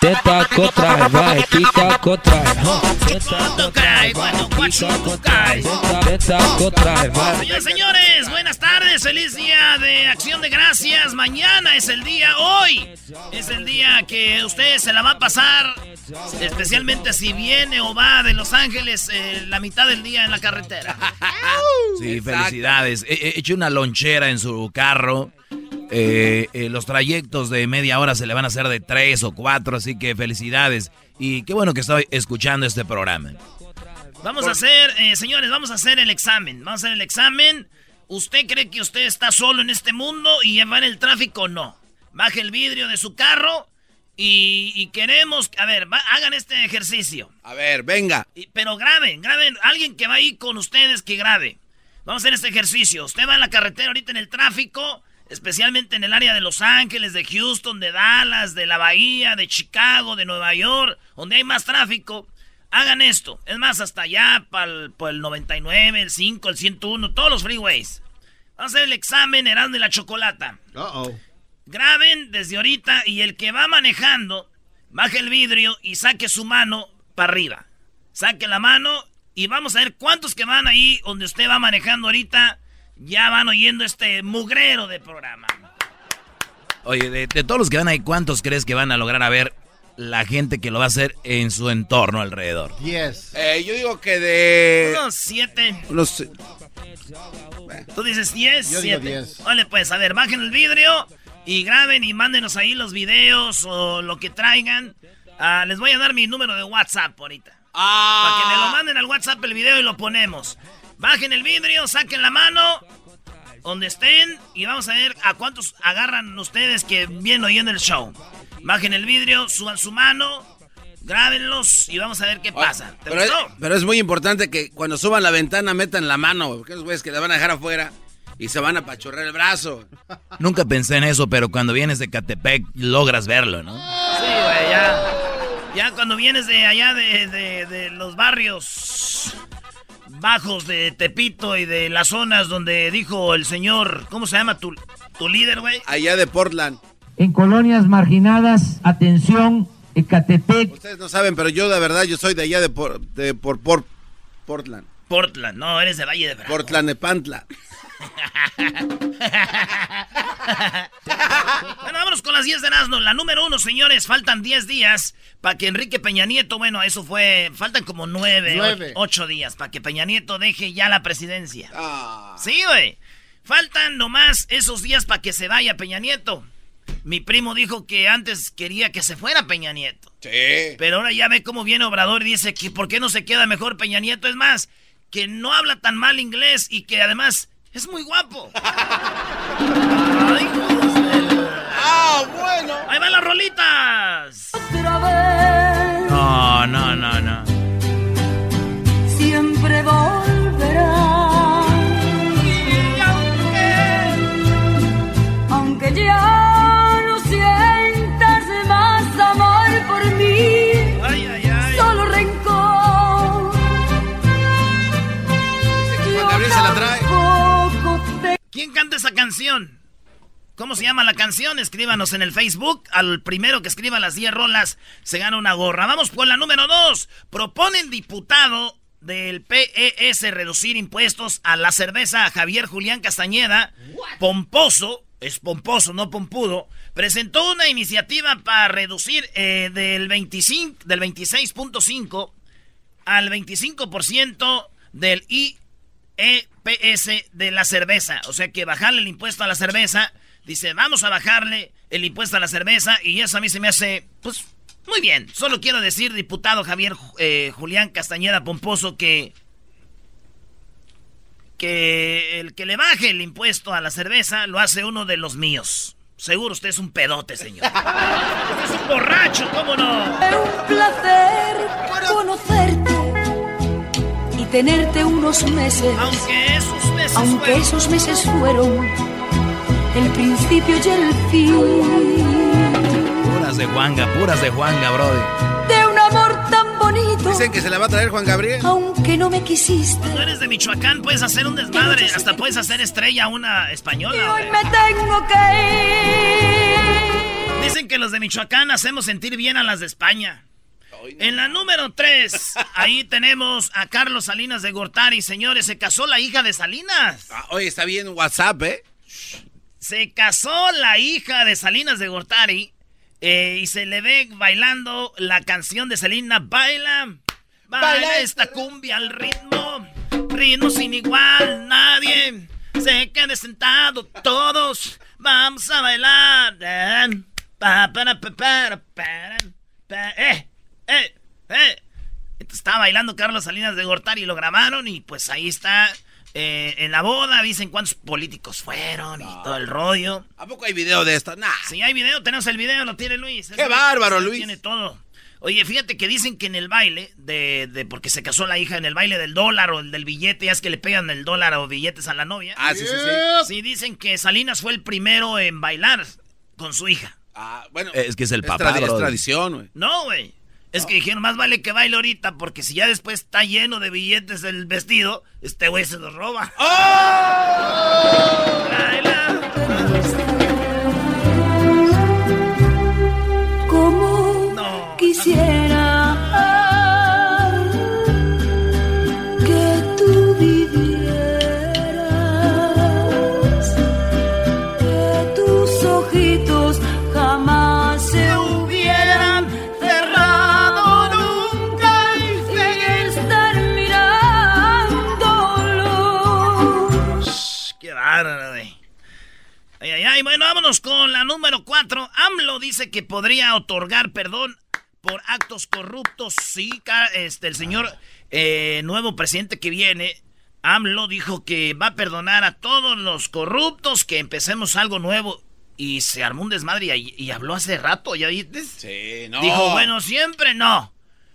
Teta vai, tica contra Señores, señores, buenas tardes, feliz día de acción de gracias. Mañana es el día, hoy es el día que usted se la va a pasar, especialmente si viene o va de Los Ángeles eh, la mitad del día en la carretera. Sí, felicidades. He hecho una lonchera en su carro. Eh, eh, los trayectos de media hora se le van a hacer de tres o cuatro, así que felicidades. Y qué bueno que estoy escuchando este programa. Vamos a hacer, eh, señores, vamos a hacer el examen. Vamos a hacer el examen. ¿Usted cree que usted está solo en este mundo y va en el tráfico o no? Baje el vidrio de su carro y, queremos, a ver, hagan este ejercicio. A ver, venga. pero graben, graben, alguien que va ahí con ustedes que grabe. Vamos a hacer este ejercicio. Usted va en la carretera ahorita en el tráfico especialmente en el área de Los Ángeles, de Houston, de Dallas, de la Bahía, de Chicago, de Nueva York, donde hay más tráfico, hagan esto. Es más, hasta allá, para el, 99, el 5, el 101, todos los freeways. Vamos a hacer el examen Erasmo y la Chocolata. Uh -oh. Graben desde ahorita y el que va manejando, baje el vidrio y saque su mano para arriba. Saque la mano y vamos a ver cuántos que van ahí donde usted va manejando ahorita ya van oyendo este mugrero de programa. Oye, de, todos los que van ahí, ¿cuántos crees que van a lograr a ver la gente que lo va a hacer en su entorno alrededor? Diez. Eh, yo digo que de... Unos siete. Unos... ¿Tú dices diez? Yo siete. digo diez. Vale, pues, a ver, bajen el vidrio y graben y mándenos ahí los videos o lo que traigan. Ah, les voy a dar mi número de WhatsApp ahorita. Ah. Para que me lo manden al WhatsApp el video y lo ponemos. Bajen el vidrio, saquen la mano, donde estén, y vamos a ver a cuántos agarran ustedes que vienen oyendo el show. Bajen el vidrio, suban su mano, grábenlos y vamos a ver qué pasa. ¿Te pero, gustó? Es, pero es muy importante que cuando suban la ventana metan la mano, porque esos güeyes que la van a dejar afuera y se van a pachorrar el brazo. Nunca pensé en eso, pero cuando vienes de Catepec logras verlo, ¿no? Sí, güey, ya. Ya cuando vienes de allá de, de, de los barrios bajos de Tepito y de las zonas donde dijo el señor, ¿cómo se llama tu, tu líder, güey? Allá de Portland. En colonias marginadas, atención, Ecatepec. Ustedes no saben, pero yo de verdad yo soy de allá de por, de por, por Portland. Portland, no, eres de Valle de Bravo. Portland de Pantla. Bueno, vámonos con las 10 de Nazno. La número uno, señores, faltan 10 días para que Enrique Peña Nieto, bueno, eso fue, faltan como 9, 8 días para que Peña Nieto deje ya la presidencia. Ah. Sí, güey. Faltan nomás esos días para que se vaya Peña Nieto. Mi primo dijo que antes quería que se fuera Peña Nieto. Sí. Pero ahora ya ve cómo viene Obrador y dice que ¿por qué no se queda mejor Peña Nieto? Es más, que no habla tan mal inglés y que además es muy guapo. Ay, ¡Ah, bueno! ¡Ahí van las rolitas! Canción? ¿Cómo se llama la canción? Escríbanos en el Facebook. Al primero que escriba las 10 rolas se gana una gorra. Vamos por la número 2. Proponen diputado del PES reducir impuestos a la cerveza Javier Julián Castañeda. Pomposo, es pomposo, no pompudo. Presentó una iniciativa para reducir eh, del, 25, del 26.5 al 25% del IEPS de la cerveza. O sea que bajarle el impuesto a la cerveza. Dice, vamos a bajarle el impuesto a la cerveza. Y eso a mí se me hace, pues, muy bien. Solo quiero decir, diputado Javier eh, Julián Castañeda Pomposo, que. Que el que le baje el impuesto a la cerveza lo hace uno de los míos. Seguro usted es un pedote, señor. Usted es un borracho, ¿cómo no? Es un placer tenerte unos meses. Aunque esos meses Aunque fueron- esos meses fueron el principio y el fin Puras de Juanga, puras de Juanga, brody. de un amor tan bonito. Dicen que se la va a traer Juan Gabriel. Aunque no me quisiste. Tú eres de Michoacán, puedes hacer un desmadre, hasta puedes hacer estrella una Y española. hoy güey. me tengo que ir. Dicen que los de Michoacán hacemos sentir bien a las de España. En la número 3, ahí tenemos a Carlos Salinas de Gortari. Señores, se casó la hija de Salinas. Ah, oye, está bien WhatsApp, ¿eh? Se casó la hija de Salinas de Gortari eh, y se le ve bailando la canción de Selena. Baila, baila esta cumbia al ritmo, ritmo sin igual. Nadie se quede sentado, todos vamos a bailar. Pa, eh, eh, eh. Entonces, estaba bailando Carlos Salinas de Gortari y lo grabaron y pues ahí está. eh, en la boda dicen cuántos políticos fueron y todo el rollo. ¿A poco hay video de esto? Nah. Si hay video, tenemos el video, lo tiene Luis. ¡Qué bárbaro, Luis! Tiene todo. Oye, fíjate que dicen que en el baile, de, de porque se casó la hija, en el baile del dólar o el del billete, ya es que le pegan el dólar o billetes a la novia. Ah, sí, sí, sí. Sí, dicen que Salinas fue el primero en bailar con su hija. Ah, bueno. Es que es el papá, es brody. tradición, güey. No, güey. Es que dijeron, más vale que baile ahorita, porque si ya después está lleno de billetes el vestido, este güey se los roba. Baila. Como Ay. Bueno, vámonos con la número 4. AMLO dice que podría otorgar perdón por actos corruptos. Sí, este, el señor eh, nuevo presidente que viene, AMLO dijo que va a perdonar a todos los corruptos, que empecemos algo nuevo. Y se armó un desmadre y, y habló hace rato, ¿ya viste? Sí, no. Dijo, bueno, siempre no.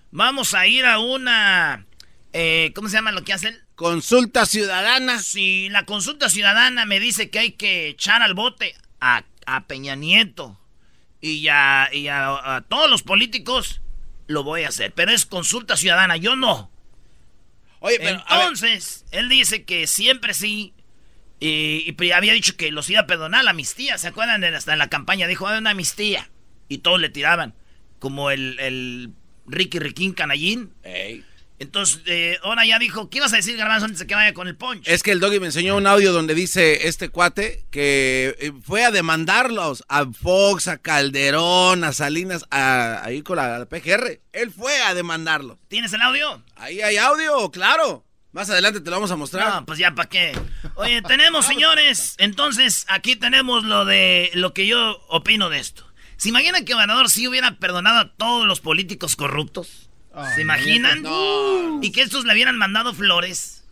Vamos a ir a una... eh, ¿Cómo se llama lo que hacen? Consulta ciudadana. Si la consulta ciudadana me dice que hay que echar al bote a, a Peña Nieto y, a, y a- a todos los políticos, lo voy a hacer. Pero es consulta ciudadana, yo no. Oye, pero. a Entonces, él dice que siempre sí. Y, había dicho que los iba a perdonar la amnistía. ¿Se acuerdan? En- hasta en la campaña dijo, hay una amnistía. Y todos le tiraban. Como el, el Ricky Riquín Canallín. ey. Entonces, eh, ahora ya dijo, ¿qué ibas a decir, Garbanzo, antes de que vaya con el punch? Es que el doggy me enseñó un audio donde dice este cuate que eh, fue a demandarlos a Fox, a Calderón, a Salinas, a- ahí con la, la PGR. Él fue a demandarlos. ¿Tienes el audio? Ahí hay audio, claro. Más adelante te lo vamos a mostrar. No, pues ya para qué. Oye, tenemos, señores, entonces aquí tenemos lo de lo que yo opino de esto. ¿Se imaginan que Ganador sí hubiera perdonado a todos los políticos corruptos? ¿Se imaginan? No. Y que estos le hubieran mandado flores.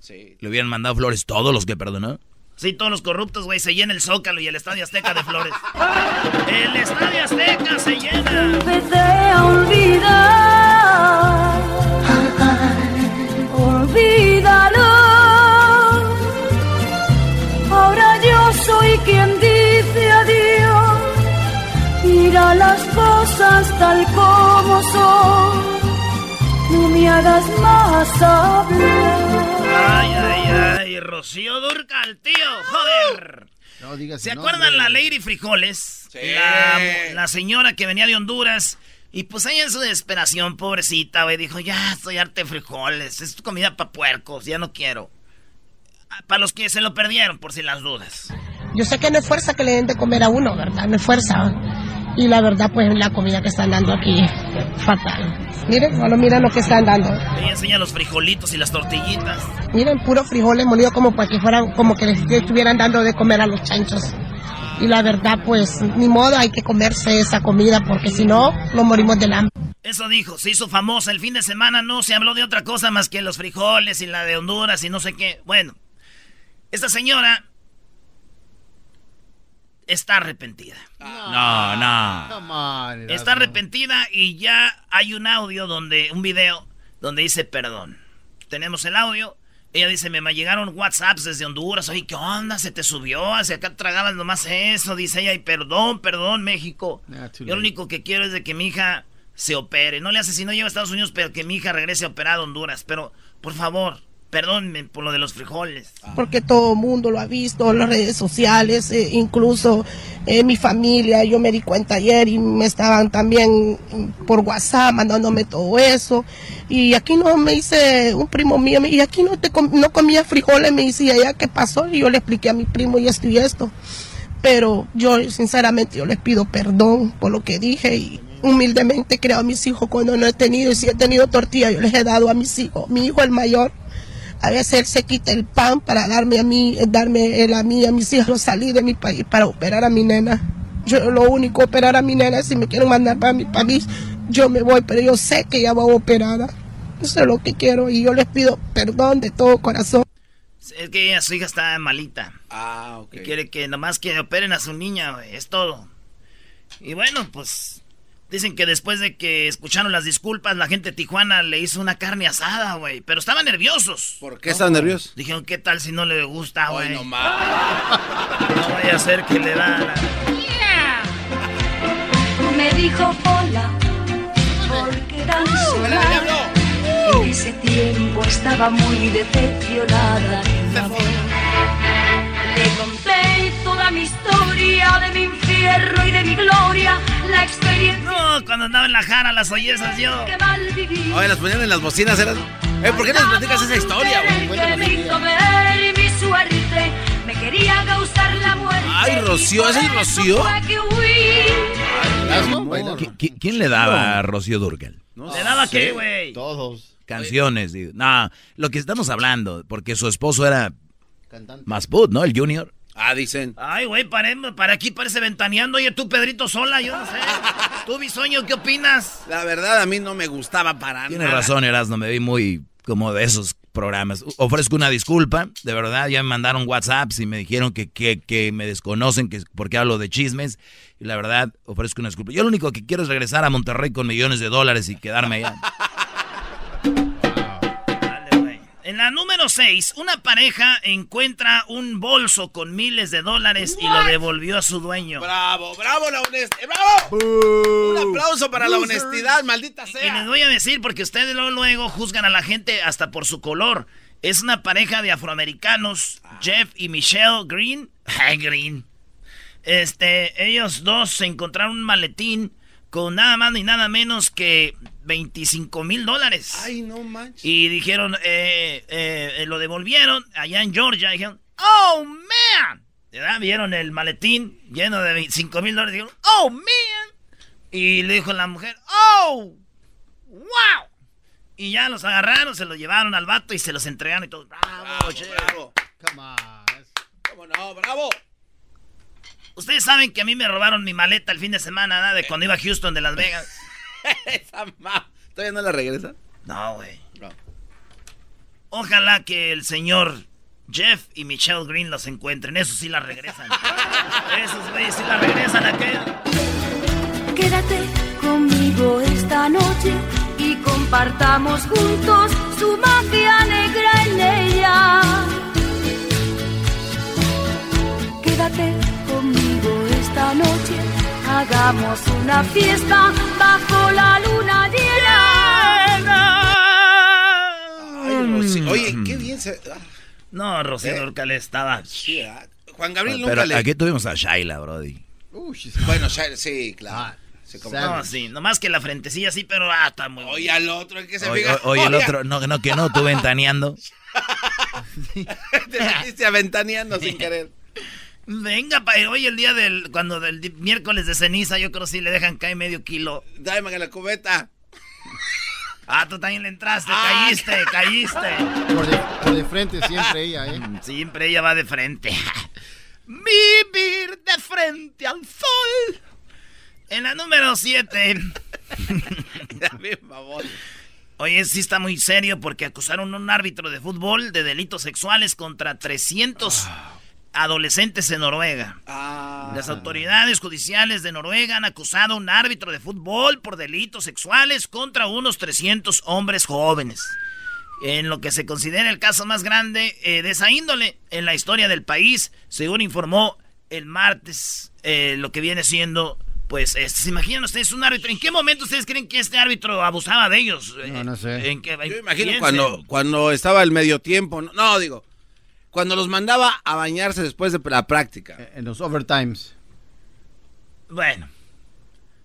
Sí. Le hubieran mandado flores todos los que perdonó. Sí, todos los corruptos, güey, se llena el Zócalo y el Estadio Azteca de flores. El Estadio Azteca se llena. Empecé a olvidar. Olvídalo. Ahora yo soy quien dice las cosas tal como son. No me hagas más hablar. Ay, ay, ay, Rocío Durcal, tío, joder. No digas ¿Se acuerdan la Lady Frijoles? Sí. La, la señora que venía de Honduras. Y pues ella en su desesperación, pobrecita, güey, dijo, ya estoy harta de frijoles, es comida para puercos, ya no quiero. Para los que se lo perdieron, por si las dudas. Yo sé que no es fuerza que le den de comer a uno, ¿verdad? No es fuerza. Y la verdad, pues la comida que están dando aquí, fatal. Miren, solo miren lo que están dando. Ella enseña los frijolitos y las tortillitas. Miren, puro frijoles molidos como para que fueran, como que les estuvieran dando de comer a los chanchos. Y la verdad, pues, ni modo, hay que comerse esa comida porque si no, nos morimos del hambre. Eso dijo, se hizo famosa el fin de semana, no se habló de otra cosa más que los frijoles y la de Honduras y no sé qué. Bueno, esta señora está arrepentida. No, no. Erasmo. Está arrepentida y ya hay un audio donde, un video donde dice perdón. tenemos el audio. Ella dice, me llegaron WhatsApps desde Honduras. Oye, ¿qué onda? ¿Se te subió? Hacia acá tragabas nomás eso. Dice ella, y perdón, perdón, México. Yo lo único que quiero es de que mi hija se opere. No le hace si no lleva a Estados Unidos, pero que mi hija regrese operada a Honduras. Pero, por favor, perdónme por lo de los frijoles. porque todo el mundo lo ha visto en las redes sociales, eh, incluso eh, mi familia, yo me di cuenta ayer y me estaban también por WhatsApp mandándome todo eso. Y aquí no me dice un primo mío, y aquí no, te no comía frijoles, me dice, ¿y allá qué pasó? Y yo le expliqué a mi primo y esto y esto. Pero yo, sinceramente, yo les pido perdón por lo que dije y humildemente creo a mis hijos cuando no he tenido, y si he tenido tortilla, yo les he dado a mis hijos. Mi hijo el mayor, a veces él se quita el pan para darme a mí, darme él a mí, a mis hijos, salí de mi país para operar a mi nena. Yo lo único operar a mi nena, si me quieren mandar para mi país, yo me voy, pero yo sé que ella va operada. Eso es lo que quiero y yo les pido perdón de todo corazón. Es que ella, su hija está malita. Ah, ok. Y quiere que nomás que operen a su niña, güey, es todo. Y bueno, pues dicen que después de que escucharon las disculpas, la gente de Tijuana le hizo una carne asada, güey. Pero estaban nerviosos. ¿Por qué están nerviosos? Dijeron, ¿qué tal si no le gusta, güey? Ay, no no vaya a ser que le da... Me dijo hola, porque eran sola. En ese tiempo estaba muy decepcionada. de un amor. Le conté toda mi historia de mi infierno y de mi gloria, la experiencia No, cuando andaba en la jara, las yo. que mal viví. Oye, las ponían en las bocinas, eran... Eh, ¿por qué nos platicas esa historia, güey? Que me hizo ver mi suerte, me quería causar la muerte. Ay, Rocío, ¿ese es eso Rocío? fue que huí. ¿Qui- qui- ¿Quién le daba a Rocío Durcal? ¿Le daba qué, güey? Todos. Canciones, digo. No, lo que estamos hablando, porque su esposo era Cantante. Masput, ¿no? El Junior. Ah, dicen. Ay, güey, para, para aquí parece ventaneando. Oye, tú, Pedrito Sola, yo no sé. Tú, Bisoño, ¿qué opinas? La verdad, a mí no me gustaba para Tienes nada. razón, Erasmo, me vi muy como de esos programas. Ofrezco una disculpa, de verdad, ya me mandaron WhatsApps y me dijeron que, que, que me desconocen que porque hablo de chismes. Y la verdad, ofrezco una disculpa. Yo lo único que quiero es regresar a Monterrey con millones de dólares y quedarme allá. En la número 6, una pareja encuentra un bolso con miles de dólares y lo devolvió a su dueño. Bravo, bravo la honestidad. ¡Bravo! Un aplauso para la honestidad, maldita Y les sea. voy a decir, porque ustedes luego, luego juzgan a la gente hasta por su color. Es una pareja de afroamericanos, Jeff y Michelle Green. Green. Este, ellos dos se encontraron un maletín con nada más ni nada menos que 25 mil dólares. Ay, no manches. Y dijeron, eh, eh, lo devolvieron allá en Georgia. Dijeron, oh, man. ¿Verdad? Vieron el maletín lleno de 25 mil dólares. Dijeron, oh, man. Y le dijo la mujer, oh, wow. Y ya los agarraron, se los llevaron al vato y se los entregaron y todo. Bravo, Bravo, che. bravo. Come on. ¿Cómo no? Bravo. Ustedes saben que a mí me robaron mi maleta el fin de semana, ¿verdad? De cuando iba a Houston de Las Vegas. Esa ma... ¿Todavía no la regresa? No, güey. No. Ojalá que el señor Jeff y Michelle Green los encuentren. Eso sí la regresan. Esos güeyes sí la regresan a aquel. Quédate conmigo esta noche y compartamos juntos su magia negra en ella. Quédate conmigo esta noche, hagamos una fiesta bajo la luna llena. Ay, Rocío. Oye, qué bien se... ah, No, Rocío ¿Eh? Durcal estaba. sí, ah. Juan Gabriel Pero nunca le... aquí tuvimos a Shaila, Brody. She's Bueno, ya- sí, claro. como- No, sí, nomás que la frentecilla sí, pero ah, está muy Oye, al otro, el que se Oye, fija. oye, el otro, no, no, que no, tú ventaneando. Te metiste aventaneando sin querer. Venga, pa, hoy el día del, cuando del miércoles de ceniza, yo creo que sí le dejan caer medio kilo. Dame la cubeta. Ah, tú también le entraste, Ah, caíste, caíste. Por de, por de frente siempre ella, ¿eh? Siempre ella va de frente. Vivir de frente al sol. En la número 7. Dame, favor. Oye, sí está muy serio porque acusaron a un árbitro de fútbol de delitos sexuales contra 300 adolescentes en Noruega. Ah. Las autoridades judiciales de Noruega han acusado a un árbitro de fútbol por delitos sexuales contra unos 300 hombres jóvenes. en lo que se considera el caso más grande eh, de esa índole en la historia del país, según informó el martes eh, lo que viene siendo, pues, eh, ¿se imaginan ustedes un árbitro? ¿En qué momento ustedes creen que este árbitro abusaba de ellos? No, no sé. ¿En qué- Yo imagino piensen. cuando, cuando estaba el medio tiempo. No, no, digo, cuando los mandaba a bañarse después de la práctica. En los overtimes. Bueno,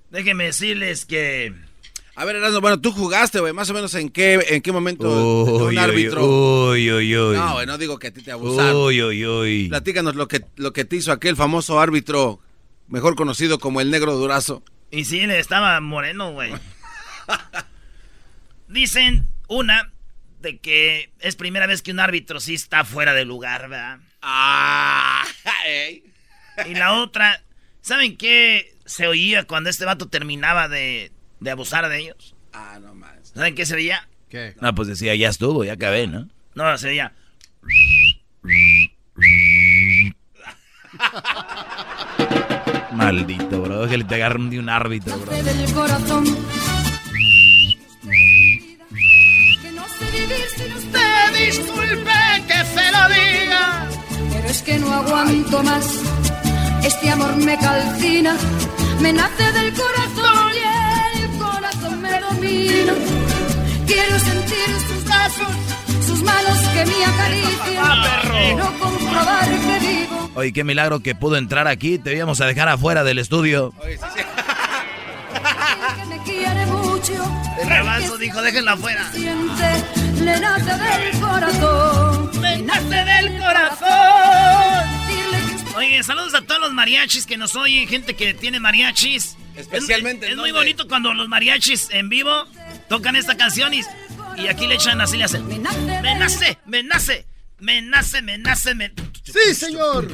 déjenme decirles que... A ver, Erasmo, bueno, tú jugaste, güey, más o menos en qué, en qué momento Uy, un uy, árbitro. Uy, uy, uy. No, güey, no digo que a ti te abusaron. Uy, uy, uy. Platícanos lo que, lo que te hizo aquel famoso árbitro, mejor conocido como el negro durazo. Y sí, le estaba moreno, güey. Dicen una de que es primera vez que un árbitro sí está fuera de lugar, ¿verdad? Ah. Y la otra, ¿saben qué se oía cuando este vato terminaba de, de abusar de ellos? Ah, no más. ¿Saben qué se veía? ¿Qué? No, pues decía, ya estuvo, ya acabé, ¿no? No, se veía. Maldito, bro. Que te agarren de un árbitro, bro. Disculpe que se lo diga. Pero es que no aguanto más. Este amor me calcina. Me nace del corazón y el corazón me domina. Quiero sentir sus brazos, sus manos que me acarician. Quiero comprobar que vivo. Oye, qué milagro que pudo entrar aquí. Te íbamos a dejar afuera del estudio. Que me quiere mucho. El rebalso dijo, déjenla afuera. Le nace del corazón. Me nace del corazón. Oye, saludos a todos los mariachis que nos oyen, gente que tiene mariachis. Especialmente, Es, es ¿en muy bonito cuando los mariachis en vivo tocan esta canción y, y aquí le echan así, le hacen. me nace Me nace, me nace, me nace, me nace, me... Sí, señor.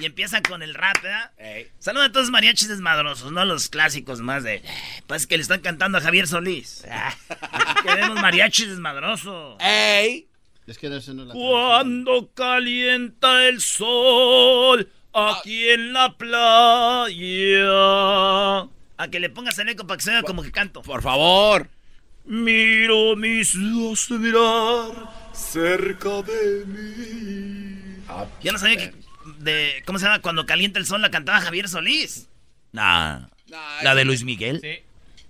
Y empiezan con el rap, ¿verdad? Saludos a todos los mariachis desmadrosos, no los clásicos más de... Pues que le están cantando a Javier Solís. Aquí Queremos mariachis desmadrosos. ¡Ey! Es que no es la Cuando calienta el sol aquí en la playa. A que le pongas el eco para que se vea como que canto. Por favor. Miro mis ojos mirar cerca de mí. Yo no sabía que de ¿cómo se llama? Cuando calienta el sol la cantaba Javier Solís. Nah. La de Luis Miguel.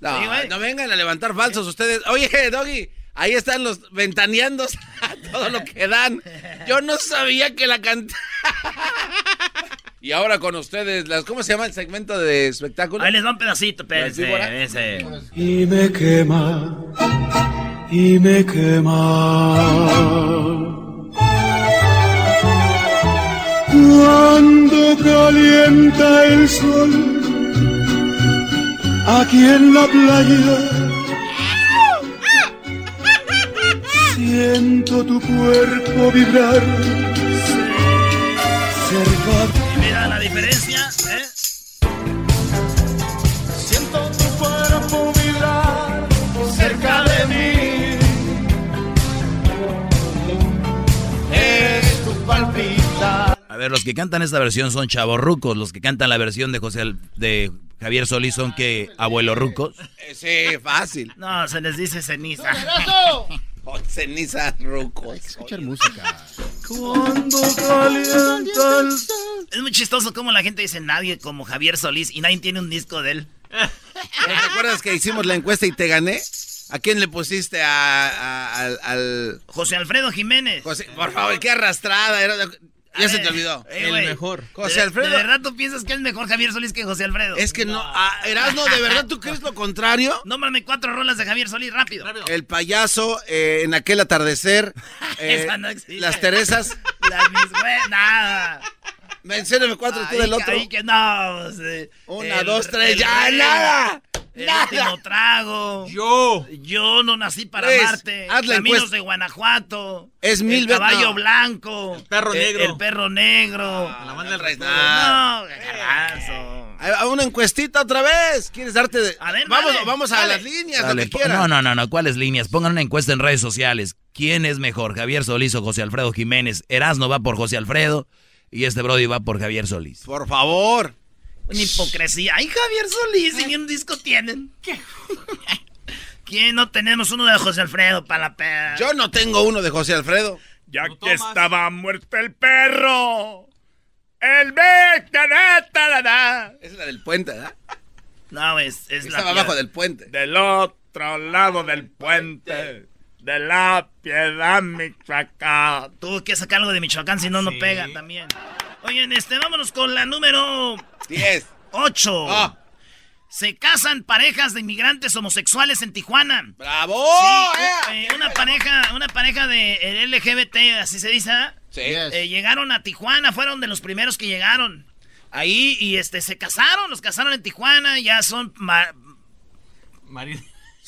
No, Sí, güey. no vengan a levantar falsos ustedes. Oye, Doggy, ahí están los ventaneando todo lo que dan. Yo no sabía que la cantaba. y ahora con ustedes, las, ¿cómo se llama el segmento de espectáculo? Ahí les va un pedacito, espérense, víbora? ese. y me quema, y me quema. Cuando calienta el sol, aquí en la playa, siento tu cuerpo vibrar cerca de Mira la diferencia, ¿eh? Siento tu cuerpo vibrar cerca de mí. Es tu palpitar. A ver, los que cantan esta versión son chavorrucos. Los que cantan la versión de José de Javier Solís son que abuelo rucos. Eh, Sí, fácil. No, se les dice ceniza. Oh, ceniza rucos. Escuchar música. Cuando calienta el sol. Es muy chistoso como la gente dice nadie como Javier Solís y nadie tiene un disco de él. ¿Te acuerdas que hicimos la encuesta y te gané? ¿A quién le pusiste a, a- al, al- José Alfredo Jiménez. José? Por favor, qué arrastrada. era- Ya se te olvidó. eh, güey, José ¿de- Alfredo. ¿De verdad tú piensas que es mejor Javier Solís que José Alfredo? Es que no. ah, Erasmo, ¿de verdad tú crees lo contrario? Nómbrame cuatro rolas de Javier Solís, rápido. El payaso eh, en aquel atardecer. eh, Esa no existe. Las Teresas. Las mis güey, nada. Mencióname cuatro tú Ahí del otro. ahí que no. sí. Una, El- dos, tres, el ya, rey, nada. El Nada. último trago. Yo. Yo no nací para Luis, amarte. haz la Caminos encuesta. de Guanajuato. Es mil El veces- caballo no. blanco. El perro negro. El perro negro. La banda del rey. No, carazo. A una encuestita otra vez. ¿Quieres darte de.? A ver, vamos, dale, vamos a dale. las líneas, Dale, lo que quieras. no, no, no, no. ¿Cuáles líneas? Pongan una encuesta en redes sociales. ¿Quién es mejor? ¿Javier Solís o José Alfredo Jiménez? Erasno va por José Alfredo y este Brody va por Javier Solís. Por favor. Una hipocresía. Ay, Javier Solís, ni un disco tienen. ¿Qué? ¿Quién no tenemos uno de José Alfredo para la perra? Yo no tengo uno de José Alfredo. Ya que estaba muerto el perro. El Esa es la del puente, ¿verdad? No, es, es Estaba abajo del puente. Del otro lado del puente. De la piedad, Michoacán. Tuvo que sacar algo de Michoacán, si no, no pega también. Oigan, este, vámonos con la número... 10. 8. Ah. Se casan parejas de inmigrantes homosexuales en Tijuana. ¡Bravo! Sí, eh, una pareja, una pareja de eh, LGBT, así se dice, ¿ah? Sí. Eh, llegaron a Tijuana, fueron de los primeros que llegaron. Ahí, y este, se casaron, los casaron en Tijuana, ya son ma-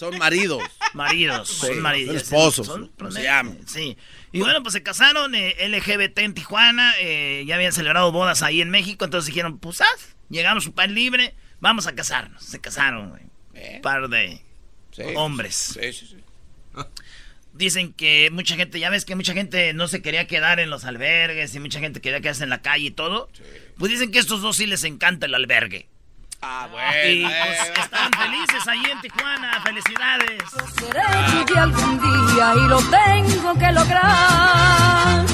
Son maridos. maridos, Sí, son maridos. son esposos, Son- ¿cómo se llaman? Sí. Y bueno, pues se casaron eh, LGBT en Tijuana, eh, ya habían celebrado bodas ahí en México, entonces dijeron, pues haz, llegamos su país libre, vamos a casarnos. Se casaron, güey. Un par de Sí. hombres. Sí, sí, sí. Dicen que mucha gente, ya ves que mucha gente no se quería quedar en los albergues y mucha gente quería quedarse en la calle y todo. Pues dicen que a estos dos sí les encanta el albergue. Ah, Y bueno. pues estaban felices ahí en Tijuana. Felicidades. Seré tuya algún día y lo tengo que lograr.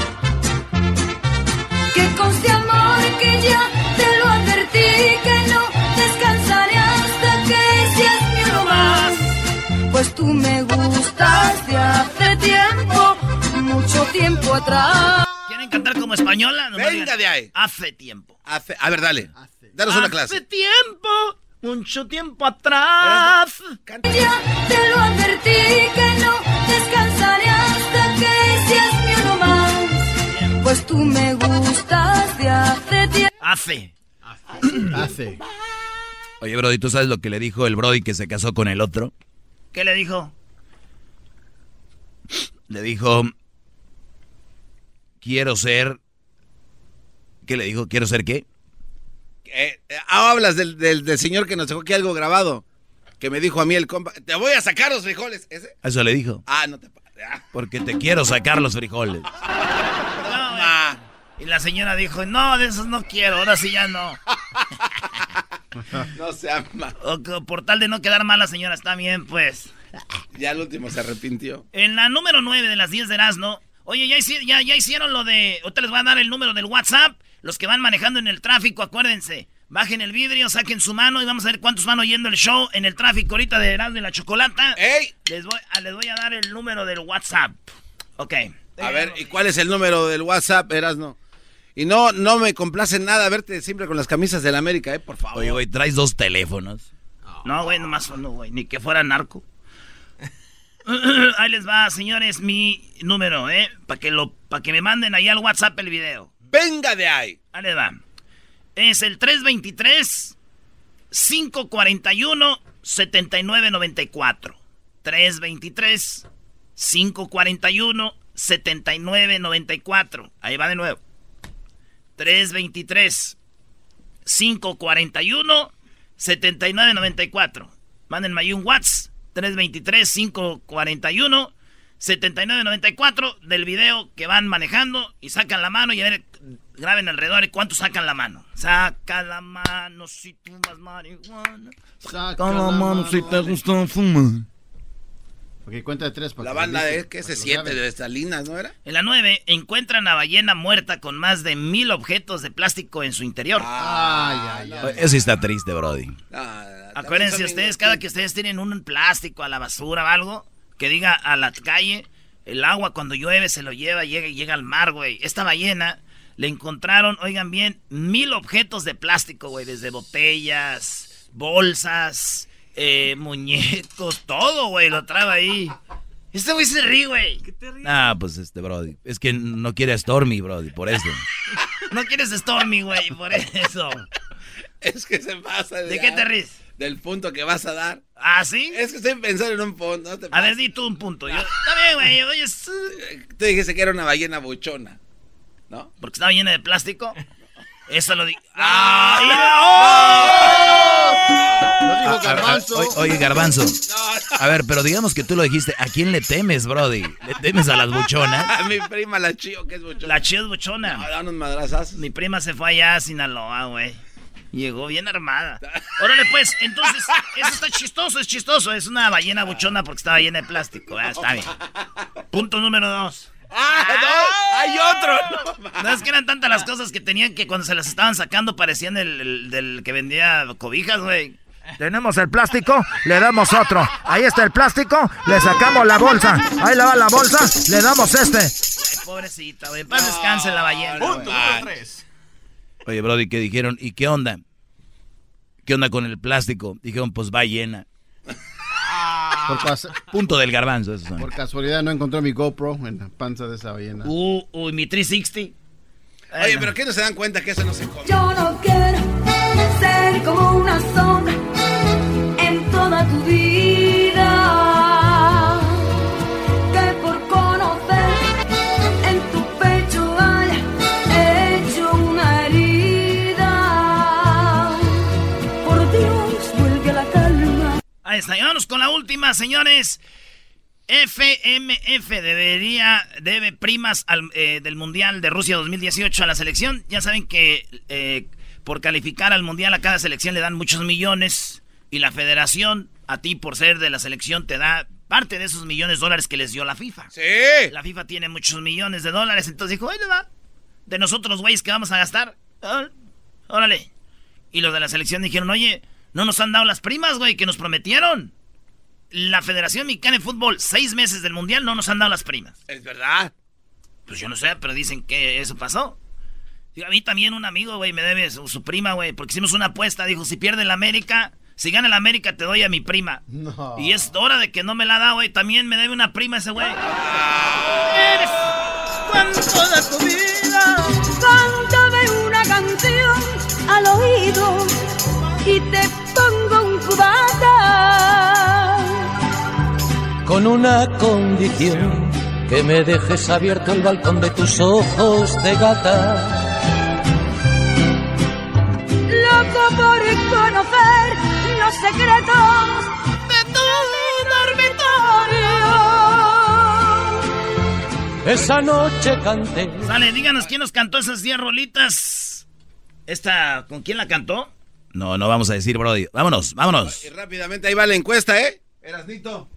Que conste amor que ya te lo advertí, que no descansaré hasta que seas mi más. Pues tú me gustas de hace tiempo, mucho tiempo atrás. ¿Quieren cantar como española? Nomás Venga de ahí. Hace tiempo. Hace- a ver, dale. Danos una Hace clase. tiempo, mucho tiempo atrás. Ya te lo advertí, que no descansaré hasta que seas mi uno más. Pues tú me gustas de hace tiempo. Hace. Hace. Oye, Brody, ¿tú sabes lo que le dijo el Brody que se casó con el otro? ¿Qué le dijo? Le dijo, quiero ser... ¿Qué le dijo? ¿Quiero ser qué? Eh, eh, ah, hablas del, del, del señor que nos dejó aquí algo grabado. Que me dijo a mí el compa. Te voy a sacar los frijoles. ¿Ese? Eso le dijo. Ah, no te ah. Porque te quiero sacar los frijoles. No, güey. Y la señora dijo, no, de esos no quiero, ahora sí ya no. No se ama. O por tal de no quedar mal la señora, está bien, pues. Ya al último se arrepintió. En la número 9 de las 10 de Erasmo, oye, ya, hici- ya, ya hicieron lo de... Ahorita les voy a dar el número del WhatsApp. Los que van manejando en el tráfico, acuérdense. Bajen el vidrio, saquen su mano y vamos a ver cuántos van oyendo el show en el tráfico ahorita de Erasmo y la Chocolata. ¡Ey! Les voy, a, les voy a dar el número del WhatsApp. Ok. A ver, ¿y cuál es el número del WhatsApp, Erasno? Y no, no me complace nada verte siempre con las camisas del América, ¿eh? Por favor. Oye, güey, traes dos teléfonos. No, güey, nomás no, güey, ni que fuera narco. Ahí les va, señores, mi número, ¿eh? Para que, lo, pa' que me manden ahí al WhatsApp el video. Venga de ahí. Ahí va. Es el 323 541 7994. 323 541 7994. Ahí va de nuevo. 323 541 7994. Mándenme ahí un WhatsApp 323 541 7994 del video que van manejando y sacan la mano y a ver, graben alrededor y cuánto sacan la mano. Saca la mano si tú más marihuana. Saca la mano si te gusta fumar. Ok, cuenta de tres. para La que banda de griten, que se graben. de Salinas, ¿no era? En la 9 encuentran a ballena muerta con más de mil objetos de plástico en su interior. Ay, ay, ay. Eso está triste, Brody. Ah, Acuérdense son ustedes, cada que ustedes tienen un plástico a la basura o algo, que diga a la calle, el agua cuando llueve se lo lleva, llega y llega al mar, güey. Esta ballena le encontraron, oigan bien, mil objetos de plástico, güey, desde botellas, bolsas, eh, muñecos, todo, güey, lo trae ahí. Este güey se ríe, güey. Ah, pues este, Brody. Es que no quiere a Stormy, Brody, por eso. No quieres Stormy, güey, por eso. Es que se pasa. ¿De qué te ríes? Del punto que vas a dar. ¿Ah, sí? Es que estoy pensando en un punto. No te A ver, di tú un punto. Yo, está bien, güey, oye, es- Tú dijiste que era una ballena buchona. ¿No? porque estaba llena de plástico. Eso lo di. ¡Ah! Dijo Ah, ah, ah, Garbanzo. oye, oye, Garbanzo. A ver, pero digamos que tú lo dijiste. ¿A quién le temes, Brody? ¿Le temes a las buchonas? A mi prima la chío, que es buchona. La chida es buchona. Ah, da unos madrazazos. Mi prima se fue allá a Sinaloa, güey. Llegó bien armada. Órale, pues, entonces, eso está chistoso, es chistoso. Es una ballena buchona porque estaba llena de plástico. Ah, está bien. Punto número dos. ¡Ah, no! ¡Hay otro! No, es que eran tantas las cosas que tenían que cuando se las estaban sacando parecían el, el- del que vendía cobijas, güey. Tenemos el plástico, le damos otro. Ahí está el plástico, le sacamos la bolsa. Ahí le va la bolsa, le damos este. Ay, pobrecita, güey. Paz descanse la ballena. Punto número tres. Oye, Brody, ¿qué dijeron? ¿Y qué onda? ¿Qué onda con el plástico? Dijeron, pues va llena. Por, pas- Punto del garbanzo, esos son. por casualidad no encontré mi GoPro en la panza de esa ballena. Uh, uy, mi 360. Oye, pero ¿qué no se dan cuenta que eso no se come? Yo no quiero ser como una sombra Ahí está, y vámonos con la última, señores. FMF debería, debe primas al, eh, del Mundial de Rusia 2018 a la selección. Ya saben que eh, por calificar al Mundial a cada selección le dan muchos millones. Y la federación, a ti por ser de la selección, te da parte de esos millones de dólares que les dio la FIFA. Sí. La FIFA tiene muchos millones de dólares, entonces dijo, le va. De nosotros, güeyes, que vamos a gastar. Ah, Órale. Y los de la selección dijeron, oye, no nos han dado las primas, güey, que nos prometieron. La Federación Mexicana de Fútbol, seis meses del Mundial, no nos han dado las primas. Es verdad. Pues yo no sé, pero dicen que eso pasó. Y a mí también un amigo, güey, me debe su, su prima, güey, porque hicimos una apuesta. Dijo, si pierde el América, si gana el América, te doy a mi prima. No. Y es hora de que no me la da, güey. También me debe una prima ese güey. Eres cuánto de tu vida. Cántame una canción al oído y te pongo un cubata. con una condición, que me dejes abierto el balcón de tus ojos de gata. Loco por conocer los secretos de tu dormitorio. Esa noche canté. Sale, díganos quién nos cantó esas 10 rolitas. Esta, ¿con quién la cantó? No, no vamos a decir, Brody. Vámonos, vámonos. Y rápidamente ahí va la encuesta, ¿eh? Erasnito.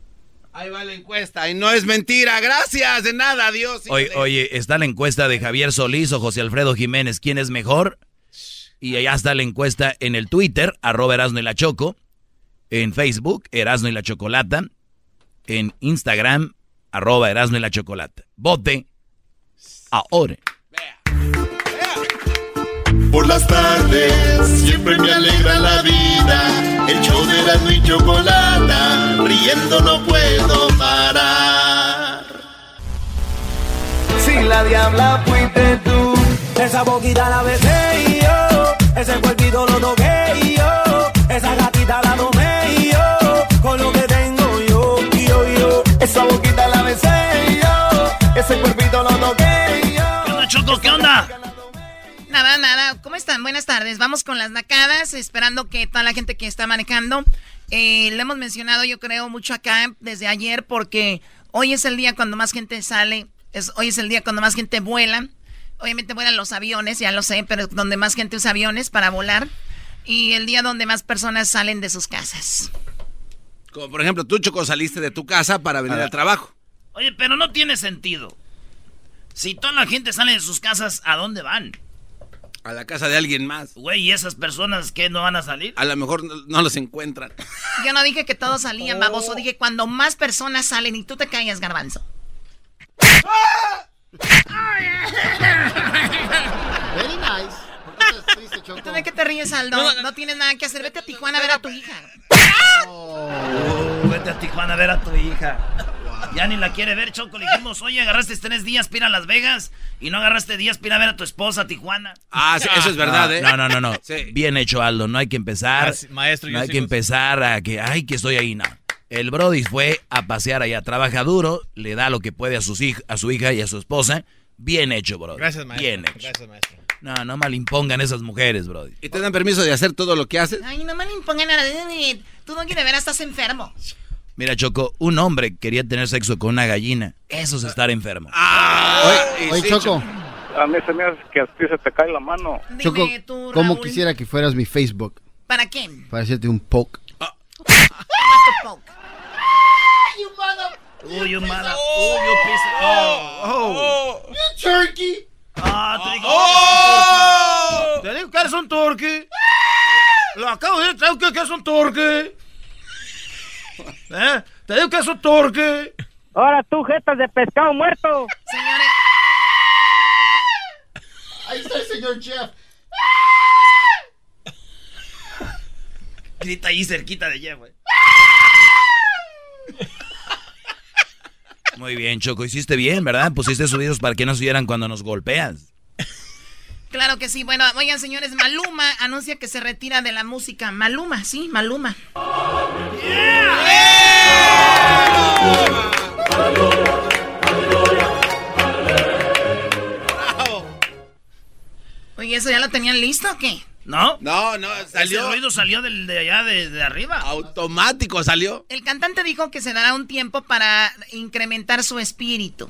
Ahí va la encuesta. Y no es mentira. Gracias. De nada. Adiós. Oye, oye, está la encuesta de Javier Solís o José Alfredo Jiménez. ¿Quién es mejor? Y allá está la encuesta en el Twitter, arroba Erasno y la Choco. En Facebook, Erasno y la Chocolata. En Instagram, arroba Erasno y la Chocolata. Vote ahora. Por las tardes siempre me alegra la vida. El show de la y chocolata, riendo no puedo parar. Si la diabla fuiste tú, esa boquita la besé yo, ese cuerpito lo toqué yo, esa gatita la tomé yo, con lo que tengo yo, yo, yo, esa boquita la besé yo, ese cuerpito lo toqué yo. ¿Qué onda, Choco? ¿Qué onda? Nada, nada. ¿Cómo están? Buenas tardes. Vamos con las nacadas, esperando que toda la gente que está manejando, eh, le hemos mencionado yo creo mucho acá desde ayer porque hoy es el día cuando más gente sale, es, hoy es el día cuando más gente vuela. Obviamente vuelan los aviones, ya lo sé, pero donde más gente usa aviones para volar y el día donde más personas salen de sus casas. Como por ejemplo, tú, Choco, saliste de tu casa para venir al trabajo. Oye, pero no tiene sentido. Si toda la gente sale de sus casas, ¿a dónde van? A la casa de alguien más. Güey, ¿y esas personas que no van a salir? A lo mejor no, no los encuentran. Yo no dije que todos salían, baboso, dije cuando más personas salen y tú te callas, garbanzo. Very nice. ¿Por qué te triste, Choco? ¿Tú de qué te ríes, Aldo? No, tienes nada que hacer. Vete a Tijuana a ver a tu hija. Uh, vete a Tijuana a ver a tu hija. Ya ni la quiere ver, Choco. Le dijimos, oye, agarraste tres días para ir a Las Vegas y no agarraste días para ir a ver a tu esposa a Tijuana. Ah, sí, eso es verdad, ¿eh? No, no, no, no. Sí. Bien hecho, Aldo. No hay que empezar. Ah, maestro, no hay sí que empezar a que, ay, que estoy ahí. No. El Brody fue a pasear allá. Trabaja duro, le da lo que puede a, sus hij- a su hija y a su esposa. Bien hecho, Brody. Gracias, maestro. Bien hecho. Gracias, maestro. No, no mal impongan esas mujeres, Brody. ¿Y te dan permiso de hacer todo lo que haces? Ay, no me le impongan nada. Tú no quieres ver, estás enfermo. Mira, Choco, un hombre quería tener sexo con una gallina. Eso es estar enfermo. Ah, Oye, Choco, a mí se me hace que a ti se te cae la mano. Choco, ¿cómo quisiera que fueras mi Facebook? ¿Para qué? Para hacerte un poke. You mother. Uy, you mother. Uy, you piece. Oh, oh. You turkey. Ah, te digo. ¡Oh! Te digo que eres un turkey. Lo acabo de decir, que es un turkey. ¿Eh? Te digo que es un. Ahora tú, jetas de pescado muerto. Señores. Ahí está el señor Jeff. Grita ahí cerquita de Jeff, güey. Muy bien, Choco, hiciste bien, ¿verdad? Pusiste sonidos para que no se oyeran cuando nos golpeas. Claro que sí. Bueno, oigan, señores, Maluma anuncia que se retira de la música. Maluma, sí, Maluma. Oye, ¿eso ya lo tenían listo o qué? ¿No? No, no, salió. Ese ruido salió del, de allá, de, de arriba. Automático salió. El cantante dijo que se dará un tiempo para incrementar su espíritu.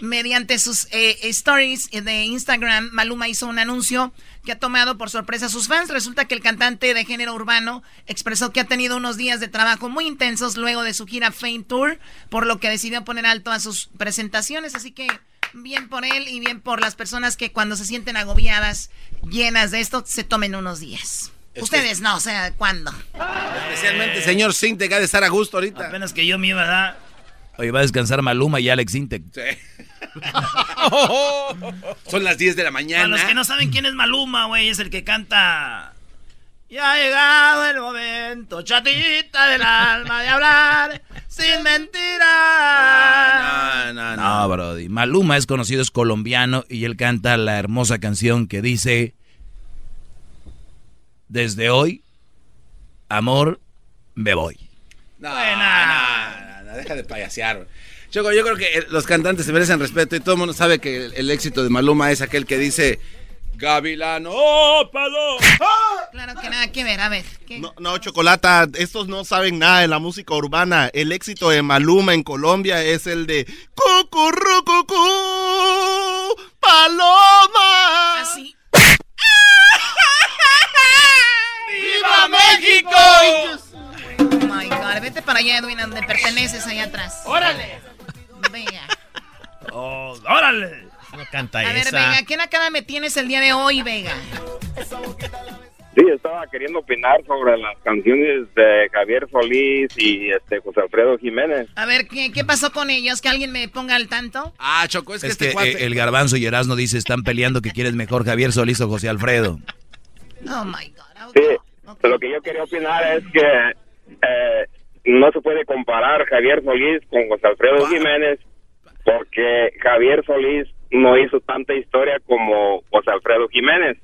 Mediante sus eh, stories de Instagram, Maluma hizo un anuncio que ha tomado por sorpresa a sus fans. Resulta que el cantante de género urbano expresó que ha tenido unos días de trabajo muy intensos luego de su gira Fame Tour, por lo que decidió poner alto a sus presentaciones. Así que bien por él y bien por las personas que cuando se sienten agobiadas, llenas de esto, se tomen unos días. Ustedes no, o sea, ¿cuándo? Especialmente señor Sinte, que ha de estar a gusto ahorita. Apenas que yo me iba a dar. Oye, va a descansar Maluma y Alex Intec. Sí. Son las 10 de la mañana. Para los que no saben quién es Maluma, güey, es el que canta. Ya ha llegado el momento, chatita del alma, de hablar sin mentiras. No, no, no, Brody. Maluma es conocido, es colombiano y él canta la hermosa canción que dice: Desde hoy, amor, me voy. No, no, no, no, deja de payasear. Choco, yo creo que eh, los cantantes se merecen respeto y todo el mundo sabe que el, el éxito de Maluma es aquel que dice Gavilano, ¡Oh, palo! Claro que nada que ver, a ver. ¿qué? No, no, Chocolata, estos no saben nada de la música urbana. El éxito de Maluma en Colombia es el de Cucurrucucú, Paloma. Así. ¡Viva México! Oh my God, vete para allá, Edwin, donde perteneces, allá atrás. ¡Órale! Venga. Oh, ¡Órale! No canta A ver. Vega, ¿qué nakada me tienes el día de hoy, Vega? Sí, estaba queriendo opinar sobre las canciones de Javier Solís y este José Alfredo Jiménez. A ver, ¿qué, qué pasó con ellos? ¿Que alguien me ponga al tanto? Ah, Choco, es que Es este que cuate... eh, el garbanzo y Erasmo dice, están peleando que quieres mejor Javier Solís o José Alfredo. Oh my God. Sí, lo que yo quería opinar es que eh, no se puede comparar Javier Solís con José Alfredo Jiménez porque Javier Solís no hizo tanta historia como José Alfredo Jiménez.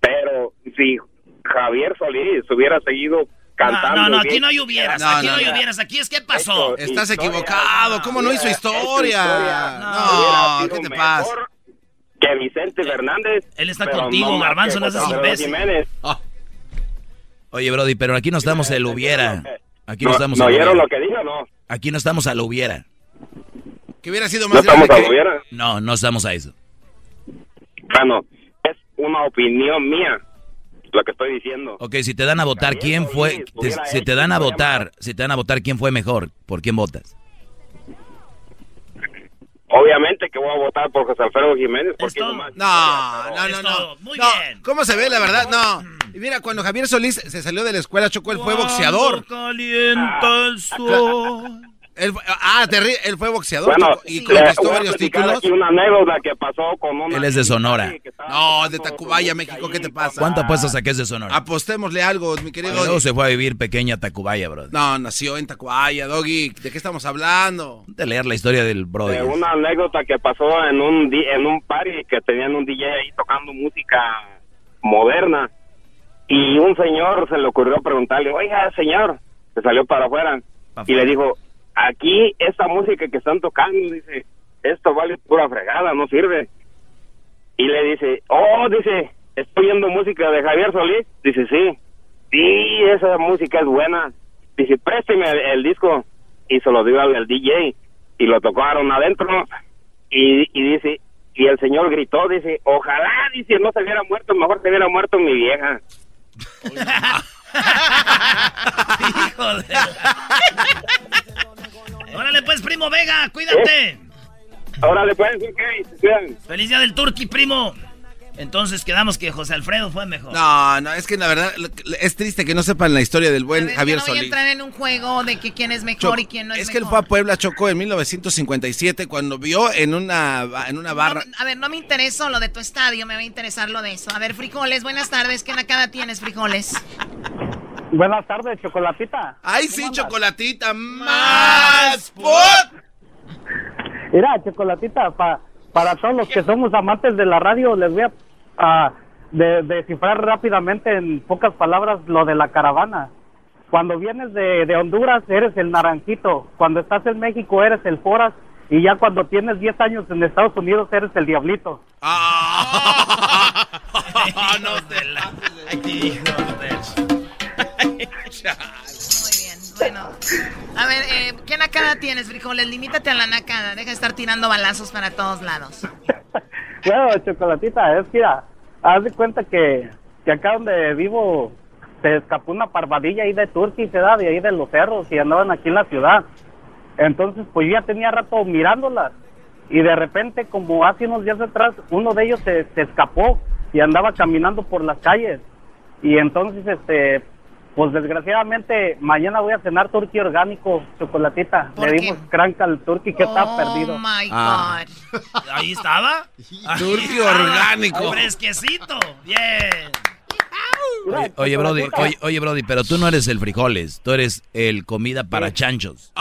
Pero si Javier Solís hubiera seguido cantando... No, no, aquí bien- no hay hubieras, No, aquí no, no, hay no. hubieras, aquí es qué pasó. Estás Historia. equivocado. ¿Cómo no hizo historia? historia. No, ¿qué te pasa? mejor Que Vicente Fernández. Él está contigo, Garbanzo, que no seas José Alfredo imbécil. Jiménez. Oye, Brody, pero aquí no estamos el hubiera. Aquí no, No, estamos ¿no al oyeron lo que dijo no? Aquí no estamos a lo hubiera. Que hubiera sido ¿No más estamos grande a que... hubiera? No, no estamos a eso. Bueno, es una opinión mía lo que estoy diciendo. Ok, si te dan a votar, ¿quién fue? Te- si te dan a votar, si te dan a votar, ¿quién fue mejor? ¿Por quién votas? Obviamente que voy a votar por José Alfredo Jiménez porque hizo más No, no, no, no. Muy No, bien. ¿Cómo se ve la verdad? No. Y mira, cuando Javier Solís se salió de la escuela, Choco, él fue boxeador. calienta el sol. Él fue- ah, él fue boxeador Bueno, y conquistó a varios títulos. aquí una anécdota que pasó con una Él es de Sonora. No, de Tacubaya, México, ¿qué te pasa? ¿Cuánto apuestas a que es de Sonora? Apostémosle algo, mi querido. Luego se fue a vivir pequeña Tacubaya, bro. No, nació en Tacubaya, Doggy. ¿De qué estamos hablando? De leer la historia del Brody. Eh, una anécdota que pasó en un en un party que tenían un DJ ahí tocando música moderna y un señor se le ocurrió preguntarle, oiga señor, se salió para afuera y le dijo, aquí esta música que están tocando, dice, esto vale pura fregada, no sirve. Y le dice, oh, dice, estoy oyendo música de Javier Solís. Dice, sí, sí, esa música es buena. Dice, présteme el, el disco. Y se lo dio al, al DJ y lo tocaron adentro. Y, y dice, y el señor gritó, dice, ojalá, dice, no se hubiera muerto, mejor se hubiera muerto mi vieja. Órale pues, primo Vega, cuídate. Órale pues, ok. Feliz día del Turqui, primo. Entonces quedamos que José Alfredo fue mejor. No, no, es que la verdad es triste que no sepan la historia del buen ver, Javier yo no voy a entrar en un juego de que quién es mejor y quién no es, es que él mejor. fue a Puebla, Chocó en 1957 cuando vio en una, en una barra. A ver, no me interesa lo de tu estadio, me va a interesar lo de eso. A ver, frijoles, buenas tardes. ¿Qué nacada tienes, frijoles? Buenas tardes, chocolatita. ¡Ay, sí, chocolatita! ¡Más! ¡Pot! Mira, chocolatita, pa- para todos los que somos amantes de la radio, les voy a a de- descifrar rápidamente en pocas palabras lo de la caravana. Cuando vienes de, de Honduras, eres el naranjito. Cuando estás en México, eres el foras. Y ya cuando tienes 10 años en Estados Unidos, eres el diablito. no te la... Muy bien, bueno. A ver, eh, ¿qué nacada tienes, frijoles? Limítate a la nacada. Deja de estar tirando balazos para todos lados. Bueno, chocolatita, es que mira, haz de cuenta que, que acá donde vivo se escapó una parvadilla ahí de Turquía, se da de ahí de los cerros y andaban aquí en la ciudad. Entonces, pues yo ya tenía rato mirándolas y de repente, como hace unos días atrás, uno de ellos se, se escapó y andaba caminando por las calles. Y entonces, este, pues desgraciadamente, mañana voy a cenar turqui orgánico, chocolatita. Le dimos crank al turqui que está perdido. Oh my Ah. God. Ahí estaba. Turqui estaba. orgánico. Fresquecito. Bien. Oye, oye, Brody, oye, oye, Brody, pero tú no eres el frijoles, tú eres el comida para chanchos.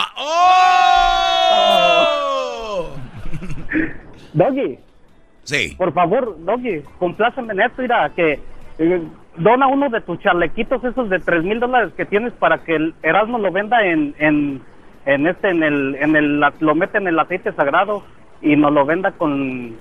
Doggy. Sí. Por favor, Doggy, compláceme en esto, mira, que eh, dona uno de tus chalequitos esos de tres mil dólares que tienes para que el Erasmo lo venda en, en, en este, en el, en el, lo mete en el aceite sagrado y nos lo venda con,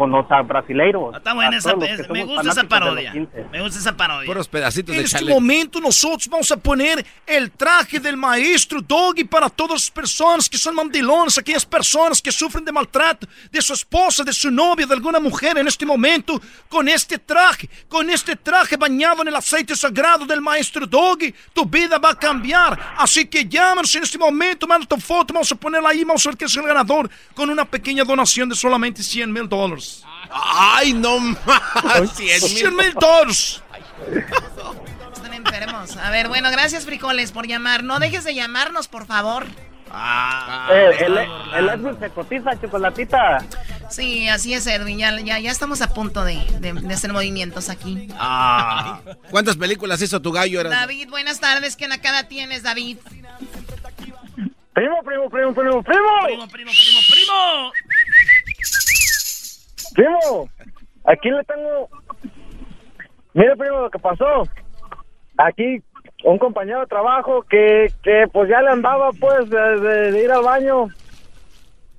con los ah, brasileiros. Está buena A esa, todos los que es- me gusta esa parodia. 15. Me gusta esa parodia. Puros pedacitos En de este momento nosotros vamos a poner el traje del maestro Doggy para todas las personas que son mandilones, aquellas personas que sufren de maltrato de su esposa, de su novia, de alguna mujer en este momento, con este traje, con este traje bañado en el aceite sagrado del maestro Doggy, tu vida va a cambiar. Así que llámanos en este momento, manda tu foto, vamos a ponerla ahí, vamos a ver quién es el ganador, con una pequeña donación de solamente 100 mil dólares. ¡Ay, no más! 100 mil dólares. Están enfermos. A ver, bueno, gracias, frijoles, por llamar. No dejes de llamarnos, por favor. Ah, Eh, el, el Edwin se cotiza, chocolatita. Sí, así es, Edwin. Ya, ya, ya estamos a punto de, de- de hacer movimientos aquí. Ah. ¿Cuántas películas hizo tu gallo? David, buenas tardes. ¿Qué nacada tienes, David? Primo, primo, primo, primo, primo. Primo, primo, primo, primo. Primo, aquí le tengo. Mira, primo, lo que pasó. Aquí, un compañero de trabajo que, que pues ya le andaba, pues, de, de- de ir al baño.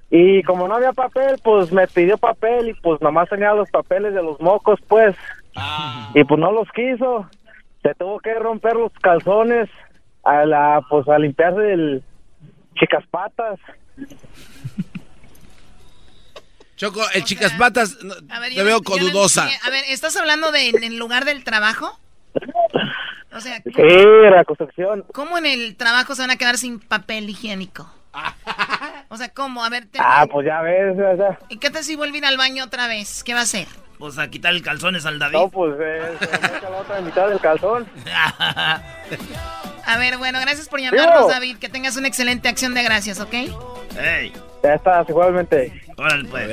Y como no había papel, pues me pidió papel y pues nomás tenía los papeles de los mocos, pues. Y pues no los quiso. Se tuvo que romper los calzones a la, pues, a limpiarse el chicas patas. Choco, el chicas patas, no, A ver, te veo no- yo no codudosa. entiendo. a ver, ¿estás hablando de en el lugar del trabajo? O sea, Sí, la construcción. ¿cómo en el trabajo se van a quedar sin papel higiénico? O sea, ¿cómo? A ver, te- Ah, pues ya ves, o sea. ¿y qué tal si vuelve a ir al baño otra vez? ¿Qué va a hacer? Pues a quitar el calzones al David. No, pues eh, se la otra mitad del calzón. A ver, bueno, gracias por llamarnos. David. Que tengas una excelente acción de gracias, ¿ok? Ey, Ya estás, igualmente. órale pues.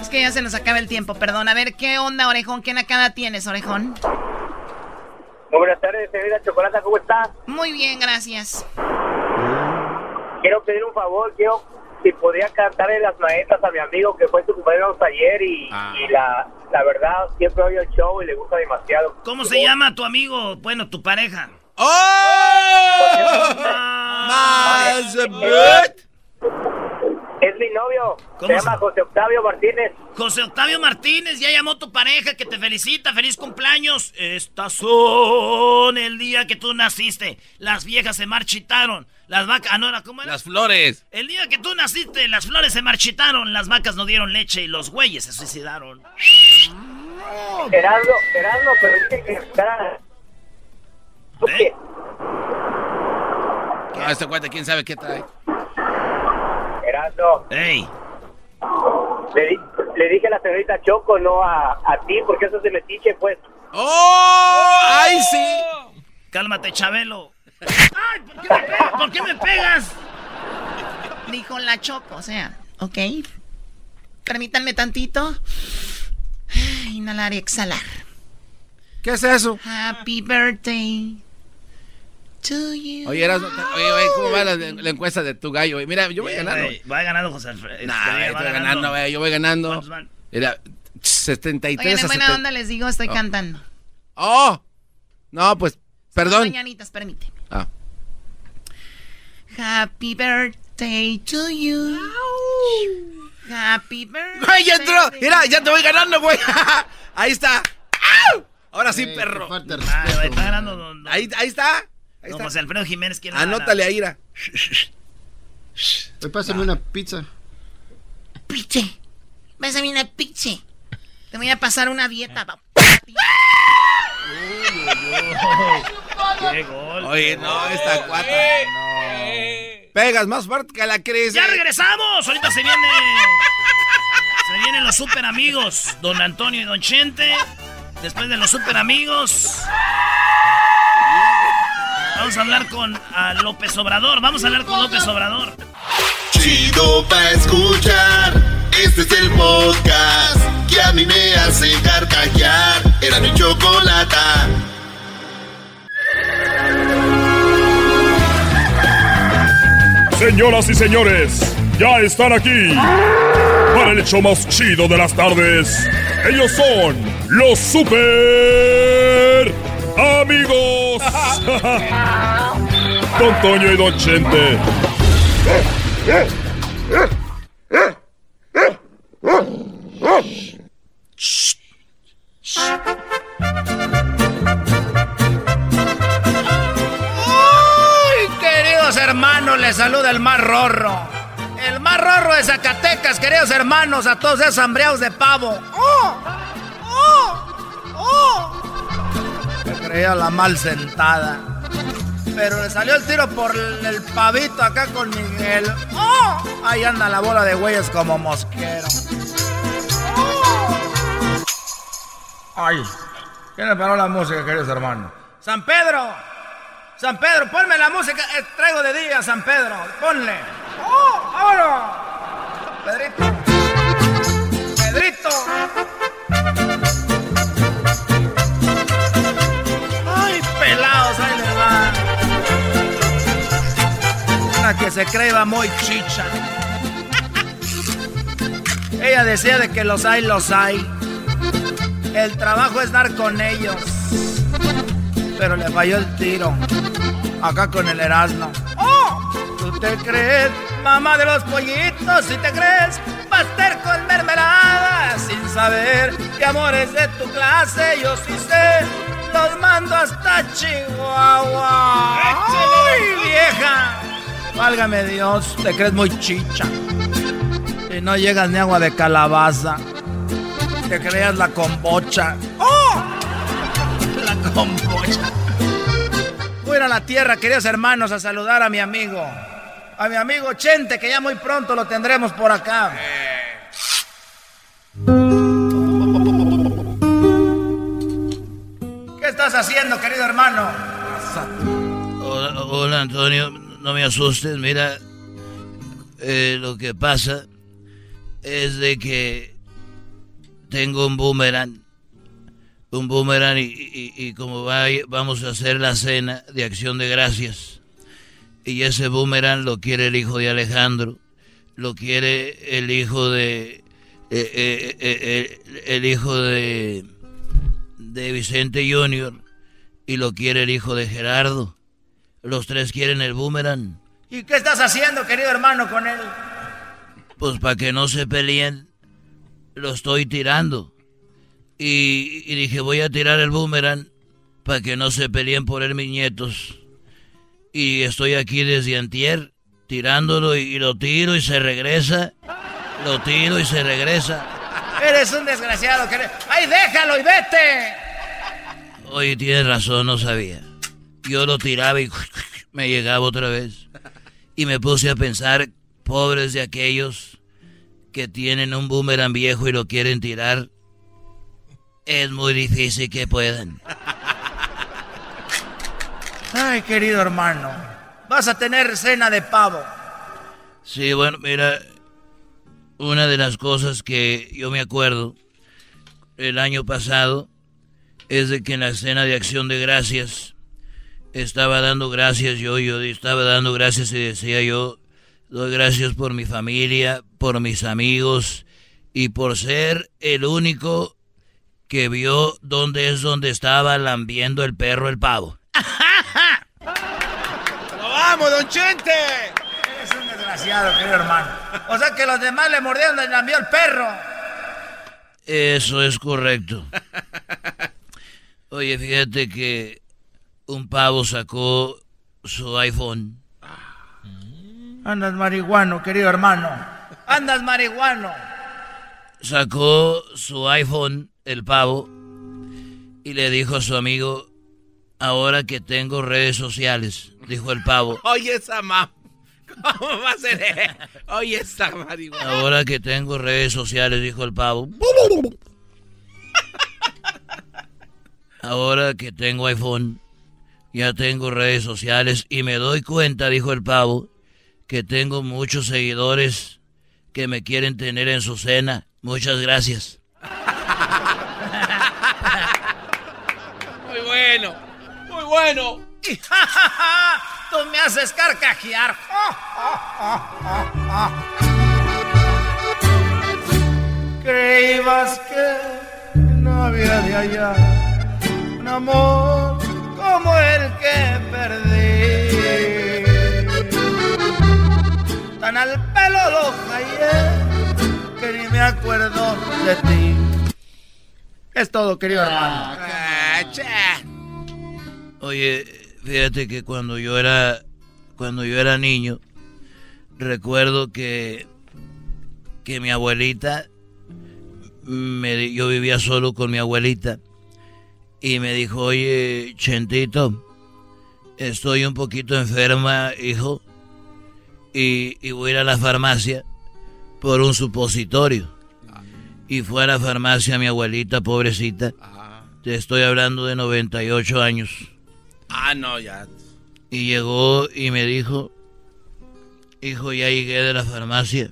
Es que ya se nos acaba el tiempo, perdón. A ver, ¿qué onda, Orejón? ¿Qué nacada tienes, Orejón? Buenas tardes, señorita Chocolata, ¿cómo está? Muy bien, gracias. Quiero pedir un favor, quiero si podría cantarle las maestras a mi amigo que fue su cumpleaños ayer y, y la, la verdad siempre oye el show y le gusta demasiado. ¿Cómo se llama tu amigo? Bueno, tu pareja. ¡Oh! Más Es mi novio, ¿Cómo se se- llama José Octavio Martínez. José Octavio Martínez, ya llamó tu pareja que te felicita, feliz cumpleaños. Estas son el día que tú naciste. Las viejas se marchitaron, Las vacas, ah, no, era- ¿cómo era? Las flores. El día que tú naciste, las flores se marchitaron, las vacas no dieron leche y los güeyes se suicidaron. Gerardo, Gerardo, pero dice que está... ¿Eh? No, este cuate, quién sabe qué trae. Gerardo, ¡Ey! le, di- le dije a la señorita Choco, no a, a ti, porque eso es de metiche, pues. ¡Oh! ¡Ay, sí! Cálmate, Chabelo. ¡Ay! ¿por qué me pegas? ¿Por qué me pegas? Dijo la Choco, o sea, ok. Permítanme tantito. Inhalar y exhalar. ¿Qué es eso? Happy birthday to you. Oye, Erasmo, oye, oye, ¿cómo va la, la encuesta de tu gallo? güey? Mira, yo voy Bien, ganando. güey. Va ganando José Alfredo. Nah, Este, güey, va estoy ganando, güey, yo voy ganando. Mira, 73 Oigan, en a buena 70. onda les digo, estoy Oh. cantando. ¡Oh! No, pues, perdón. Mañanitas, permíteme. Ah. Happy birthday to you. Happy birthday. ¡Ay, ya entró! Mira, ya te voy ganando, güey. Ahí está. ¡Au! Ahora sí, perro. Ah, güey, está ganando don- don- Ahí, ahí está. Ahí está. José Alfredo Jiménez. ¿quién le Anótale a Ira. Hoy pásame una pizza. Piche. Pásame una piche. Te voy a pasar una dieta. pa- ¡Qué gol! Oye, no, esta cuata. Pegas más fuerte que la crisis. ¡Ya regresamos! Ahorita se viene. Se vienen los super amigos, don Antonio y don Chente. Después de los super amigos. Vamos a hablar con ah, López Obrador. Vamos a hablar con López Obrador. Chido pa' escuchar. Este es el podcast que a mí me hace carcajear. Era mi chocolata. Señoras y señores, ya están aquí para el hecho más chido de las tardes. Ellos son los super amigos. Don Toño y Don Chente. ¡Ay, queridos hermanos! Les saluda el más rorro. El más rorro de Zacatecas, queridos hermanos, a todos esos hambreados de pavo. ¡Oh! ¡Oh! ¡Oh! Me creía la mal sentada. Pero le salió el tiro por el, pavito acá con Miguel. ¡Oh! Ahí anda la bola de güeyes como mosquero. ¡Oh! ¡Ay! ¿Quién le paró la música, queridos hermanos? ¡San Pedro! San Pedro, ponme la música. eh, traigo de día, San Pedro. Ponle. ¡Oh! ¡Vámonos! Pedrito. Pedrito. Que se cree muy chicha. Ella decía de que los hay, los hay. El trabajo es dar con ellos. Pero le falló el tiro. Acá con el Erasmo. ¡Oh! ¿Tú te crees mamá de los pollitos? Si te crees pastel con mermelada. Sin saber que amores de tu clase yo sí sé. Los mando hasta Chihuahua. ¡Ay, vieja! Válgame Dios, te crees muy chicha. Y no llegas ni agua de calabaza. Te creas la combocha. ¡Oh! La combocha. Voy a ir a la tierra, queridos hermanos, a saludar a mi amigo. A mi amigo Chente, que ya muy pronto lo tendremos por acá. ¿Qué estás haciendo, querido hermano? Hola, hola, Antonio, no me asustes, mira, eh, lo que pasa es de que tengo un boomerang, un boomerang y, y- como va- vamos a hacer la cena de acción de gracias y ese boomerang lo quiere el hijo de Alejandro, lo quiere el hijo de, eh, eh, el hijo de, de Vicente Junior y lo quiere el hijo de Gerardo. Los tres quieren el boomerang. ¿Y qué estás haciendo, querido hermano, con él? Pues para que no se peleen, lo estoy tirando. Y, y dije, voy a tirar el boomerang para que no se peleen por él mis nietos. Y estoy aquí desde antier tirándolo y, lo tiro y se regresa. Lo tiro y se regresa. Eres un desgraciado. ¡Ay, déjalo y vete! Oye, tienes razón, no sabía. Yo lo tiraba y me llegaba otra vez. Y me puse a pensar, pobres de aquellos que tienen un boomerang viejo y lo quieren tirar. Es muy difícil que puedan. Ay, querido hermano, vas a tener cena de pavo. Sí, bueno, mira, una de las cosas que yo me acuerdo el año pasado es de que en la cena de acción de gracias estaba dando gracias yo, yo estaba dando gracias y decía yo, doy gracias por mi familia, por mis amigos y por ser el único que vio dónde es donde estaba lambiendo el perro el pavo. ¡Lo vamos, don Chente! Eres un desgraciado, querido hermano. O sea que los demás le mordieron y lambió el perro. Eso es correcto. Oye, fíjate que un pavo sacó su iPhone. Andas marihuano, querido hermano. Andas marihuano. Sacó su iPhone, el pavo, y le dijo a su amigo, ahora que tengo redes sociales, dijo el pavo. Oye, esa ma... ¿Cómo va a ser? Oye, esa marihuana. Ahora que tengo redes sociales, dijo el pavo. Ahora que tengo iPhone, ya tengo redes sociales y me doy cuenta, dijo el pavo, que tengo muchos seguidores que me quieren tener en su cena. Muchas gracias. Muy bueno, muy bueno. Tú me haces carcajear. Creías que no había de allá un amor como el que perdí. Tan al pelo lo que ni me acuerdo de ti. Es todo, querido hermano. Oye, fíjate que cuando yo era cuando yo era niño recuerdo que que mi abuelita me, yo vivía solo con mi abuelita y me dijo, oye, Chentito, estoy un poquito enferma, hijo, y, y voy a ir a la farmacia por un supositorio. Y fue a la farmacia mi abuelita, pobrecita. Te estoy hablando de 98 años. Ah, no, ya. Y llegó y me dijo, hijo, ya llegué de la farmacia.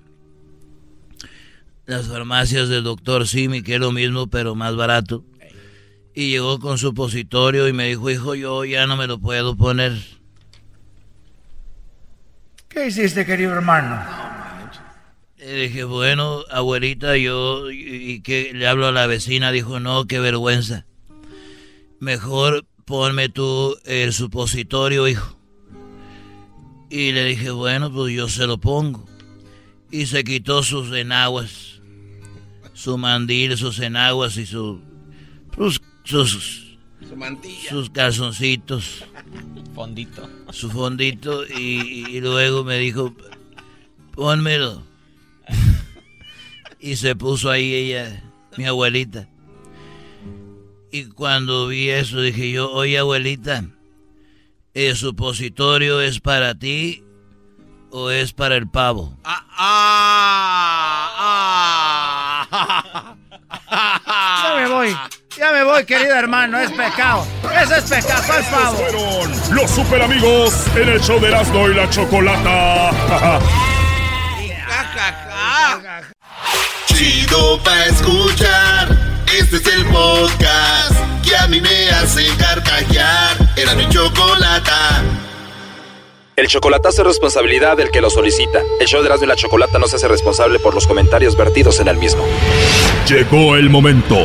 Las farmacias del doctor Simi, que es lo mismo, pero más barato. Y llegó con su supositorio y me dijo, hijo, yo ya no me lo puedo poner. ¿Qué hiciste, querido hermano? Le dije, bueno, abuelita, yo, y, que le hablo a la vecina, dijo, no, qué vergüenza. Mejor ponme tú el supositorio, hijo. Y le dije, bueno, pues yo se lo pongo. Y se quitó sus enaguas, su mandil, sus enaguas y su, sus, sus, su mantilla. sus calzoncitos. Fondito. Su fondito y, y luego me dijo, pónmelo. y se puso ahí ella, mi abuelita. Y cuando vi eso dije yo, oye abuelita, ¿el supositorio es para ti o es para el pavo? Ah, ah, ah. Ya me voy, ya me voy, querido hermano, es pecado. Eso es pecado, ¿cuál pavo? fueron los super amigos en el show de Erasmo y la Chocolata. Chido pa' escuchar. Este es el podcast que a mí me hace carcajear. Era mi chocolata. El chocolatazo es responsabilidad del que lo solicita. El show de Erasmo y la Chocolata no se hace responsable por los comentarios vertidos en el mismo. Llegó el momento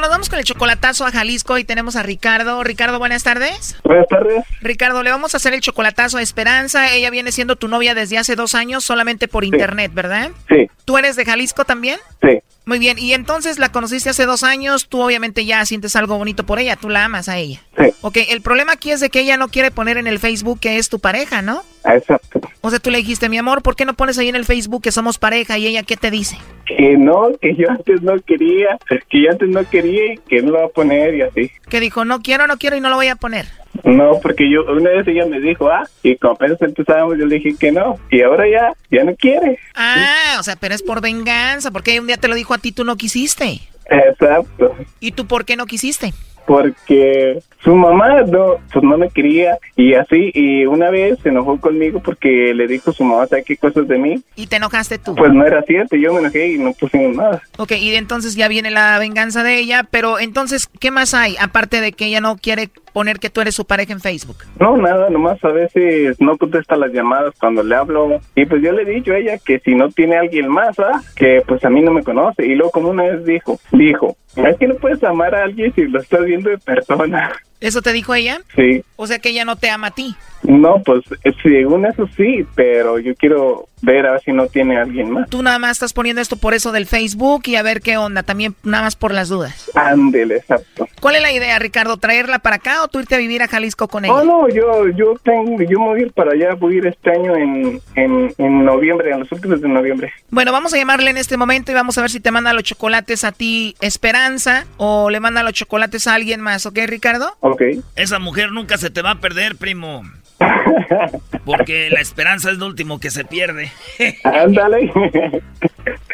Bueno, nos vamos con el chocolatazo a Jalisco y tenemos a Ricardo. Ricardo, buenas tardes. Buenas tardes. Ricardo, le vamos a hacer el chocolatazo a Esperanza. Ella viene siendo tu novia desde hace dos años solamente por internet, ¿verdad? Sí. ¿Tú eres de Jalisco también? Sí. Muy bien, y entonces la conociste hace dos años, tú obviamente ya sientes algo bonito por ella, tú la amas a ella. Sí. Ok, el problema aquí es de que ella no quiere poner en el Facebook que es tu pareja, ¿no? Exacto. O sea, tú le dijiste, mi amor, ¿por qué no pones ahí en el Facebook que somos pareja? Y ella, ¿qué te dice? Que no, que yo antes no quería, que yo antes no quería y que no lo va a poner y así. Que dijo, no quiero, no quiero y no lo voy a poner. No, porque yo una vez ella me dijo, ah, y como apenas empezábamos yo le dije que no, y ahora ya, ya no quiere. Ah, o sea, pero es por venganza, porque un día te lo dijo a ti, tú no quisiste. Exacto. ¿Y tú por qué no quisiste? Porque su mamá no, pues no me quería y así, y una vez se enojó conmigo porque le dijo su mamá, ¿sabe qué cosas de mí? ¿Y te enojaste tú? Pues no era cierto, yo me enojé y no pusimos nada. Ok, y entonces ya viene la venganza de ella, pero entonces, ¿qué más hay? Aparte de que ella no quiere poner que tú eres su pareja en Facebook. No, nada, nomás a veces no contesta las llamadas cuando le hablo. Y pues yo le he dicho a ella que si no tiene alguien más, ¿ah? que pues a mí no me conoce. Y luego como una vez dijo, dijo, es que no puedes amar a alguien si lo estás viendo de persona. ¿Eso te dijo ella? Sí. O sea que ella no te ama a ti. No, pues eh, según eso sí, pero yo quiero ver a ver si no tiene alguien más. Tú nada más estás poniendo esto por eso del Facebook y a ver qué onda, también nada más por las dudas. Ándele, exacto. ¿Cuál es la idea, Ricardo? ¿Traerla para acá o tú irte a vivir a Jalisco con ella? Oh, no, yo, yo tengo, yo me voy a ir para allá, voy a ir este año en, en, en noviembre, en los últimos de noviembre. Bueno, vamos a llamarle en este momento y vamos a ver si te manda los chocolates a ti Esperanza o le manda los chocolates a alguien más, ¿ok, Ricardo? Ok. Esa mujer nunca se te va a perder, primo. Porque la esperanza es lo último que se pierde. Ándale.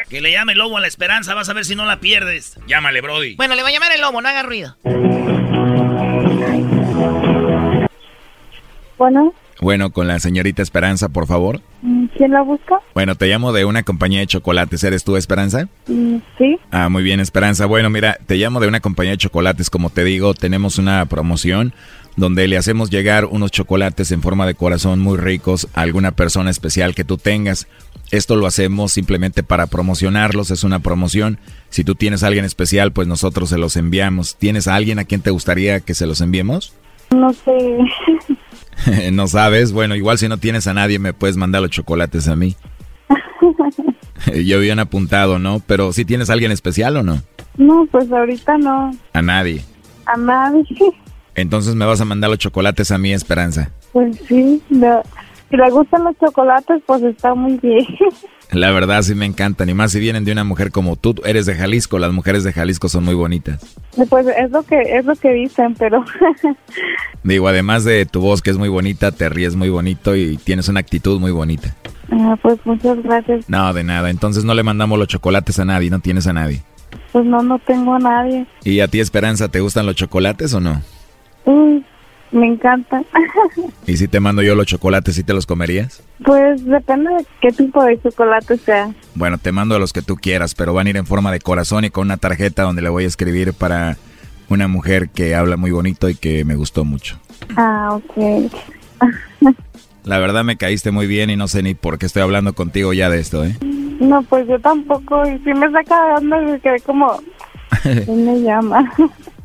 que le llame el lobo a la esperanza, vas a ver si no la pierdes. Llámale, Brody. Bueno, le voy a llamar el lobo, no haga ruido. Bueno, Bueno, con la señorita Esperanza, por favor. mm, ¿quién la busca? Bueno, te llamo de una compañía de chocolates. ¿Eres tú, Esperanza? Mm, Sí, Ah, muy bien, Esperanza. Bueno, mira, te llamo de una compañía de chocolates. Como te digo, tenemos una promoción donde le hacemos llegar unos chocolates en forma de corazón muy ricos a alguna persona especial que tú tengas. Esto lo hacemos simplemente para promocionarlos, es una promoción. Si tú tienes a alguien especial, pues nosotros se los enviamos. ¿Tienes a alguien a quien te gustaría que se los enviemos? no sé. no sabes. Bueno, igual si no tienes a nadie, me puedes mandar los chocolates a mí. Yo habían apuntado, ¿no? Pero si tienes a alguien especial o no? no, pues ahorita no. A nadie. A nadie. Entonces me vas a mandar los chocolates a mí, Esperanza. Pues sí, no. si le gustan los chocolates, pues está muy bien. La verdad sí me encantan. Y más si vienen de una mujer como tú. Tú Eres de Jalisco. Las mujeres de Jalisco son muy bonitas. Pues es lo que es lo que dicen, pero Digo, además de tu voz que es muy bonita, te ríes muy bonito y tienes una actitud muy bonita. ah, pues muchas gracias. No, de nada. Entonces no le mandamos los chocolates a nadie. No tienes a nadie. Pues no, no tengo a nadie. ¿Y a ti, Esperanza, te gustan los chocolates o no? Uy, me encanta. ¿Y si te mando yo los chocolates, sí te los comerías? pues depende de qué tipo de chocolate sea. Bueno, te mando los que tú quieras, pero van a ir en forma de corazón y con una tarjeta donde le voy a escribir para una mujer que habla muy bonito y que me gustó mucho. Ah, ok. La verdad me caíste muy bien y no sé ni por qué estoy hablando contigo ya de esto, ¿eh? No, pues yo tampoco. Y si me está cagando, me quedé como... ¿Quién me llama?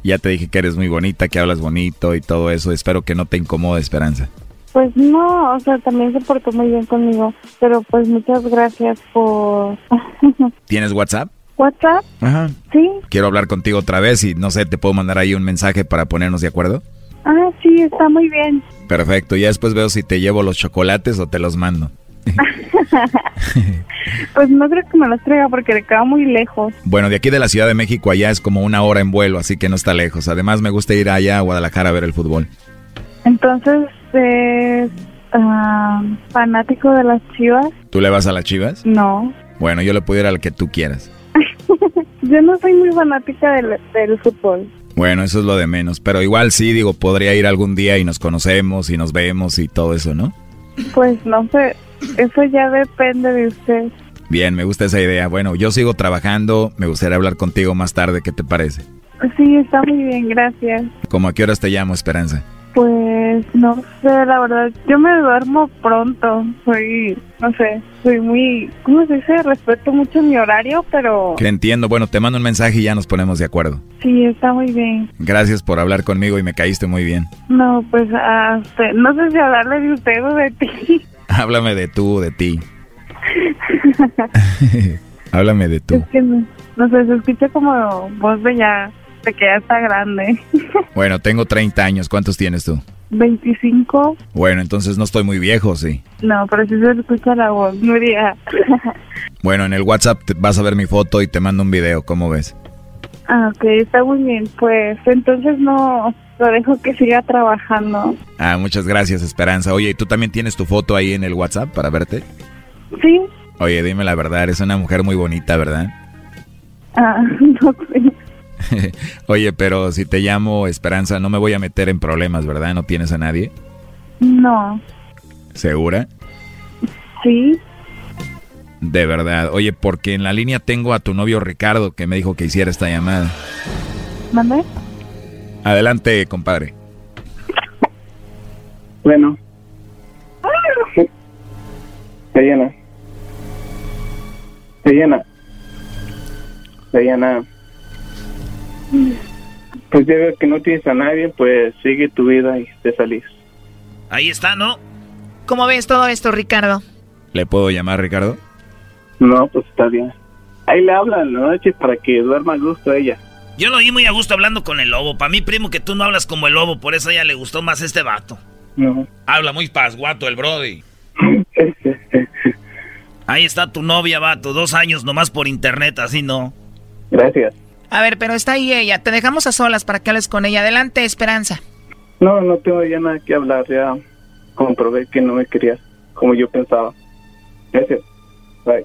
Ya te dije que eres muy bonita, que hablas bonito y todo eso. Espero que no te incomode, Esperanza. Pues no, o sea, también se portó muy bien conmigo. Pero pues muchas gracias por... ¿Tienes WhatsApp? ¿WhatsApp? Ajá. Sí. Quiero hablar contigo otra vez y no sé, ¿te puedo mandar ahí un mensaje para ponernos de acuerdo? Ah, sí, está muy bien. Perfecto, ya después veo si te llevo los chocolates o te los mando. Pues no creo que me los traiga porque le queda muy lejos. Bueno, de aquí de la Ciudad de México allá es como una hora en vuelo, así que no está lejos. Además me gusta ir allá a Guadalajara a ver el fútbol. Entonces, es ah, fanático de las chivas. ¿Tú le vas a las chivas? No. Bueno, yo le puedo ir al que tú quieras. Yo no soy muy fanática del, del fútbol. Bueno, eso es lo de menos. Pero igual sí, digo, podría ir algún día y nos conocemos y nos vemos y todo eso, ¿no? Pues no sé, eso ya depende de usted. Bien, me gusta esa idea. Bueno, yo sigo trabajando. Me gustaría hablar contigo más tarde. ¿Qué te parece? Sí, está muy bien, gracias. ¿Cómo a qué horas te llamo, Esperanza? Pues no sé, la verdad, yo me duermo pronto, soy, no sé, soy muy, ¿cómo se dice? Respeto mucho mi horario, pero... Que entiendo, bueno, te mando un mensaje y ya nos ponemos de acuerdo. Sí, está muy bien. Gracias por hablar conmigo y me caíste muy bien. No, pues hasta, no sé si hablarle de usted o de ti. Háblame de tú, de ti. Háblame de tú. Es que no, no sé, se escucha como voz de ya de que ya está grande. bueno, tengo 30 años. ¿Cuántos tienes tú? 25. Bueno, entonces no estoy muy viejo, sí. No, pero sí se escucha la voz, Nuria. bueno, en el WhatsApp vas a ver mi foto y te mando un video, ¿cómo ves? Ah, ok, está muy bien. Pues entonces no, lo dejo que siga trabajando. Ah, muchas gracias, Esperanza. Oye, ¿y tú también tienes tu foto ahí en el WhatsApp para verte? Sí. Oye, dime la verdad, eres una mujer muy bonita, ¿verdad? Ah, no sé. Oye, pero si te llamo Esperanza, no me voy a meter en problemas, ¿verdad? ¿No tienes a nadie? No. ¿Segura? Sí. De verdad. Oye, porque en la línea tengo a tu novio Ricardo que me dijo que hiciera esta llamada. ¿Mande? Adelante, compadre. Bueno. Se llena. Se llena. Se llena. Pues ya ves que no tienes a nadie, pues sigue tu vida y te salís. Ahí está, ¿no? ¿Cómo ves todo esto, Ricardo? ¿Le puedo llamar, Ricardo? No, pues está bien. Ahí le hablan en la noche para que duerma a gusto ella. Yo lo oí muy a gusto hablando con el lobo. Para mí, primo, que tú no hablas como el lobo, por eso a ella le gustó más este vato. No. Habla muy pasguato el Brody. Ahí está tu novia, vato. Dos años nomás por internet, así no. Gracias. A ver, pero está ahí ella. Te dejamos a solas para que hables con ella. Adelante, Esperanza. No, no tengo ya nada que hablar. Ya comprobé que no me querías como yo pensaba. Gracias. Bye.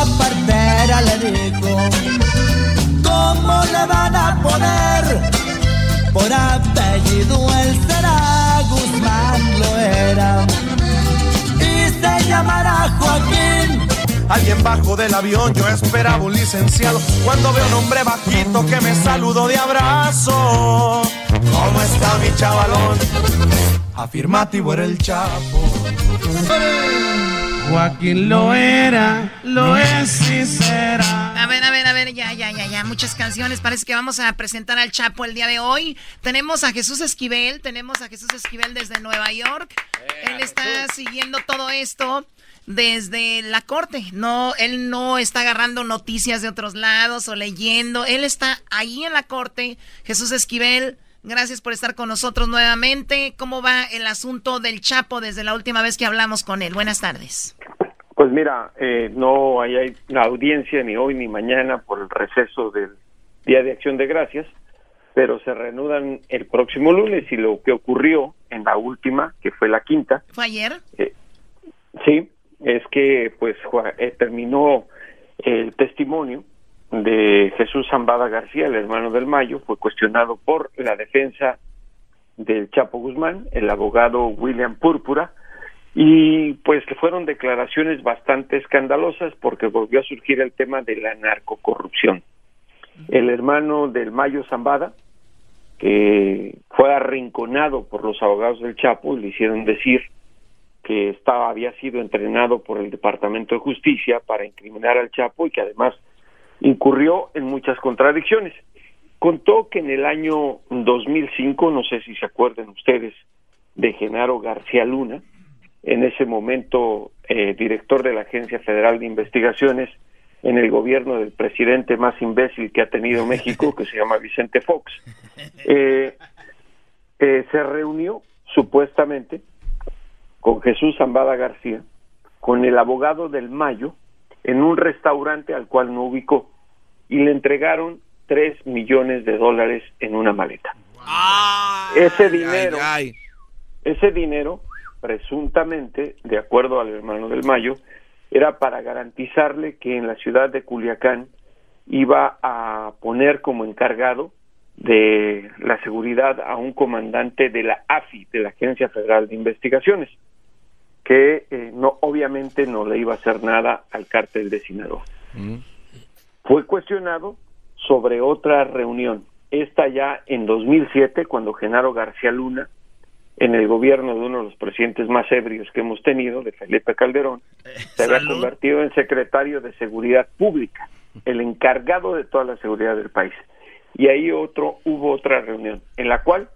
Alguien bajo del avión, yo esperaba un licenciado. Cuando veo un hombre bajito que me saludó de abrazo. ¿Cómo está mi chavalón? Afirmativo era el chapo. Joaquín lo era, lo es y será. A ver, a ver, a ver, ya, ya, ya, ya. Muchas canciones. Parece que vamos a presentar al Chapo el día de hoy. Tenemos a Jesús Esquivel, tenemos a Jesús Esquivel desde Nueva York. Él está siguiendo todo esto desde la corte. No, él no está agarrando noticias de otros lados o leyendo. Él está ahí en la corte. Jesús Esquivel, gracias por estar con nosotros nuevamente. ¿Cómo va el asunto del Chapo desde la última vez que hablamos con él? Buenas tardes. Pues mira, eh, no hay una audiencia ni hoy ni mañana por el receso del Día de Acción de Gracias, pero se reanudan el próximo lunes y lo que ocurrió en la última, que fue la quinta, ¿Fue ayer? eh, sí, es que pues eh, terminó el testimonio de Jesús Zambada García, el hermano del Mayo, fue cuestionado por la defensa del Chapo Guzmán, el abogado William Púrpura, y pues que fueron declaraciones bastante escandalosas porque volvió a surgir el tema de la narcocorrupción. El hermano del Mayo Zambada, que fue arrinconado por los abogados del Chapo, le hicieron decir que estaba había sido entrenado por el Departamento de Justicia para incriminar al Chapo y que además incurrió en muchas contradicciones. Contó que en el año 2005, no sé si se acuerdan ustedes, de Genaro García Luna, en ese momento eh, director de la Agencia Federal de Investigaciones en el gobierno del presidente más imbécil que ha tenido México, que se llama Vicente Fox, eh, eh, se reunió supuestamente con Jesús Zambada García, con el abogado del Mayo, en un restaurante al cual no ubicó, y le entregaron tres millones de dólares en una maleta. Ese dinero, Ese dinero, presuntamente, de acuerdo al hermano del Mayo, era para garantizarle que en la ciudad de Culiacán iba a poner como encargado de la seguridad a un comandante de la AFI, de la Agencia Federal de Investigaciones, que eh, no obviamente no le iba a hacer nada al cártel de Sinaloa. Fue cuestionado sobre otra reunión, esta ya en 2007, cuando Genaro García Luna, en el gobierno de uno de los presidentes más ebrios que hemos tenido, de Felipe Calderón, se había convertido en secretario de Seguridad Pública, el encargado de toda la seguridad del país. Y ahí otro, hubo otra reunión, en la cual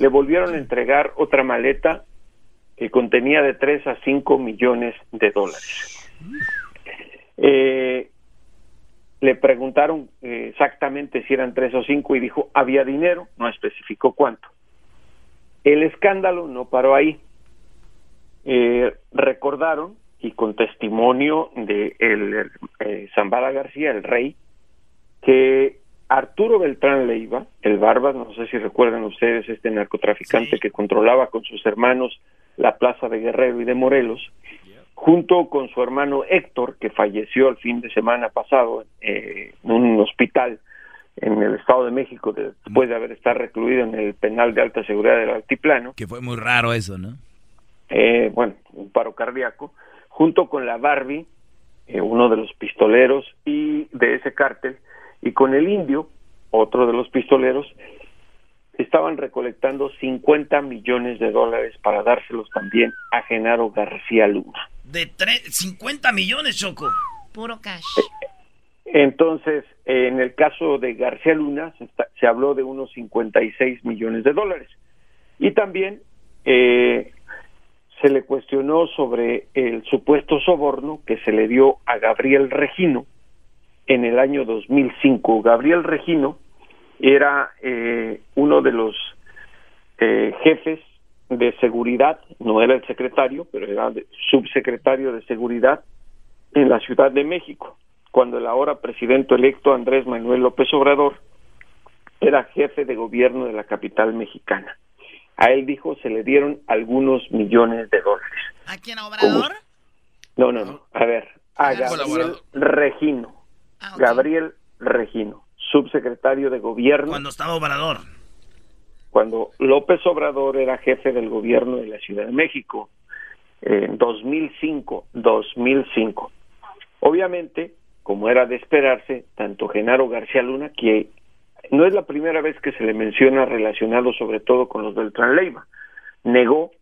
le volvieron a entregar otra maleta que contenía de 3 a 5 millones de dólares. Eh, le preguntaron eh, exactamente si eran 3 o 5 y dijo había dinero, no especificó cuánto. El escándalo no paró ahí. Eh, recordaron, y con testimonio de el, eh, Zambada García, el rey, que Arturo Beltrán Leiva, el Barbas, no sé si recuerdan ustedes este narcotraficante que controlaba con sus hermanos la plaza de Guerrero y de Morelos, junto con su hermano Héctor, que falleció el fin de semana pasado eh, en un hospital en el Estado de México después de haber estado recluido en el penal de alta seguridad del Altiplano. Que fue muy raro eso, ¿no? Eh, bueno, un paro cardíaco, junto con la Barbie, eh, uno de los pistoleros y de ese cártel, y con el indio, otro de los pistoleros, estaban recolectando 50 millones de dólares para dárselos también a Genaro García Luna. De 50 millones, Choco. Puro cash. Entonces, en el caso de García Luna, se, se habló de unos 56 millones de dólares. Y también eh, se le cuestionó sobre el supuesto soborno que se le dio a Gabriel Regino en el año 2005. Gabriel Regino era eh, uno de los eh, jefes de seguridad, no era el secretario, pero era subsecretario de seguridad en la Ciudad de México, cuando el ahora presidente electo Andrés Manuel López Obrador era jefe de gobierno de la capital mexicana. A él dijo se le dieron algunos millones de dólares. ¿A quién, a Obrador? No, no, no. A ver, a Gabriel Regino. Ah, Gabriel Regino, subsecretario de gobierno. Cuando estaba Obrador cuando López Obrador era jefe del gobierno de la Ciudad de México en 2005, 2005. Obviamente, como era de esperarse, tanto Genaro García Luna, que no es la primera vez que se le menciona relacionado sobre todo con los Beltrán Leiva, negó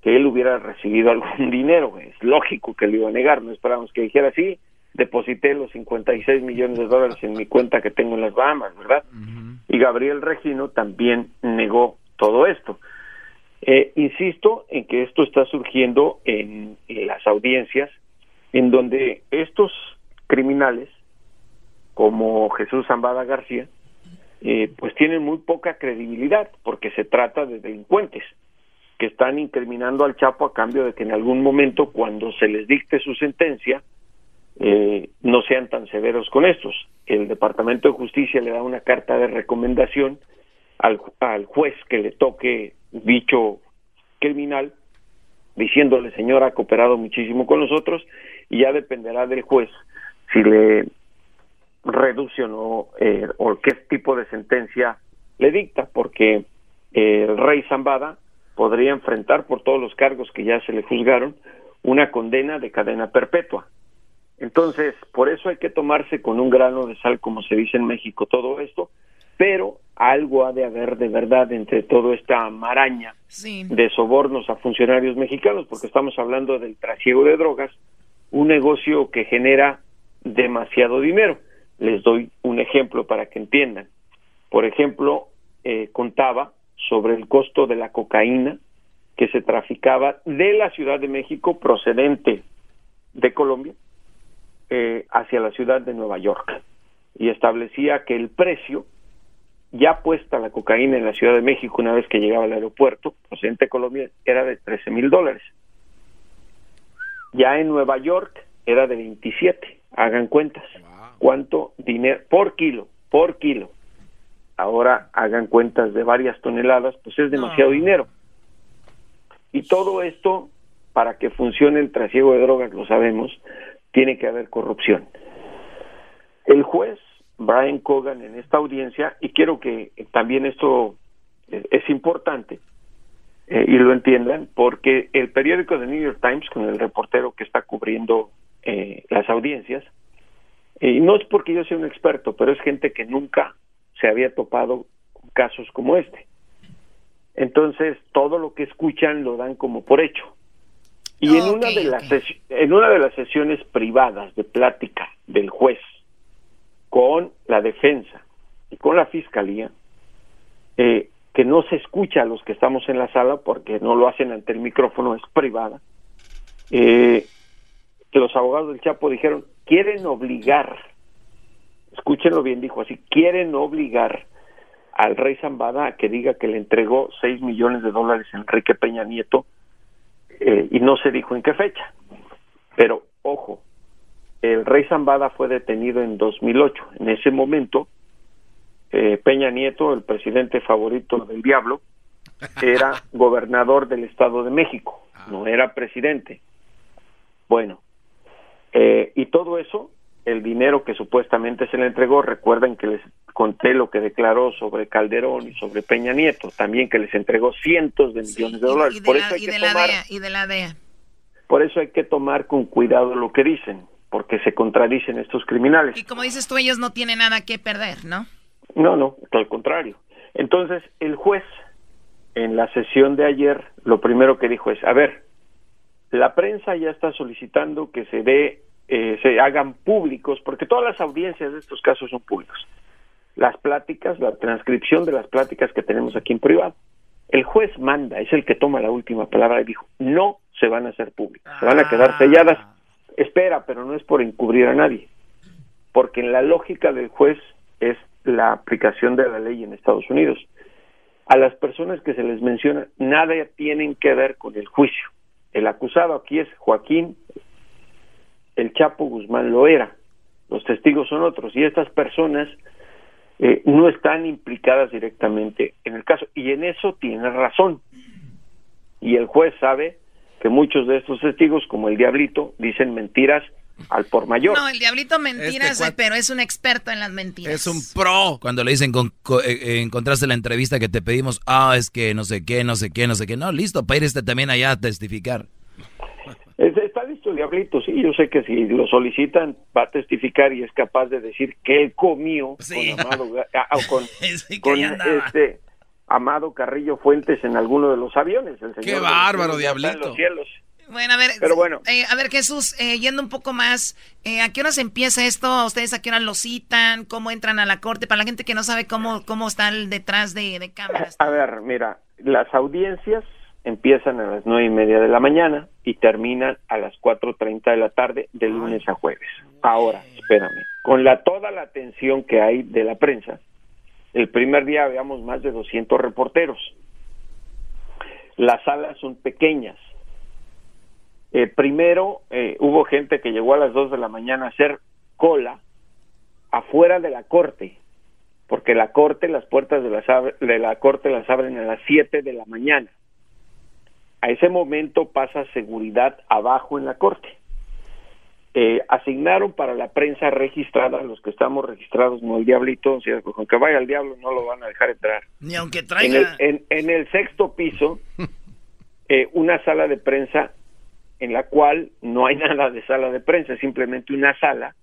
que él hubiera recibido algún dinero, es lógico que le iba a negar, no esperamos que dijera sí, deposité los 56 millones de dólares en mi cuenta que tengo en las Bahamas, ¿verdad? Y Gabriel Regino también negó todo esto. Eh, insisto en que esto está surgiendo en, las audiencias, en donde estos criminales, como Jesús Zambada García, eh, pues tienen muy poca credibilidad, porque se trata de delincuentes que están incriminando al Chapo a cambio de que en algún momento, cuando se les dicte su sentencia, eh, no sean tan severos con estos. El Departamento de Justicia le da una carta de recomendación al, al juez que le toque dicho criminal, diciéndole, señor, ha cooperado muchísimo con nosotros, y ya dependerá del juez si le reduce o no, eh, o qué tipo de sentencia le dicta, porque el rey Zambada podría enfrentar por todos los cargos que ya se le juzgaron una condena de cadena perpetua. Entonces, por eso hay que tomarse con un grano de sal, como se dice en México, todo esto, pero algo ha de haber de verdad entre toda esta maraña de sobornos a funcionarios mexicanos, porque estamos hablando del trasiego de drogas, un negocio que genera demasiado dinero. Les doy un ejemplo para que entiendan. Por ejemplo, eh, contaba sobre el costo de la cocaína que se traficaba de la Ciudad de México procedente de Colombia eh, hacia la ciudad de Nueva York y establecía que el precio ya puesta la cocaína en la Ciudad de México una vez que llegaba al aeropuerto, procedente de Colombia, era de 13 mil dólares. Ya en Nueva York era de 27. Hagan cuentas. ¿Cuánto dinero por kilo? Por kilo. Ahora hagan cuentas de varias toneladas, pues es demasiado dinero. Y todo esto, para que funcione el trasiego de drogas, lo sabemos, tiene que haber corrupción. El juez Brian Cogan en esta audiencia, y quiero que también esto eh, es importante eh, y lo entiendan, porque el periódico de New York Times, con el reportero que está cubriendo eh, las audiencias, y no es porque yo sea un experto, pero es gente que nunca se había topado casos como este. Entonces, todo lo que escuchan lo dan como por hecho. Y en, una de las en una de las sesiones privadas de plática del juez con la defensa y con la fiscalía, eh, que no se escucha a los que estamos en la sala porque no lo hacen ante el micrófono, es privada, eh, que los abogados del Chapo dijeron, quieren obligar, escúchenlo bien, dijo así, quieren obligar al rey Zambada a que diga que le entregó 6 millones de dólares a Enrique Peña Nieto eh, y no se dijo en qué fecha. Pero, ojo, el rey Zambada fue detenido en 2008. En ese momento, eh, Peña Nieto, el presidente favorito del diablo, era gobernador del Estado de México, no era presidente. Bueno, eh, y todo eso, el dinero que supuestamente se le entregó, recuerden que les conté lo que declaró sobre Calderón y sobre Peña Nieto, también que les entregó cientos de millones de dólares. por eso hay que tomar, y de la DEA. Por eso hay que tomar con cuidado lo que dicen, porque se contradicen estos criminales. Y como dices tú, ellos no tienen nada que perder, ¿no? No, no, al contrario. Entonces, el juez, en la sesión de ayer, lo primero que dijo es, a ver, la prensa ya está solicitando que se dé, eh, se hagan públicos, porque todas las audiencias de estos casos son públicos. Las pláticas, la transcripción de las pláticas que tenemos aquí en privado. El juez manda, es el que toma la última palabra y dijo, no se van a hacer públicas, se van a quedar selladas. Espera, pero no es por encubrir a nadie, porque en la lógica del juez es la aplicación de la ley en Estados Unidos. A las personas que se les menciona nada tienen que ver con el juicio. El acusado aquí es Joaquín, el Chapo Guzmán lo era, los testigos son otros y estas personas eh, no están implicadas directamente en el caso y en eso tiene razón. Y el juez sabe que muchos de estos testigos, como el diablito, dicen mentiras al por mayor. No, el diablito mentiras, este pero es un experto en las mentiras. Es un pro. Cuando le dicen, con, eh, eh, encontraste la entrevista que te pedimos, ah, es que no sé qué, no sé qué, no sé qué. No, listo, para ir este también allá a testificar. Está el diablito, sí, yo sé que si lo solicitan va a testificar y es capaz de decir que él comió con Amado, ah, con, con este Amado Carrillo Fuentes en alguno de los aviones. El señor Qué bárbaro, diablito. Bueno, a ver, Pero bueno. Eh, a ver Jesús, eh, yendo un poco más, eh, ¿a qué horas empieza esto? ¿Ustedes a qué hora lo citan? ¿Cómo entran a la corte? Para la gente que no sabe cómo, cómo están detrás de, de cámaras. A ver, mira, las audiencias empiezan a las nueve y media de la mañana y terminan a las cuatro treinta de la tarde de lunes a jueves. Ahora, espérame, con la toda la atención que hay de la prensa, el primer día habíamos más de 200 reporteros. Las salas son pequeñas. Eh, primero eh, hubo gente que llegó a las 2 de la mañana a hacer cola afuera de la corte, porque la corte, las puertas de la, de la corte las abren a las 7 de la mañana. A ese momento pasa seguridad abajo en la corte. Eh, asignaron para la prensa registrada, los que estamos registrados, no el diablito, aunque vaya el diablo no lo van a dejar entrar. Ni aunque traiga. En el, en, el sexto piso, eh, una sala de prensa en la cual no hay nada de sala de prensa, simplemente una sala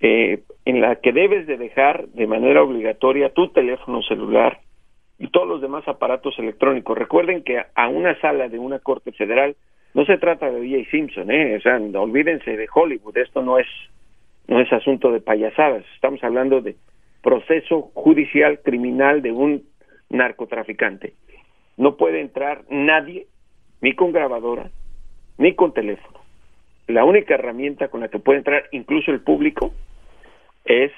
eh, en la que debes de dejar de manera obligatoria tu teléfono celular y todos los demás aparatos electrónicos. Recuerden que a una sala de una corte federal no se trata de O.J. Simpson, ¿eh? O sea, olvídense de Hollywood, esto no es, no es asunto de payasadas, estamos hablando de proceso judicial criminal de un narcotraficante. No puede entrar nadie, ni con grabadora, ni con teléfono. La única herramienta con la que puede entrar incluso el público es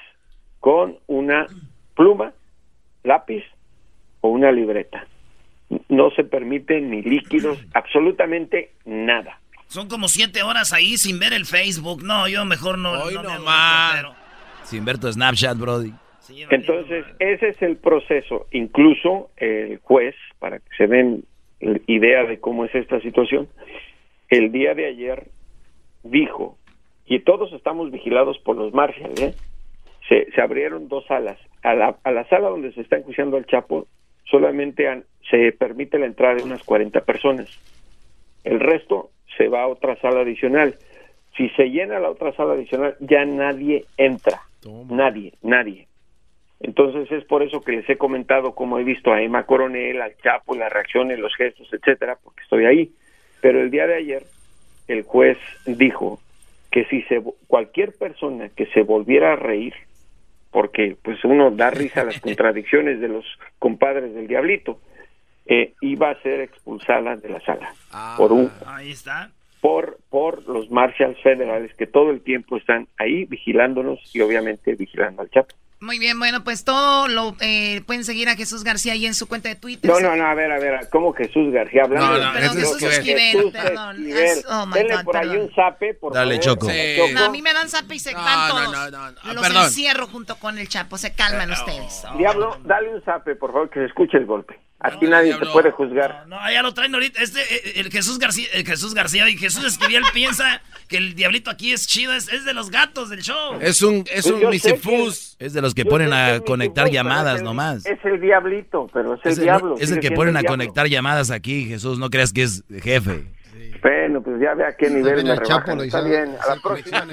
con una pluma, lápiz o una libreta no se permiten ni líquidos, absolutamente nada. Son como siete horas ahí sin ver el Facebook. No, yo mejor no. Hoy no, más. Sin ver tu Snapchat, Brody. Entonces, ese es el proceso. Incluso el juez, para que se den idea de cómo es esta situación. El día de ayer dijo, y todos estamos vigilados por los Marshall, ¿eh? se, se abrieron dos salas. A la, a la sala donde se está enjuiciando al Chapo solamente se permite la entrada de unas 40 personas. El resto se va a otra sala adicional. Si se llena la otra sala adicional, ya nadie entra. Nadie, nadie. Entonces es por eso que les he comentado cómo he visto a Emma Coronel, al Chapo, las reacciones, los gestos, etcétera, porque estoy ahí. Pero el día de ayer el juez dijo que si se cualquier persona que se volviera a reír, porque pues uno da risa a las contradicciones de los compadres del diablito, eh, iba a ser expulsada de la sala por un Ahí está. por por los marshals federales que todo el tiempo están ahí vigilándonos y obviamente vigilando al Chapo. Muy bien, bueno, pues todo lo eh, pueden seguir a Jesús García ahí en su cuenta de Twitter. No, no, no, a ver, a ver, ¿cómo Jesús García hablando? No, no, Perdón, Jesús Jesús Esquivel, perdón. Esquivel. Es- oh, my Denle God, por ahí perdón. un zape, por Dale, favor. Choco. Sí. No, a mí me dan zap y se van no, todos. no, no, no, Los perdón. encierro junto con el Chapo. Se calman ustedes. Diablo, dale un zape, por favor, que se escuche el golpe. Aquí nadie te puede juzgar. No, ya lo traen ahorita. Este, eh, el Jesús García, el Jesús García y Jesús Esquivel piensa que el diablito aquí es chido, es, es de los gatos del show. Es un, es un misifus. Es de los que ponen a conectar llamadas el- nomás. Es el diablito, pero es el Es el, diablo. es el que ponen a diablo. conectar llamadas aquí, Jesús. No creas que es jefe. Bueno, pues ya ve a qué nivel me rebajan. Está bien, a la próxima.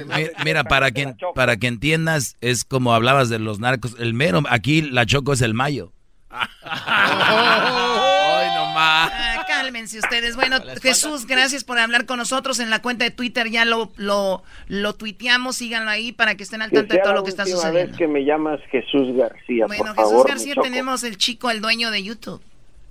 Mira, para que, para que entiendas, es como hablabas de los narcos. El mero, aquí la Choco es el mayo. Ay, no más. Ah, cálmense ustedes. Bueno, Jesús, gracias por hablar con nosotros en la cuenta de Twitter. Ya lo, lo, lo tuiteamos. Síganlo ahí para que estén al Que tanto de todo lo que está sucediendo. vez que me llamas Jesús García, Bueno, por Jesús favor. García, tenemos el chico, el dueño de YouTube.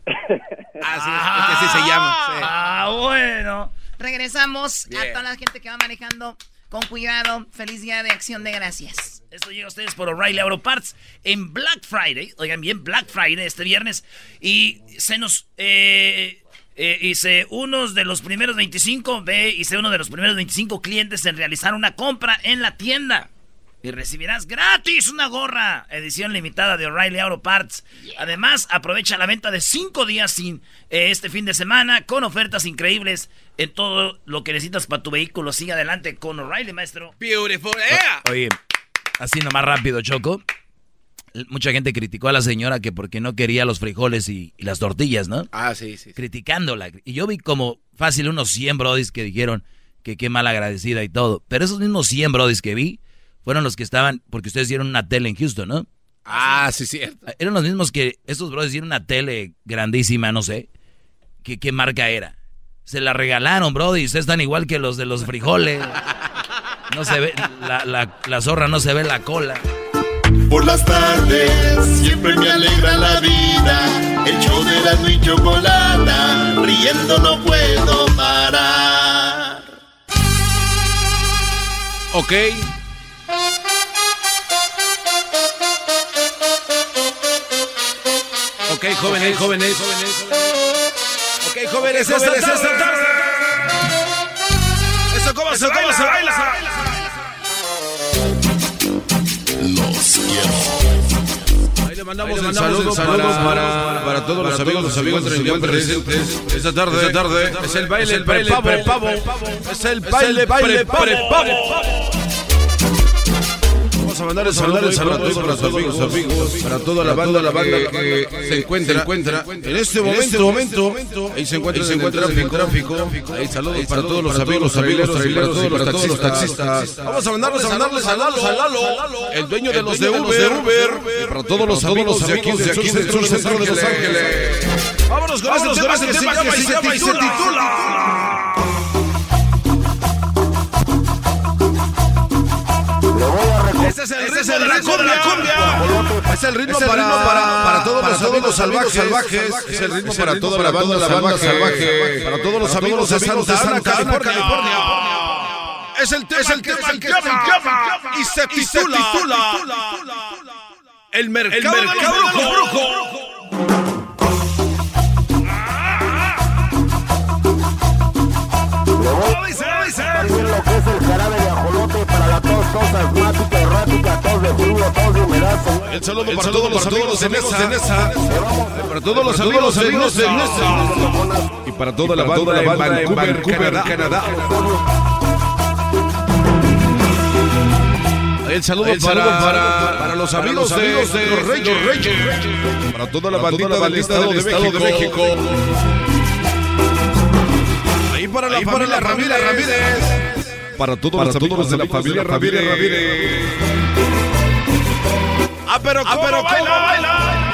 Ah, sí, es que así se llama. sí. Ah, bueno. Regresamos a toda la gente que va manejando con cuidado. Feliz día de acción de gracias. Esto llega a ustedes por O'Reilly Auto Parts en Black Friday. Oigan bien, Black Friday este viernes. Y se nos... Eh, eh, hice unos de los primeros 25, ve, hice uno de los primeros 25 clientes en realizar una compra en la tienda. Y recibirás gratis una gorra, edición limitada de O'Reilly Auto Parts. Además, aprovecha la venta de 5 días sin eh, este fin de semana con ofertas increíbles en todo lo que necesitas para tu vehículo. Sigue adelante con O'Reilly, maestro. Beautiful. Yeah. Oye, así nomás rápido, Choco. Mucha gente criticó a la señora que porque no quería los frijoles y, y las tortillas, ¿no? Ah, sí, sí. sí. Criticándola. Y yo vi como fácil unos 100 brodis que dijeron que qué mal agradecida y todo. Pero esos mismos 100 brodis que vi fueron los que estaban, porque ustedes dieron una tele en Houston, ¿no? Ah, sí, cierto. Eran los mismos que esos brodis dieron una tele grandísima, no sé. ¿Qué, qué marca era? Se la regalaron, brody. Ustedes están igual que los de los frijoles. No se ve, la, la, la zorra no se ve la cola. Por las tardes siempre me alegra la vida. El show de la y chocolata, riendo no puedo parar. Ok. Ok, jóvenes, jóvenes. Ok, jóvenes, esta tarde. Eso cómo se cómo se baila. Los quiero. Ahí le mandamos un saludo, para, para, todos los amigos, los amigos encuentran presentes esta tarde. Esta tarde es el baile, el baile prepavo. Es el baile, baile prepavo. A mandar el saludo para todos los amigos, amigos, para toda la banda, la banda que se encuentra, encuentra en este momento, momento, ahí se encuentra, en tráfico, ahí saludos para todos los amigos, amigos, traileros para todos los taxistas. Vamos a mandarles, a mandarles a Lalo, a Lalo, el dueño de los de Uber, para todos los amigos de aquí, de aquí, del sur centro de Los Ángeles. Vámonos con este tema que se llama y se titula. Este es el ritmo de la cumbia. Es el ritmo para, para, para todos los amigos salvajes. salvajes. Es el ritmo para toda la banda, la banda salvaje. Para todos los amigos de Santa Ana, California. Es el tema, es el tema que se llama y se titula El mercado, de los brujos. También lo que es el jarabe de ajolote para la tos, tos asmática, errática, tos de frío, tos de humedad, El saludo para todos los amigos de Nesa. Para todos los amigos de Nesa. Y para toda la banda en Vancouver, Canadá. El saludo, para, para los amigos, de, los Reyes. Para toda la bandita del Estado de México. Ahí para la familia Ramírez. Para todos los amigos de la familia Ramírez. Ah, pero ¿cómo baila? baila?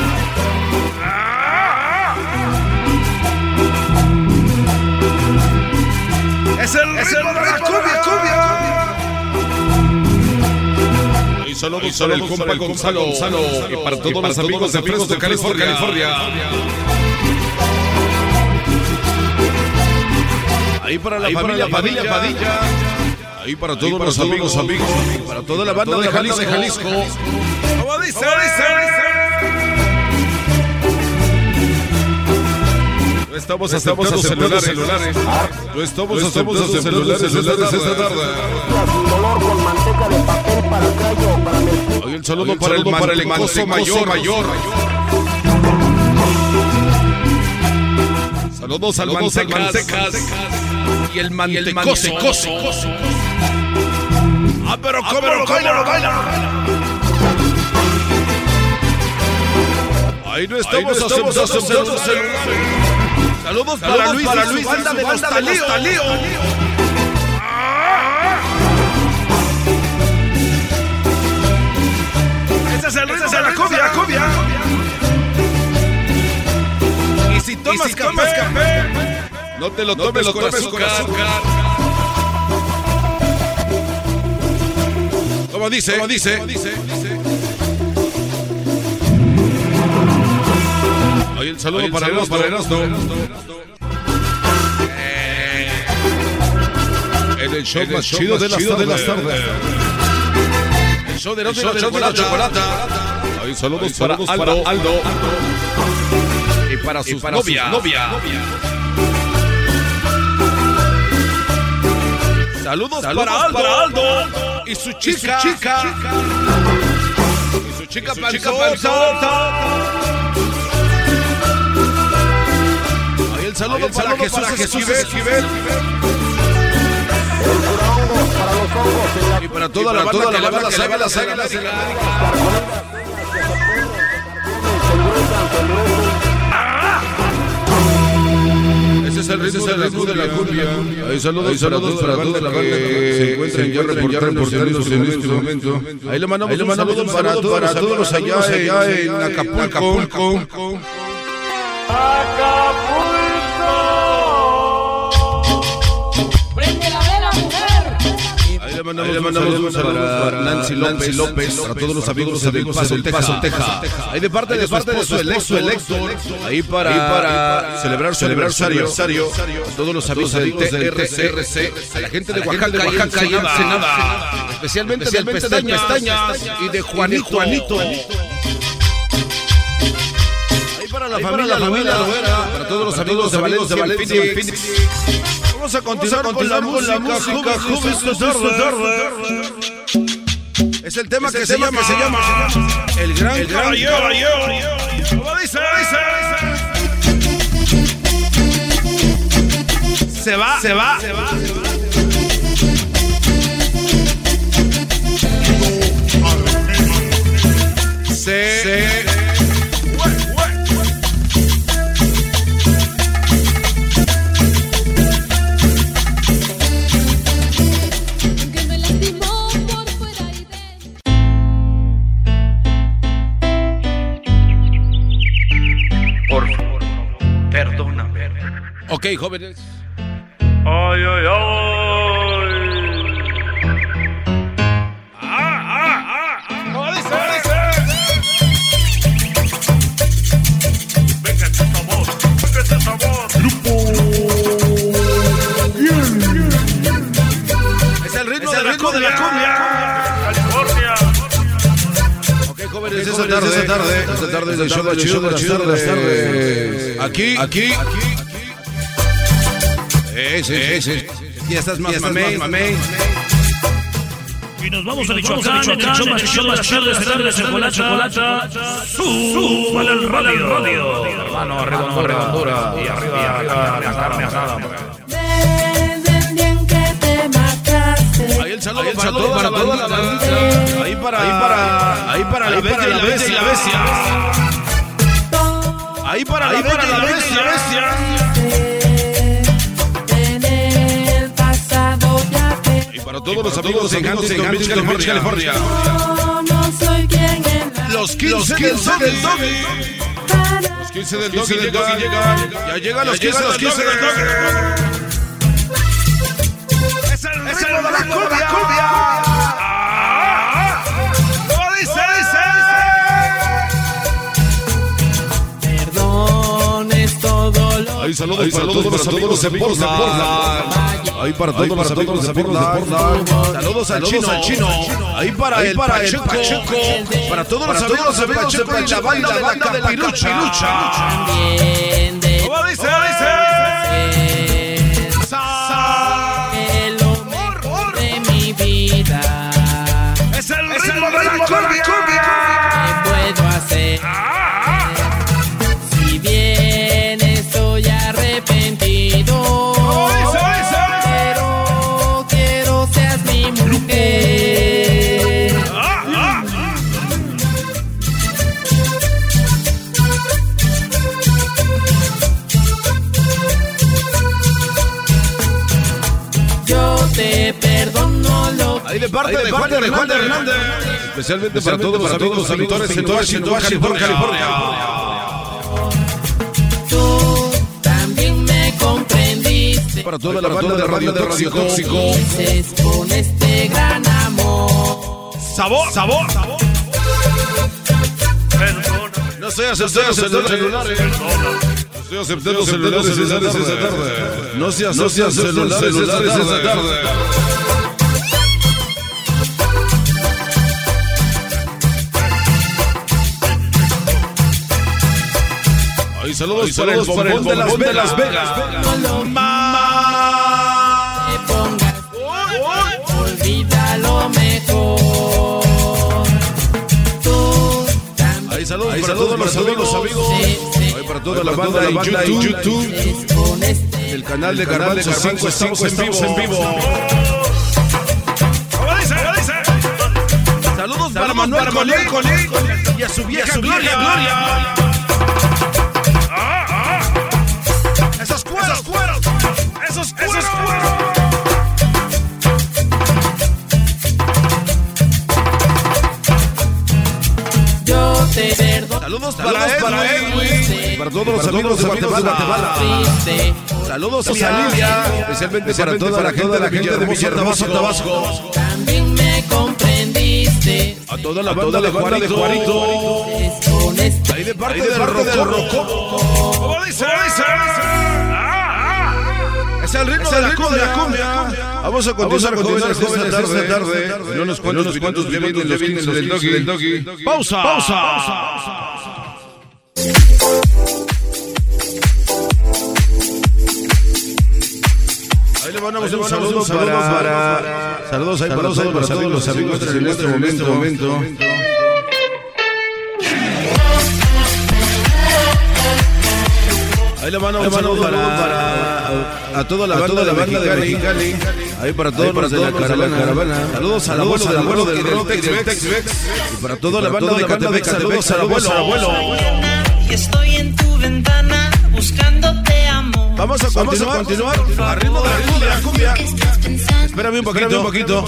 Es el, es el de la cumbia. Y saludos para el compa Gonzalo, Gonzalo y para todos los amigos de amigos de California. California. Ahí para la familia Padilla, Padilla. Ahí para todos los amigos, amigos. Para toda la banda de Jalisco. Jalisco. ¿Cómo dice? No estamos aceptando celulares. celulares. No estamos aceptando celulares celulares esta tarde. con manteca de papel para callo, para Hoy el saludo para el para el mantecoso mayor. mayor. Saludos al mantecas y el mantecoso. Ah, pero cómo lo baila, lo baila. Ahí no estamos, aceptando celulares. Saludos, para Luis, para Luis, banda de los Talío. Ese es el ritmo de la cumbia, cumbia. Y si tomas, café, no te lo tomes, con, azúcar. Como dice, como dice, Oye, el saludo para el para Erasmo. En el show más chido de las tardes. El show de la chocolata. Ahí saludos para Aldo. Y para sus novia. Saludos, para, Aldo, y su chica. Y su chica, y su chica, panzota. Ahí el saludo, el saludo para, Jesús, para Jesús Esquivel. Y para toda la banda que le va las águilas, águilas en la Ese es el ritmo, es el ritmo de la cumbia. Ahí saludos, para, toda la banda que se encuentran ya reportándose en este momento. Ahí le mandamos, para, para todos los allá, allá en Acapulco. Acapulco. Mandamos, le mandamos saludos, saludos para Nancy López, López, para todos los amigos de Paso, Paso, Texas. Ahí de parte de, parte de su electo, electo, ahí para, celebrar su aniversario, a todos los amigos del TRC, a la gente de Oaxaca, de Oaxaca y Ensenada, especialmente del Pestañas y de Juanito. Ahí para la familia, la familia para todos los amigos de Valencia, Vamos a continuar, con, la música, Es el tema, que, se llama, se llama El Gran, el Caballero. ¿Cómo dice? Se va, se va, se va. Se, Ok, jóvenes. Ay, ay, ay. Ah, ah, ah. Venga este sabor, venga este sabor. Grupo. Es el ritmo, es el ritmo de la cumbia. California. Ok, jóvenes, esta tarde, esta tarde, esta tarde es el show más chido de las tardes. Aquí, aquí, aquí. Sí, sí, sí. Ya estás más mamey, mamey. Y nos vamos a Michoacán, en el show más chido de las tardes, chocolate, chocolate. Súbale el radio. Hermano, arriba, redondura. Y arriba, arriba, la carne asada. Te marchaste. Ahí el saludo para toda la banda. Ahí para, ahí para, ahí para la bella y la bestia. Ahí para la y la bestia. Y para todos los amigos en Huntington Beach, California. Yo no soy quien en la Los 15 del Doggy. Los 15 del Doggy llegan. Ya llegan los 15 del Doggy. Es el ritmo de la cumbia. Lo Ahí saludos para todos los amigos de Portland. Ahí para todos los amigos de Portland. Saludos al chino, al chino. Ahí para el Pacheco. Para todos los amigos de Pacheco y la banda de la Capirucha. ¿Cómo dice? Ahí de parte de Juan de Juan de Hernández. Especialmente para todos los amigos suscriptores en Washington, California. tú también me comprendiste. Para toda la banda de Radio Tóxico. Con este gran amor. Sabor, sabor, sabor. No estoy aceptando celulares. No estoy aceptando celulares esta tarde. No se asocian celulares esta tarde. Saludos para el bombón de Las Vegas. Te pongas, olvida lo mejor. Ahí saludos para todos los amigos. Ahí para toda la banda en YouTube. este El canal de Garbanzo 5 estamos en vivo. En vivo. ¿Cómo dice? ¿Cómo dice? Saludos para Manuel Colín y a su vieja Gloria. Ah, ah. Esos cueros, cueros. Esos cueros, cueros. yo te perdono. Saludos para Edwin. Para todos los amigos de Guatemala. Triste. Saludos a Lidia. Especialmente para toda la gente de la gente de Villahermosa, Tabasco. También me comprendiste. A toda la banda de Juanito. Este Ahí de parte del Rococo. ¿Cómo dice? ¿Cómo dice? Ah, ah. Es el ritmo de la cumbia. Vamos a continuar jóvenes esta tarde. En unos cuantos minutos vienen los 15 del Doggy. Pausa. Pausa. Ahí le mandamos un saludo para... Saludos ahí para todos los amigos en este momento. Ahí le mandamos un saludo para a toda la banda de Mexicali. Ahí para todos los de la caravana. Saludos al abuelo del abuelo del rock y del Tex-Mex. Y para toda la banda de Catepec, saludos al abuelo. Y estoy en tu ventana buscándote amor. Vamos a continuar, continuar al ritmo de la cumbia. Espérame un poquito, un poquito.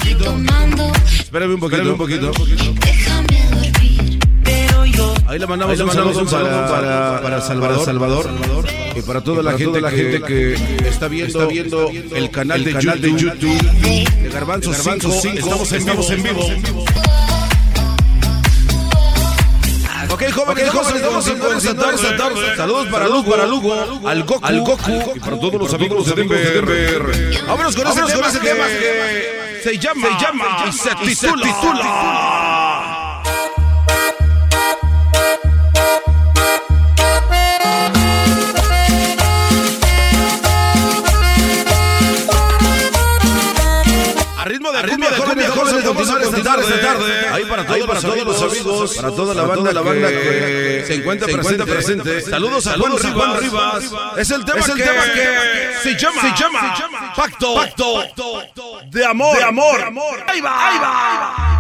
Espérame un poquito, un poquito. Ahí le mandamos, un saludo para, para, Salvador, Salvador, y para toda la gente, la gente que está viendo, viendo el canal, de, YouTube, de Garbanzo, 5. Estamos en vivo, en vivo. Ok, jóvenes, jóvenes, vamos a. Saludos para Lugo, para Lugo, al Goku, al Goku. Y para todos los amigos de Denver. Vámonos con ese tema. que se llama, se llama se titula. Jóvenes, vamos a continuar esta tarde. Ahí para todos, para todos los amigos, para toda la banda, la banda que se encuentra presente. Saludos a Juan Rivas. Es el tema que se llama Pacto de amor. De amor. Ahí va, ahí va.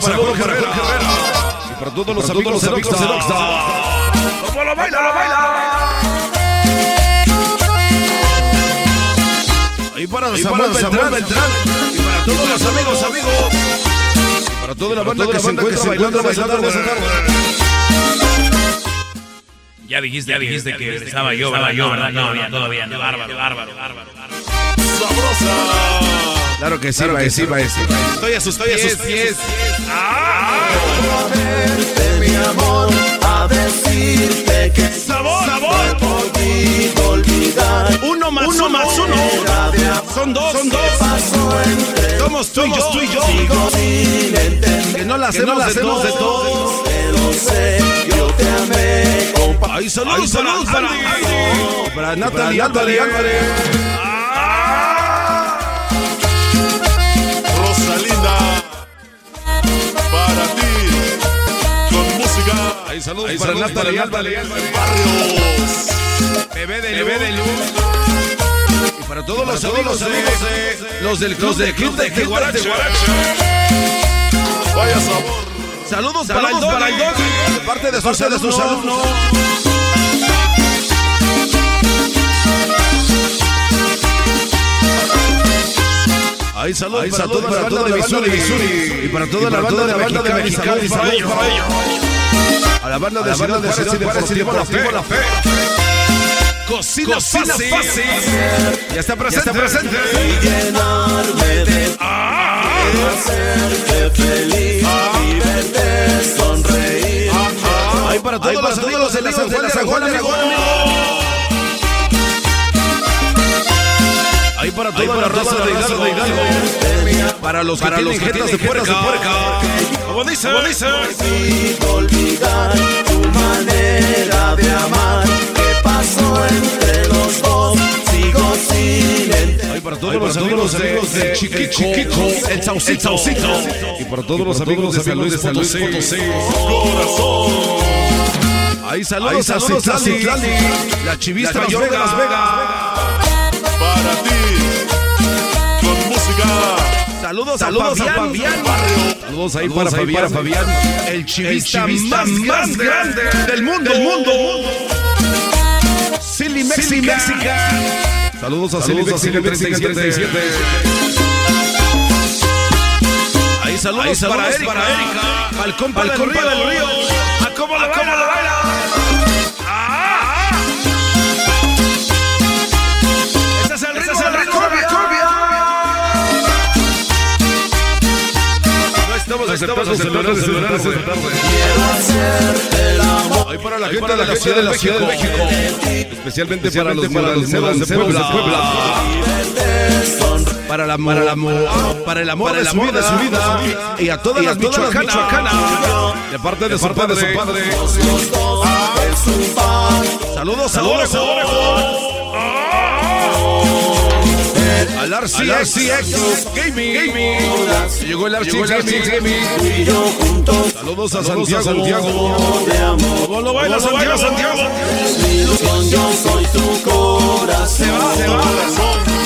Saludo para Jorge Herrera. Y para todos los amigos de. ¿Cómo lo baila, lo baila? Ahí para Samuel para Beltrán. Beltrán. Y para todos los amigos, amigos. Y para toda la banda que se encuentra bailando esta tarde. esta tarde. Ya dijiste, ya dijiste que estaba yo, ¿verdad? Yo, ¿verdad? No, no, todavía no. Bárbaro, bárbaro, bárbaro. Sabrosa. Claro que sí, va, sí, va, sí. Estoy a sus Estoy a sus pies. mi amor, a decirte que Sabor, sabor. Uno más uno más uno. Son dos, son dos. Somos tú y yo. Tú y yo. Que no la hacemos, la hacemos de todos. Yo te amé, compa. Ahí saludos, saludos para Para Natalie, Para ti. Con música. Ahí saludos Ahí para Natalie. Barrios. Bebé de Bebé de luz. Y para todos los amigos, amigos de los del club de club de Guarache. Vaya sabor. Saludos para el Saludos para el Doggy. De parte de sus de sus alumnos. Ahí saludos para toda la banda de Missouri. Y para toda la banda de banda de Mexicali. Saludos para ellos. A la banda de Ciudad Juárez y de La Fe. Cocina, Cocina fácil. fácil. Ya está presente. Y llenarme de hacerte feliz y verte sonreír. Ahí para todos los amigos de la San Juan de. Ahí para toda la raza de Hidalgo, Hidalgo. Para los que Para los tienen que jetas de puerca. jetas de Como dice, como dice. Puedo olvidar tu manera de amar. ¿Qué pasó entre los dos? Sigo sin entender. Ahí para todos los amigos de Chiquico, el Saucito. Y para todos los amigos de San Luis Potosí. Ahí saludos a Citlali, la chivista La de Las Vegas. Para ti. Música. Saludos, Saludos a a Fabián. Fabián. Saludos ahí para Fabián, Fabián, el chivista, más, grande, del mundo. Del mundo. Silly Mexica. Saludos a Silly Mexica 37. Ahí saludos, Ahí saludos para, Erika, para Erika. compa río. del río. No estamos aceptando celulares celulares esta tarde. Quiero hacerte el amor. Ahí para la gente de la Ciudad de México. Especialmente para los mudanceros de Puebla. Para la para la para el amor de su vida y a todas las michoacanas de parte de su padre. Saludos, saludos, al RCX Gaming. Llegó el RCX Gaming. Saludos a Santiago. amor. ¿Cómo lo baila Santiago? Santiago? Yo soy tu corazón. Se va, se va.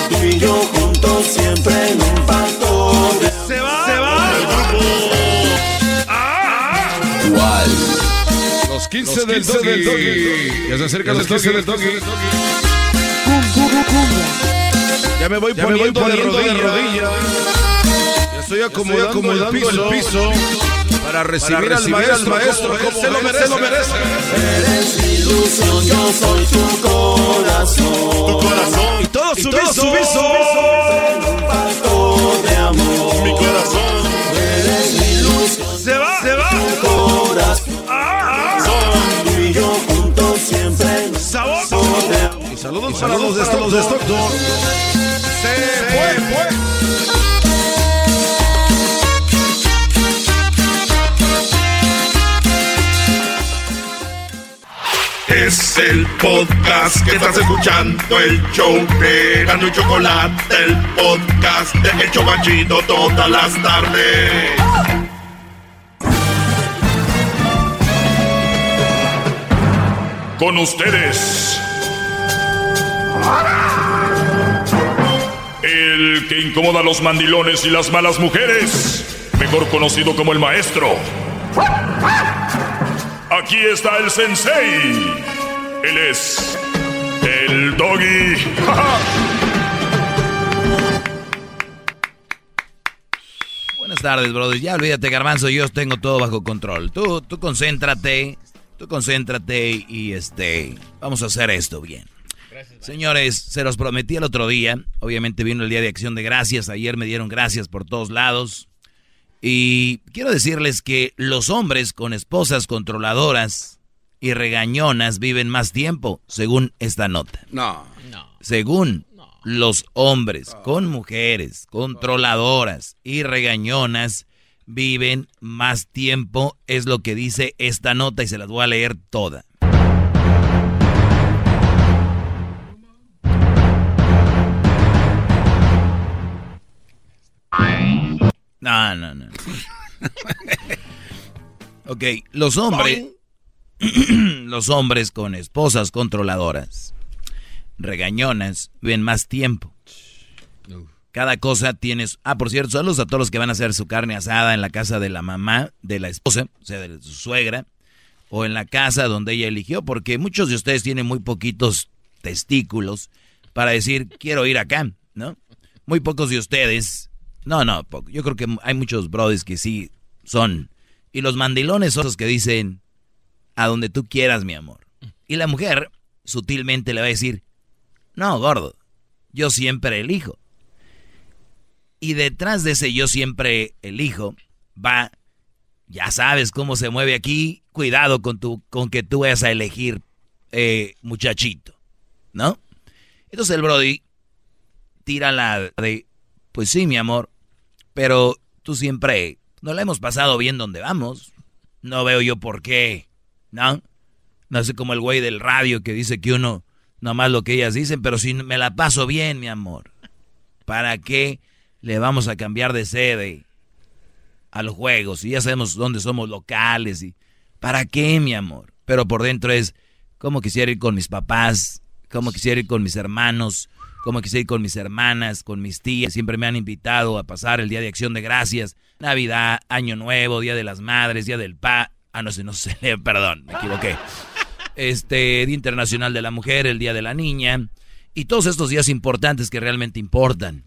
Tú y yo juntos siempre en un pacto Se va, se va. ¿Cuál? Los 15 del doggy. Ya se acercan los 15 del doggy. Ya me voy Ya me poniendo, voy de poniendo de rodilla. rodilla. Ya estoy acomodando, acomodando el, piso, para recibir, al maestro, maestro como como se lo merece. se lo merece. Eres mi ilusión, yo soy tu corazón. Tu corazón. Y todo su todo viso. su viso. En un pacto de amor. Mi corazón. Eres mi ilusión, Se va, se va. tu corazón. Tú amor. Y saludos para los de Stockton. se fue. Es el podcast que estás escuchando, el show de Gano y Chocolate, el podcast de El Chobachito todas las tardes. Con ustedes. El que incomoda a los mandilones y las malas mujeres. Mejor conocido como el maestro. Aquí está el sensei. Él es el doggy. Buenas tardes, brother. Ya olvídate, Garbanzo, yo tengo todo bajo control. Tú, tú concéntrate, tú concéntrate y este, vamos a hacer esto bien. Señores, se los prometí el otro día. Obviamente vino el día de acción de gracias. Ayer me dieron gracias por todos lados. Y quiero decirles que los hombres con esposas controladoras y regañonas viven más tiempo, según esta nota. No. Según los hombres con mujeres controladoras y regañonas viven más tiempo, es lo que dice esta nota y se las voy a leer toda. No, no, no. ok, los hombres. los hombres con esposas controladoras, regañonas, viven más tiempo. Cada cosa tienes. Ah, por cierto, saludos a todos los que van a hacer su carne asada en la casa de la mamá, de la esposa, o sea, de su suegra, o en la casa donde ella eligió, porque muchos de ustedes tienen muy poquitos testículos para decir, quiero ir acá, ¿no? Muy pocos de ustedes no, no, yo creo que hay muchos brothers que sí son. Y los mandilones son los que dicen, a donde tú quieras, mi amor. Y la mujer sutilmente le va a decir, no, gordo, yo siempre elijo. Y detrás de ese yo siempre elijo va, ya sabes cómo se mueve aquí, cuidado con, tu, con que tú vayas a elegir eh, muchachito, ¿no? Entonces el Brody tira la de, pues sí, mi amor, pero tú siempre no la hemos pasado bien donde vamos. No veo yo por qué, ¿no? No sé como el güey del radio que dice que uno, nomás lo que ellas dicen, pero si me la paso bien, mi amor, ¿para qué le vamos a cambiar de sede a los juegos? Y ya sabemos dónde somos locales y ¿para qué, mi amor? Pero por dentro es, ¿cómo quisiera ir con mis papás? ¿Cómo quisiera ir con mis hermanos? Como quise ir con mis hermanas, con mis tías, siempre me han invitado a pasar el Día de Acción de Gracias, Navidad, Año Nuevo, Día de las Madres, Día del Pa, ah no sé, no sé, perdón, me equivoqué. Este Día Internacional de la Mujer, el Día de la Niña y todos estos días importantes que realmente importan.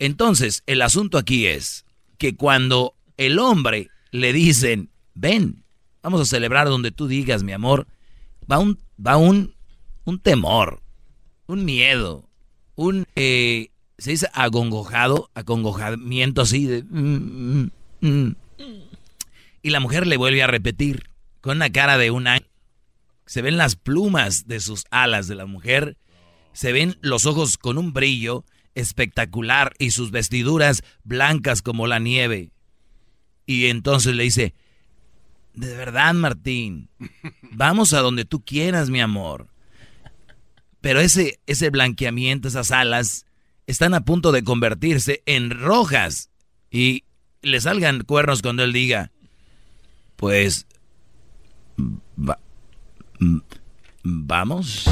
Entonces, el asunto aquí es que cuando el hombre le dicen, "Ven, vamos a celebrar donde tú digas, mi amor", va un va un un temor, un miedo, un, eh, se dice agongojado, acongojamiento así de... Mm, mm, mm. Y la mujer le vuelve a repetir con una cara de un año. Se ven las plumas de sus alas de la mujer, se ven los ojos con un brillo espectacular y sus vestiduras blancas como la nieve. Y entonces le dice, de verdad Martín, vamos a donde tú quieras, mi amor. Pero ese, ese blanqueamiento, esas alas, están a punto de convertirse en rojas. Y le salgan cuernos cuando él diga, pues, vamos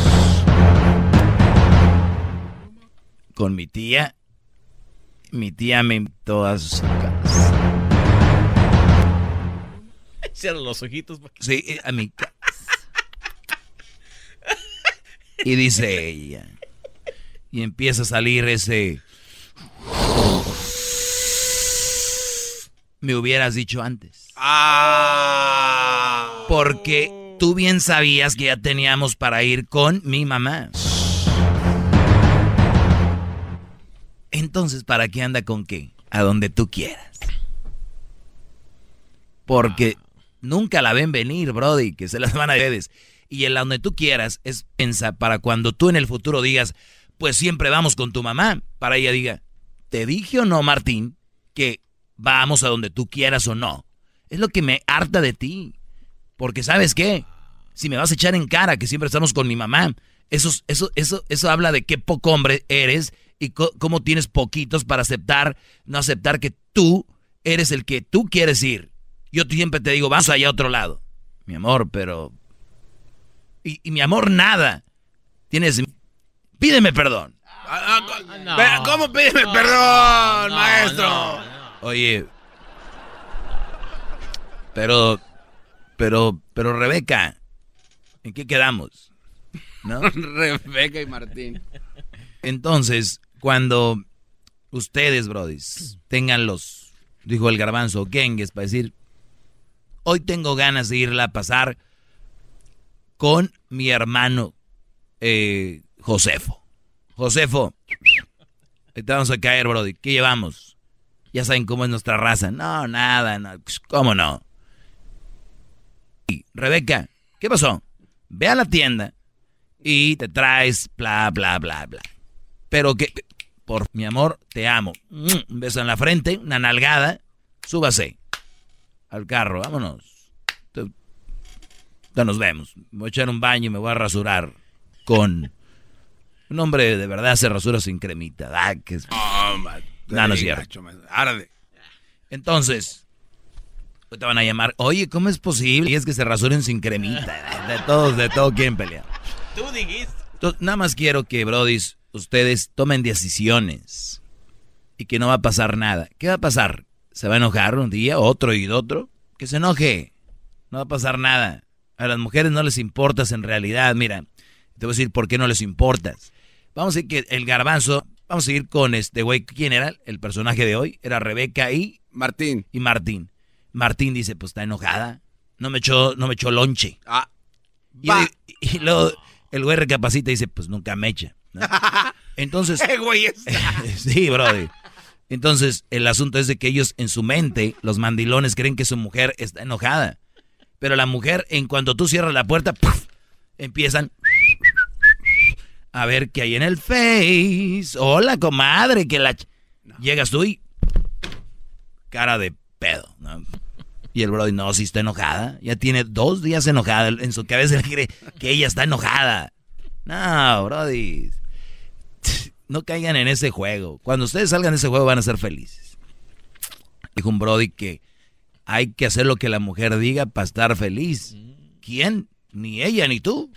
con mi tía. Mi tía me invitó a sus casas. Cierra los ojitos. Sí, a mi casa. Y dice ella. Y empieza a salir ese... Me hubieras dicho antes. Ah. Porque tú bien sabías que ya teníamos para ir con mi mamá. Entonces, ¿para qué anda con qué? A donde tú quieras. Porque nunca la ven venir, Brody, que se las van a ustedes y en la donde tú quieras es pensa para cuando tú en el futuro digas, pues siempre vamos con tu mamá. Para ella diga, ¿te dije o no, Martín, que vamos a donde tú quieras o no? Es lo que me harta de ti. Porque sabes qué, si me vas a echar en cara que siempre estamos con mi mamá, eso, eso, eso, eso habla de qué poco hombre eres y cómo tienes poquitos para aceptar, no aceptar que tú eres el que tú quieres ir. Yo siempre te digo, vas allá a otro lado. Mi amor, pero... Y, mi amor, nada. Tienes... Pídeme perdón. Ah, ah, ¿Cómo pídeme perdón, maestro? Oye. Pero... Pero... Pero Rebeca, ¿en qué quedamos? ¿No? Rebeca y Martín. Entonces, cuando ustedes, brodis, tengan los, dijo el garbanzo, gengues, para decir, hoy tengo ganas de irla a pasar con mi hermano eh, Josefo. Josefo, te vamos a caer, brody. ¿Qué llevamos? Ya saben cómo es nuestra raza. No, nada, no. ¿Cómo no? Y, Rebeca, ¿qué pasó? Ve a la tienda y te traes bla, bla, bla, bla. Pero que, por mi amor, te amo. Un beso en la frente, una nalgada. Súbase al carro, vámonos. Ya nos vemos. voy a echar un baño y me voy a rasurar con... Un hombre de verdad se rasura sin cremita. Ah, que es... no, no es cierto. Entonces, te van a llamar, oye, ¿cómo es posible? Y es que se rasuren sin cremita. De todos, de todo quieren pelear. Tú dijiste. nada más quiero que, brodis, ustedes tomen decisiones y que no va a pasar nada. ¿Qué va a pasar? ¿Se va a enojar un día, otro y otro? Que se enoje. No va a pasar nada. A las mujeres no les importas en realidad. Mira, te voy a decir por qué no les importas. Vamos a decir que el garbanzo, vamos a seguir con este güey. ¿Quién era el personaje de hoy? Era Rebeca y Martín. Y Martín. Martín dice, pues está enojada. No me echó, no me echó lonche. Ah. Y, y, luego el güey recapacita y dice, pues nunca me echa. Entonces. sí, brody. Entonces, el asunto es de que ellos en su mente, los mandilones, creen que su mujer está enojada. Pero la mujer, en cuanto tú cierras la puerta, empiezan a ver qué hay en el face. Hola, comadre, que la... Llegas tú y... Cara de pedo, Y el brody, no, si está enojada. Ya tiene dos días enojada. En su cabeza cree que ella está enojada. No, brody no caigan en ese juego. Cuando ustedes salgan de ese juego van a ser felices. Dijo un Brody que hay que hacer lo que la mujer diga para estar feliz. ¿Quién? Ni ella ni tú.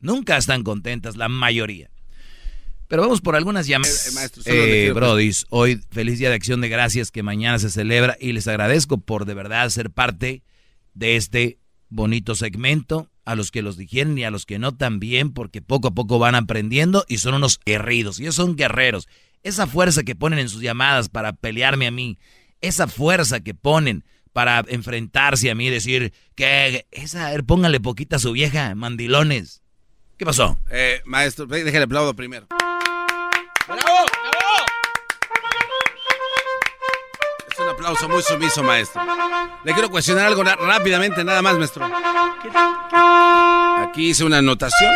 Nunca están contentas, la mayoría. Pero vamos por algunas llamadas. Eh, eh hoy feliz día de acción de gracias que mañana se celebra y les agradezco por de verdad ser parte de este bonito segmento a los que los dijeron y a los que no también, porque poco a poco van aprendiendo y son unos guerridos. Ellos son guerreros. Esa fuerza que ponen en sus llamadas para pelearme a mí, esa fuerza que ponen para enfrentarse a mí y decir que esa, póngale poquita a su vieja, mandilones. ¿Qué pasó? Eh, maestro, déjale aplaudo primero. Es un aplauso muy sumiso, maestro. Le quiero cuestionar algo rápidamente, nada más, maestro. Aquí hice una anotación.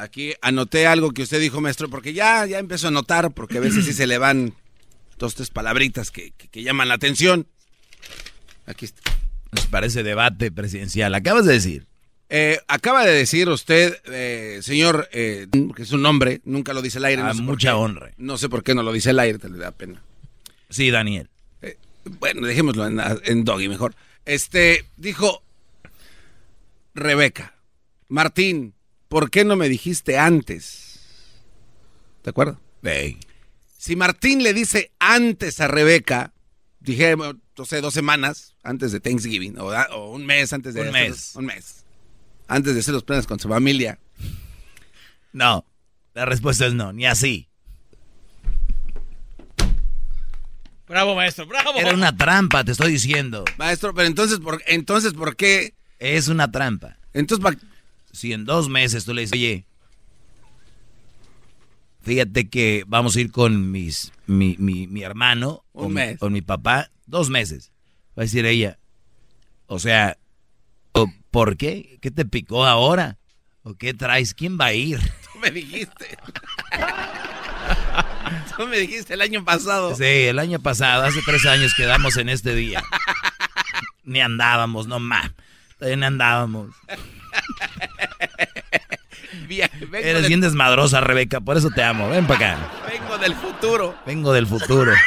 Aquí anoté algo que usted dijo, maestro, porque ya, ya empezó a notar, porque a veces sí se le van dos, tres palabritas que, llaman la atención. Aquí está. Nos parece debate presidencial. Acabas de decir. Eh, acaba de decir usted, eh, señor, eh, que es un nombre, nunca lo dice el aire. A mucha honra. No sé por qué no lo dice el aire, te le da pena. Sí, Daniel. Eh, bueno, dejémoslo en, en Doggy mejor. Este, dijo Rebeca, Martín, ¿por qué no me dijiste antes? ¿De acuerdo? Si Martín le dice antes a Rebeca, dije, no sé, dos semanas antes de Thanksgiving, o, o un mes antes de... Un mes. Un mes antes de hacer los planes con su familia? No, la respuesta es no, ni así. Bravo, maestro, bravo. Era una trampa, te estoy diciendo. Maestro, pero entonces, ¿por, entonces, ¿por qué? Es una trampa. Entonces, si en dos meses tú le dices, oye, fíjate que vamos a ir con mis, mi, hermano, Un mes. con mi papá, dos meses. Va a decir ella, O sea, ¿por qué? ¿Qué te picó ahora? ¿O qué traes? ¿Quién va a ir? Tú me dijiste. Tú me dijiste el año pasado. Sí, el año pasado, hace tres años quedamos en este día. Ni andábamos, no más. Ni andábamos. Eres bien desmadrosa, Rebeca, por eso te amo. Ven para acá. Vengo del futuro. Vengo del futuro.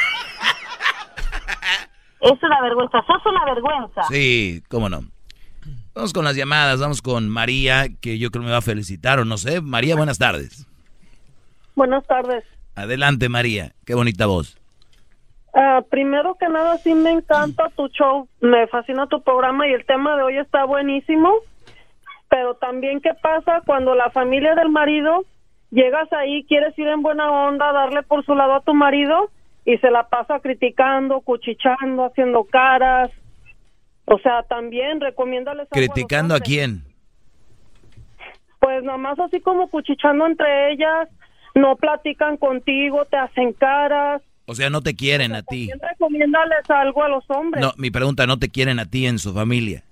Es una vergüenza, sos una vergüenza. Sí, cómo no. Vamos con las llamadas, vamos con María, que yo creo me va a felicitar o no sé. María, buenas tardes. Buenas tardes. Adelante, María. Qué bonita voz. Ah, primero que nada, sí me encanta tu show, me fascina tu programa y el tema de hoy está buenísimo. Pero también, ¿qué pasa cuando la familia del marido llegas ahí, quieres ir en buena onda, darle por su lado a tu marido y se la pasa criticando, cuchichando, haciendo caras? O sea, también recomiéndales. ¿Criticando a quién? Pues nomás así como cuchichando entre ellas, no platican contigo, te hacen caras. O sea, no te quieren a ti. También recomiéndales algo a los hombres. No, mi pregunta, ¿no te quieren a ti en su familia?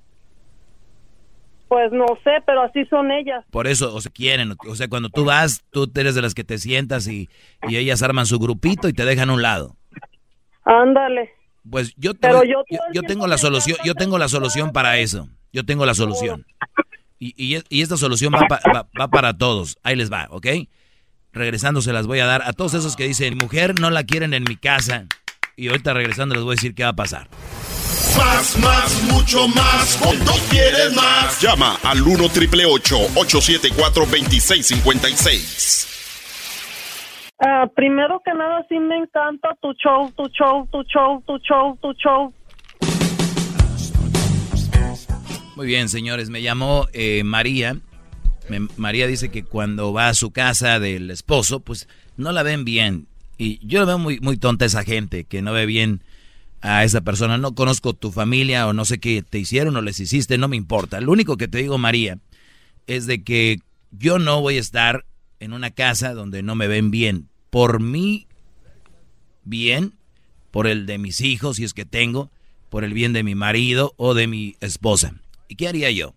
Pues no sé, pero así son ellas. Por eso, o sea, quieren. O sea, cuando tú vas, tú eres de las que te sientas y, y ellas arman su grupito y te dejan a un lado. Ándale. Pues yo, te- yo, tengo la solución, yo tengo la solución para eso. Yo tengo la solución. Y, y, y esta solución va, pa- va- va para todos. Ahí les va, ¿ok? Regresando se las voy a dar a todos esos que dicen, mujer no la quieren en mi casa. Y ahorita regresando les voy a decir qué va a pasar. Más, más, mucho más. Cuando quieres más. Llama al 1 triple 874 2656. Ah, primero que nada, sí me encanta tu show, tu show, tu show, tu show, tu show. Muy bien, señores, me llamó eh, María. Me- María dice que cuando va a su casa del esposo, pues no la ven bien. Y yo la veo muy, muy tonta esa gente que no ve bien a esa persona. No conozco tu familia o no sé qué te hicieron o les hiciste, no me importa. Lo único que te digo, María, es de que yo no voy a estar en una casa donde no me ven bien. Por mí, bien, por el de mis hijos, si es que tengo, por el bien de mi marido o de mi esposa. ¿Y qué haría yo?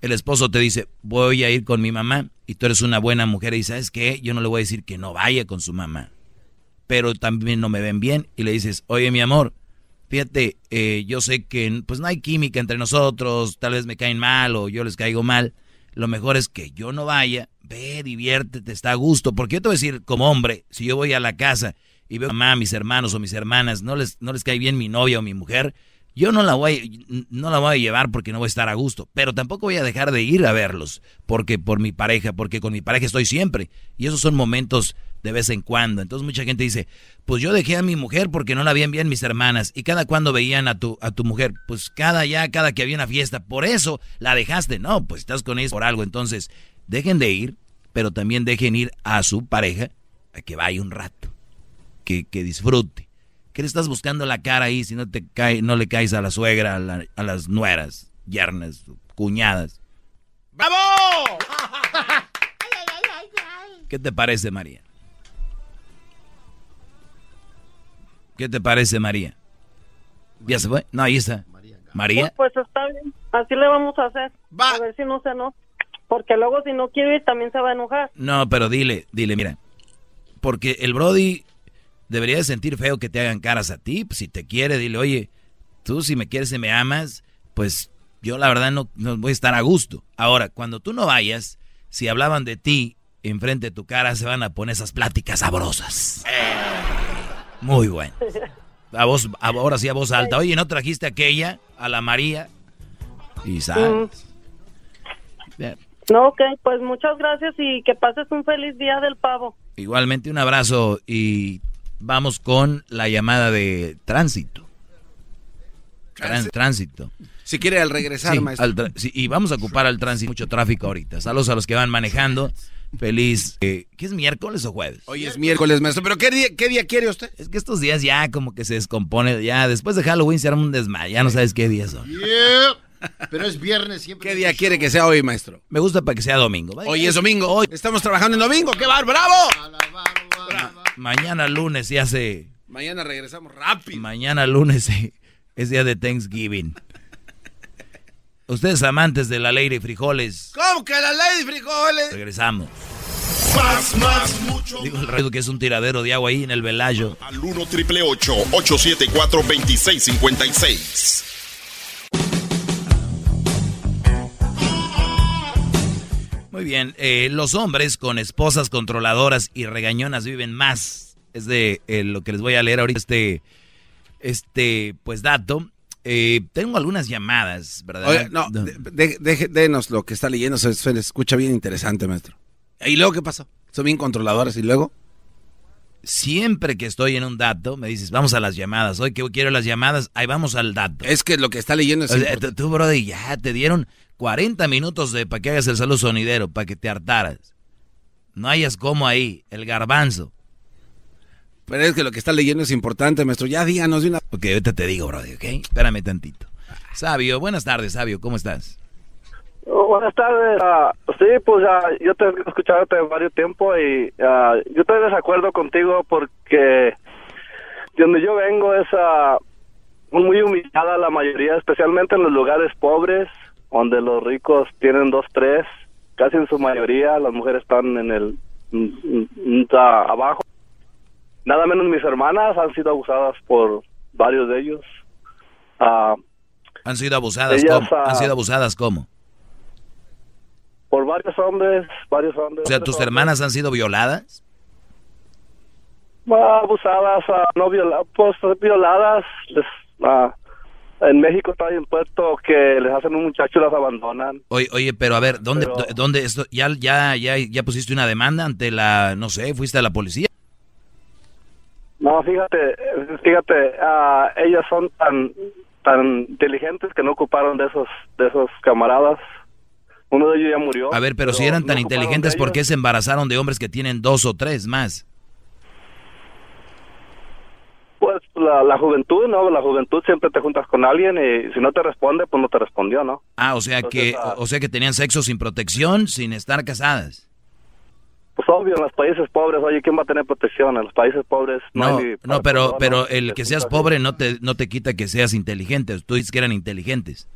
El esposo te dice, voy a ir con mi mamá, y tú eres una buena mujer y sabes qué, yo no le voy a decir que no vaya con su mamá, pero también no me ven bien, y le dices, oye mi amor, fíjate, eh, yo sé que pues no hay química entre nosotros, tal vez me caen mal o yo les caigo mal, lo mejor es que yo no vaya, ve, diviértete, está a gusto, porque yo te voy a decir como hombre, si yo voy a la casa y veo a mamá, mis hermanos o mis hermanas, no les, no les cae bien mi novia o mi mujer, yo no la voy no la voy a llevar porque no voy a estar a gusto, pero tampoco voy a dejar de ir a verlos porque por mi pareja, porque con mi pareja estoy siempre. Y esos son momentos de vez en cuando. Entonces mucha gente dice, "Pues yo dejé a mi mujer porque no la veían bien mis hermanas y cada cuando veían a tu a tu mujer, pues cada ya cada que había una fiesta, por eso la dejaste." No, pues estás con ella por algo, entonces dejen de ir, pero también dejen ir a su pareja a que vaya un rato, que que disfrute. ¿Qué le estás buscando la cara ahí si no te cae, no le caes a la suegra, a, la- a las nueras, yernas, cuñadas? ¡Bravo! ¿Qué te parece, María? ¿Qué te parece, María? ¿Ya se fue? No, ahí está. María. Pues está bien, así le vamos a hacer. A ver si no se enoja. Porque luego si no quiere ir también se va a enojar. No, pero dile, dile, mira. Porque el Brody debería de sentir feo que te hagan caras a ti. Pues, si te quiere, dile, oye, tú si me quieres y me amas, pues yo la verdad no, no voy a estar a gusto. Ahora, cuando tú no vayas, si hablaban de ti enfrente de tu cara, se van a poner esas pláticas sabrosas. Muy bueno. A voz, a- ahora sí a voz alta. Oye, ¿no trajiste aquella? A la María. Y sabes. Bien. No, ok, pues muchas gracias y que pases un feliz día del pavo. Igualmente un abrazo y vamos con la llamada de tránsito. Trán- tránsito. Si quiere al regresar, Sí, maestro. al tra- sí, y vamos a ocupar al tránsito, mucho tráfico ahorita. Saludos a los que van manejando. Feliz. eh, ¿Qué es miércoles o jueves? Hoy es miércoles, maestro. ¿Pero qué día, qué día quiere usted? Es que estos días ya como que se descompone. Ya después de Halloween se arma un desmayo. Ya no sabes qué días son. Pero es viernes siempre. ¿Qué día quiere que sea hoy, maestro? Me gusta para que sea domingo. Vaya, Hoy es domingo. Hoy estamos trabajando en domingo. ¡Qué bar, bravo! Mañana lunes ya se. Mañana regresamos rápido. Mañana lunes eh, es día de Thanksgiving. Ustedes amantes de la ley de frijoles. ¿Cómo que la ley de frijoles? Regresamos. Más, más, mucho. Digo el rey que es un tiradero de agua ahí en el velayo. Al 1 triple 874 2656. Muy bien, eh, los hombres con esposas controladoras y regañonas viven más. Es de eh, lo que les voy a leer ahorita este, este pues dato. Eh, tengo algunas llamadas, ¿verdad? Oye, no, de- denos lo que está leyendo, se, se le escucha bien interesante, maestro. ¿Y luego qué pasó? Son bien controladoras y luego. Siempre que estoy en un dato, me dices, vamos a las llamadas. Hoy que quiero las llamadas, ahí vamos al dato. Es que lo que está leyendo es O sea, tú, brother, ya te dieron 40 minutos de para que hagas el saludo sonidero, para que te hartaras. No hayas como ahí, el garbanzo. Pero es que lo que está leyendo es importante, maestro. Ya díganos de una. Ok, ahorita te digo, brother, ¿ok? Espérame tantito. Sabio, buenas tardes, Sabio, ¿cómo estás? Oh, buenas tardes. Ah, sí, pues ah, yo te he escuchado hace varios tiempo y ah, yo estoy de desacuerdo contigo porque de donde yo vengo es muy humillada la mayoría, especialmente en los lugares pobres, donde los ricos tienen dos, tres, casi en su mayoría, las mujeres están en el mm, mm, mm, abajo. Nada menos mis hermanas han sido abusadas por varios de ellos. Ah, Han sido abusadas, Ellas, ¿cómo? ah, Han sido abusadas, ¿cómo? por varios hombres, varios hombres. O sea, ¿tus hermanas han sido violadas? Ah, abusadas, ah, no violadas, pues violadas. les- ah, en México está impuesto que les hacen un muchacho y las abandonan. Oye, oye, pero a ver, ¿dónde, Pero- dónde esto? ¿Ya, ya, ya, ya pusiste una demanda ante la, no sé, fuiste a la policía? No, fíjate, fíjate, ah, ellas son tan tan inteligentes que no ocuparon de esos de esos camaradas. Uno de ellos ya murió. A ver, pero si eran tan no inteligentes, ¿por qué se embarazaron de hombres que tienen dos o tres más? Pues la, la juventud, ¿no? La juventud siempre te juntas con alguien y si no te responde, pues no te respondió, ¿no? Ah, o sea que, ah, o sea que tenían sexo sin protección, sin estar casadas. Obvio, en los países pobres, oye, ¿quién va a tener protección? En los países pobres no, No, hay no, pero, pero el que seas pobre no te, no te quita que seas inteligente. Tú dices que eran inteligentes.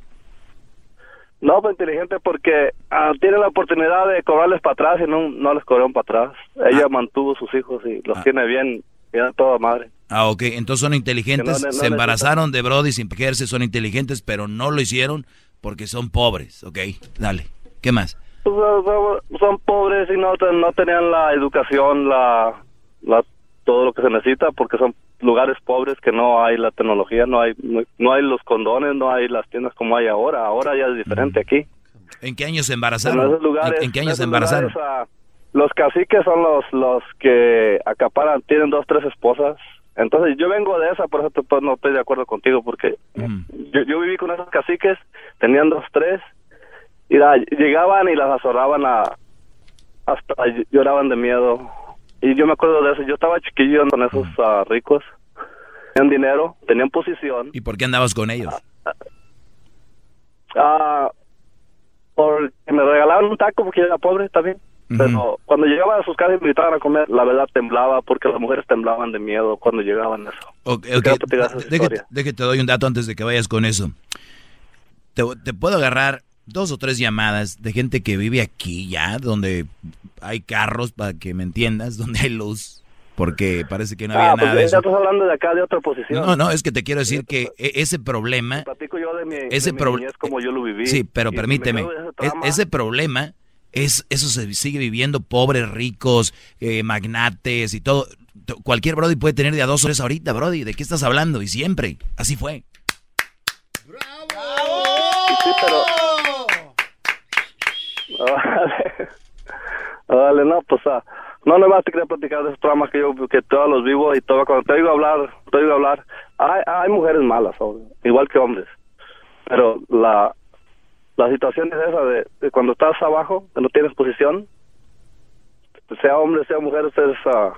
No, pues inteligente porque ah, tiene la oportunidad de cobrarles para atrás y no, no les cobraron para atrás. Ella mantuvo sus hijos y los tiene bien, bien toda madre. Ah, ok, entonces son inteligentes, Que no- no se embarazaron de Brody sin ejercer, son inteligentes, pero no lo hicieron porque son pobres, ok, dale, ¿qué más? Pues, son, pobres y no, no tenían la educación, la, la todo lo que se necesita porque son lugares pobres que no hay la tecnología, no hay no, no hay los condones, no hay las tiendas como hay ahora. Ahora ya es diferente aquí. ¿En qué años se En embarazaron? esos lugares, ¿En, en qué en años se embarazaron? lugares, ah, los caciques son los los que acaparan, tienen dos, tres esposas. Entonces yo vengo de esa, por eso te- pues, no estoy de acuerdo contigo, porque yo, yo viví con esos caciques, tenían dos, tres, y la- llegaban y las azorraban a, hasta lloraban de miedo. Y yo me acuerdo de eso, yo estaba chiquillo con esos ah, ricos, tenían dinero, tenían posición. ¿Y por qué andabas con ellos? Ah, porque me regalaban un taco porque era pobre también. Pero cuando llegaban a sus casas y me invitaban a comer, la verdad temblaba porque las mujeres temblaban de miedo cuando llegaban a eso. Ok, Yo ok, quiero platicar esa déjate, déjate, te doy un dato antes de que vayas con eso. Te, te puedo agarrar dos o tres llamadas de gente que vive aquí ya, donde hay carros, para que me entiendas, donde hay luz, porque parece que no había ah, pues nada de ya eso. estás hablando de acá de otra posición. No, no, es que te quiero decir que e- ese problema, Platico yo de mi, ese de mi pro- niñez como yo lo viví. sí, pero permíteme, de ese es- problema es eso se sigue viviendo pobres, ricos, eh, magnates y todo. Cualquier Brody puede tener de a dos horas ahorita, Brody. ¿De qué estás hablando? Y siempre, así fue. Sí, pero... Órale. No, pues, ah, no, nomás te quería platicar de esos traumas que yo, que todos los vivo y todo, cuando te oigo hablar, te oigo hablar, hay, hay mujeres malas, obvio, igual que hombres, pero la, la situación es esa de, de cuando estás abajo, que no tienes posición, sea hombre, sea mujer, ustedes ah,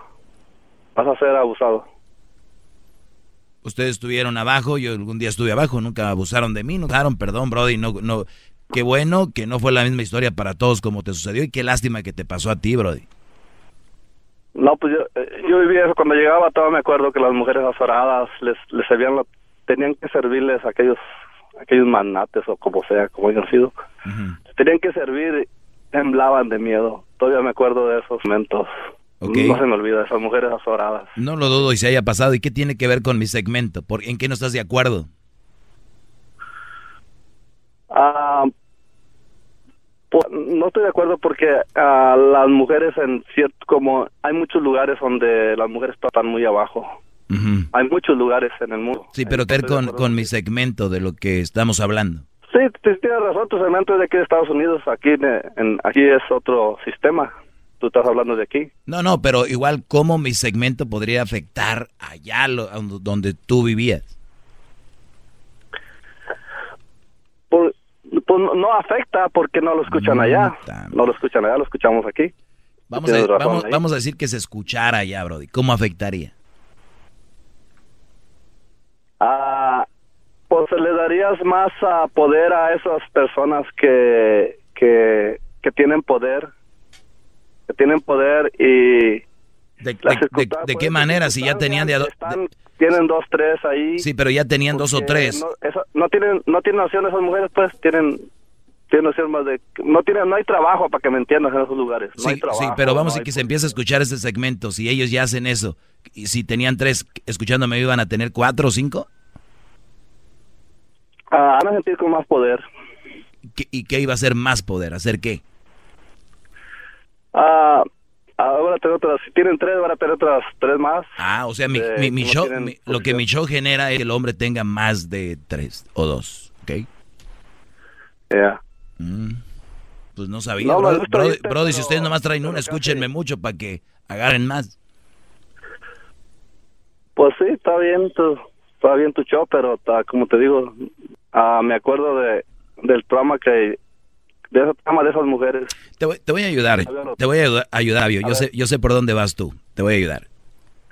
vas a ser abusado. Ustedes estuvieron abajo, yo algún día estuve abajo, nunca abusaron de mí, no usaron, perdón, Brody, no, no, qué bueno que no fue la misma historia para todos como te sucedió y qué lástima que te pasó a ti, Brody. No, pues yo, eh, yo viví eso cuando llegaba, todavía me acuerdo que las mujeres azoradas les, les la- tenían que servirles aquellos aquellos manates o como sea, como hayan sido, tenían que servir, temblaban de miedo. Todavía me acuerdo de esos momentos. Ok. No se me olvida, esas mujeres azoradas. No lo dudo y se haya pasado. ¿Y qué tiene que ver con mi segmento? ¿Por, ¿En qué no estás de acuerdo? Ah, no estoy de acuerdo porque ah, las mujeres en cierto, como hay muchos lugares donde las mujeres están muy abajo. Hay muchos lugares en el mundo. Sí, pero con, con mi segmento de lo que estamos hablando. Sí, tienes razón, tu segmento es de aquí de Estados Unidos, aquí, en- aquí es otro sistema. Tú estás hablando de aquí. No, no, pero igual, ¿cómo mi segmento podría afectar allá lo- donde tú vivías? Pues, pues no- afecta porque no lo escuchan allá. No lo escuchan allá, lo escuchamos aquí. Vamos a, vamos, vamos decir que se escuchara allá, Brody. ¿Cómo afectaría? Ah, pues le darías más poder a esas personas que, que, que tienen poder, que tienen poder y ¿De, las de- de- circunstancias, de qué manera? Si ya tenían de, a do- están- tienen dos, tres ahí. Sí, pero ya tenían dos o tres. No, tienen, no tienen opción esas mujeres, pues tienen, tienen opción más de, no tienen, no hay trabajo para que me entiendas en esos lugares. No hay Sí, trabajo. sí, pero vamos no a hay- que se empiece a escuchar este segmento. Si ellos ya hacen eso, y si tenían tres escuchándome, ¿iban a tener cuatro o cinco? Ah, van a sentir con más poder. ¿Qué- ¿Y qué iba a ser más poder? ¿Hacer qué? Ah, ahora tener otras, si tienen tres, van a tener otras tres más. Ah, o sea, mi, Eh, mi- show, tienen lo que mi show genera es que el hombre tenga más de tres o dos, ¿ok? Ya. Mm, Pues no sabía. No, brody, si ustedes nomás traen una, escúchenme mucho para que agarren más. Pues sí, está bien tu, está bien tu show, pero ta- como te digo, ah, me acuerdo de del programa que de programa de esas mujeres. Te voy, te voy a ayudar, te voy a ayudar, Abio. Yo sé, yo sé por dónde vas tú. Te voy a ayudar.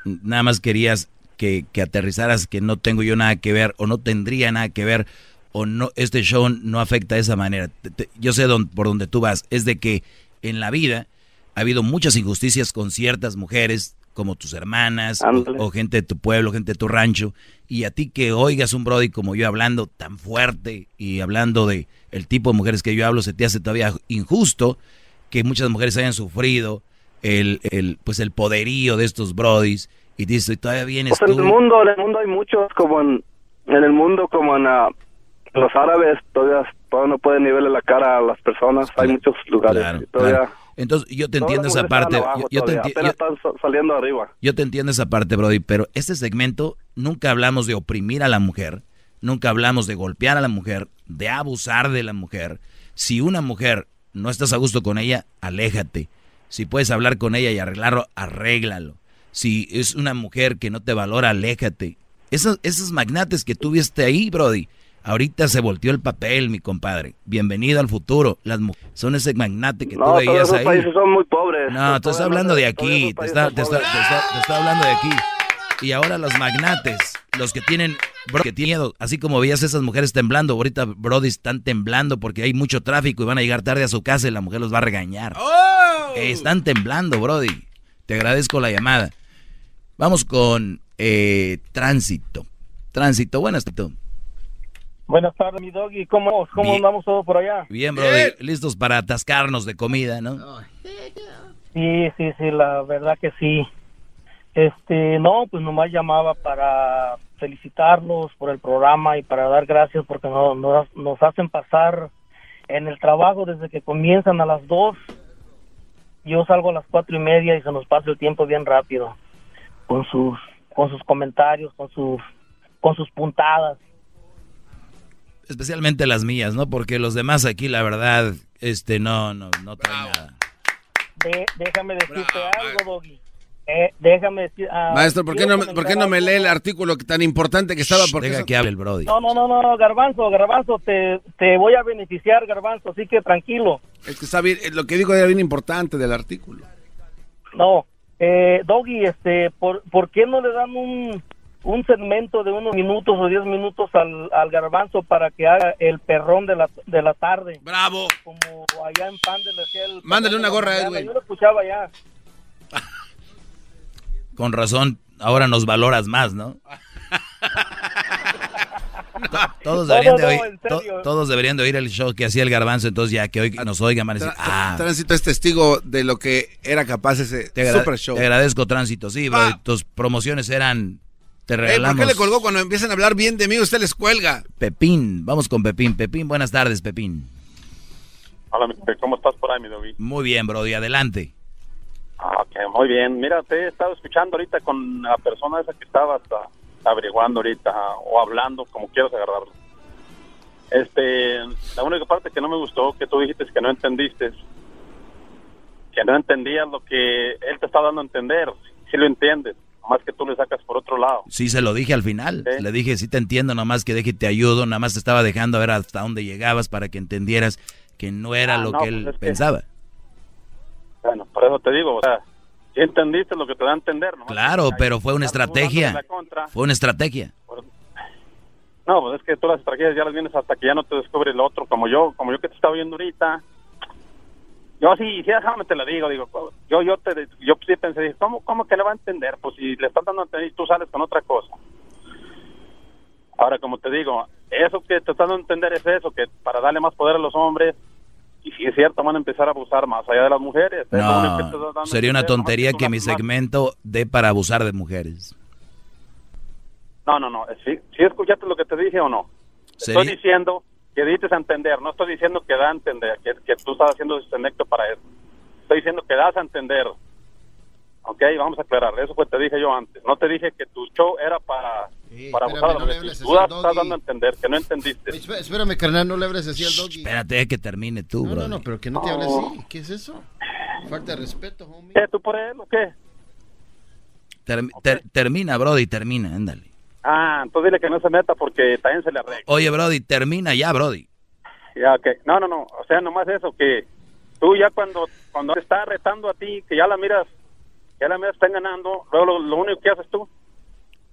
Nada más querías que, que aterrizaras que no tengo yo nada que ver o no tendría nada que ver o no este show no afecta de esa manera. Te- te- yo sé don- por dónde tú vas. Es de que en la vida ha habido muchas injusticias con ciertas mujeres como tus hermanas o, o gente de tu pueblo, gente de tu rancho y a ti que oigas un brody como yo hablando tan fuerte y hablando de el tipo de mujeres que yo hablo se te hace todavía injusto que muchas mujeres hayan sufrido el, el pues el poderío de estos brodis y dices "Y todavía vienes Pues en tú el mundo, en el mundo hay muchos como en, en el mundo como en ah, los árabes todavía todavía no pueden nivelar la cara a las personas. Hay muchos lugares Claro, todavía. claro. Entonces yo te entiendo esa parte. yo, yo te enti- yo- están sa- saliendo arriba. Yo te entiendo esa parte, Brody, pero este segmento nunca hablamos de oprimir a la mujer, nunca hablamos de golpear a la mujer, de abusar de la mujer. Si una mujer no estás a gusto con ella, aléjate. Si puedes hablar con ella y arreglarlo, arréglalo. Si es una mujer que no te valora, aléjate. Esos, esos magnates que tuviste ahí, Brody, ahorita se volteó el papel, mi compadre. Bienvenido al futuro. Las mu- son ese magnate que No, tú todos veías esos ahí. países son muy pobres. No, te estoy hablando de aquí, te está, te, está, te está- te está hablando de aquí. Y ahora los magnates, los que tienen, bro, que tienen miedo, así como veías esas mujeres temblando, ahorita Brody están temblando porque hay mucho tráfico y van a llegar tarde a su casa y la mujer los va a regañar. Están temblando, Brody. Te agradezco la llamada. Vamos con eh, Tránsito. Tránsito, buenas tardes. Buenas tardes, mi doggy. ¿Cómo, cómo Bien. andamos todos por allá? Bien, Brody, listos para atascarnos de comida, ¿no? Sí, sí, sí, la verdad que sí. Este, no, pues nomás llamaba para felicitarlos por el programa y para dar gracias porque no, no- nos hacen pasar en el trabajo desde que comienzan a las dos. Yo salgo a las cuatro y media y se nos pasa el tiempo bien rápido con sus, con sus comentarios, con sus, con sus puntadas. Especialmente las mías, ¿no? Porque los demás aquí, la verdad, este, no, no, no traen nada. De- déjame decirte algo, Doggy. Eh, déjame decir. ah, Maestro, ¿por qué, no, ¿por qué no me lee el artículo tan importante que estaba? Porque Deja eso- que hable el Brody. No, no, no, no, Garbanzo, Garbanzo, te, te voy a beneficiar, Garbanzo, así que tranquilo. Es que está bien, eh, lo que digo era bien importante del artículo. No, eh, Doggy, este, ¿por, ¿por qué no le dan un, un segmento de unos minutos o diez minutos al, al Garbanzo para que haga el perrón de la, de la tarde? ¡Bravo! Como allá en Pande le hacía el... Mándale una gorra a Edwin. Yo lo escuchaba ya. Con razón, ahora nos valoras más, ¿no? Todos deberían, de oír, todos deberían de oír el show que hacía el garbanzo, entonces ya que hoy nos oigan van a decir, ah. Tránsito es testigo de lo que era capaz ese super show. Te agradezco, Tránsito, sí, bro, tus promociones eran... Te regalamos... ¿Por qué le colgó cuando empiezan a hablar bien de mí? Usted les cuelga. Pepín, vamos con Pepín. Pepín, buenas tardes, Pepín. Hola, ¿cómo estás por ahí, mi Dobby? Muy bien, Brody, adelante. Ah, ok, muy bien. Mira, te he estado escuchando ahorita con la persona esa que estaba hasta averiguando ahorita o hablando, como quieras agarrarlo. Este, la única parte que no me gustó, que tú dijiste que no entendiste, que no entendías lo que él te está dando a entender, si lo entiendes, más que tú le sacas por otro lado. Sí, se lo dije al final, le dije, sí te entiendo, nada más que deje te ayudo, nada más te estaba dejando a ver hasta dónde llegabas para que entendieras que no era Ah, lo no, que él pues es que- pensaba. Bueno, por eso te digo, o sea, si entendiste lo que te da a entender, ¿no? Claro, pero fue una estrategia. Fue una estrategia. No, pues es que tú las estrategias ya las vienes hasta que ya no te descubres lo otro, como yo, como yo que te estaba viendo ahorita. Yo sí, sí, déjame te lo digo, digo, yo yo te, yo sí pensé, ¿cómo, cómo que le va a entender? Pues si le estás dando a entender y tú sales con otra cosa. Ahora, como te digo, eso que te estás dando a entender es eso, que para darle más poder a los hombres, y si es cierto, van a empezar a abusar más allá de las mujeres. Es que a sería una tontería que mi segmento dé para abusar de mujeres. No, no, no. ¿Sí, sí escuchaste lo que te dije o no? Estoy diciendo que dices a entender, no estoy diciendo que da a entender, que, que tú estás haciendo desconecto para eso. Estoy diciendo que das a entender. Ok, vamos a aclarar. Eso pues te dije yo antes. No te dije que tu show era para, para espérame, no le Tú al estás dando a entender que no entendiste. Espé- Espérame, carnal, no le hables así al doggy. Espérate que termine tú, No, bro. no, no, pero que no te hables así. ¿Qué es eso? Falta de respeto, homie. ¿Qué, tú por él o qué? termina, Brody, termina, ándale. Ah, entonces dile que no se meta porque también se le arregla. Oye, Brody, termina ya, Brody. Ya, ok. No, no, no. O sea, nomás eso, que tú ya cuando, cuando te está retando a ti, que ya la miras, ya la miras, están ganando, luego lo, lo único que haces tú.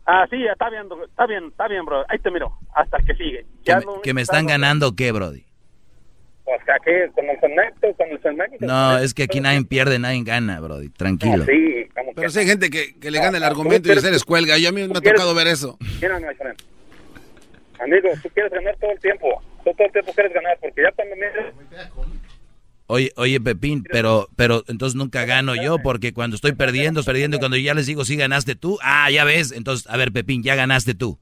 Ah, sí, ya está bien, está bien, está bien, bro. Ahí te miro, hasta el que sigue. ¿Que Ya me, único que me que están ganando qué, Brody? Pues que aquí, con el segmento, con el segmento. No, es que aquí nadie pierde, nadie gana, Brody. Tranquilo. Sí, como Pero sí hay gente que, que le gana el argumento y se les cuelga. Yo a mí me ha tocado ver eso. Mira, my friend. Amigo, tú quieres ganar todo el tiempo. Tú todo el tiempo quieres ganar, porque ya cuando miras... Oye, oye, Pepín, pero, pero entonces nunca gano yo porque cuando estoy perdiendo, estoy perdiendo y cuando ya les digo, sí ganaste tú, ah, ya ves, entonces, a ver, Pepín, ya ganaste tú.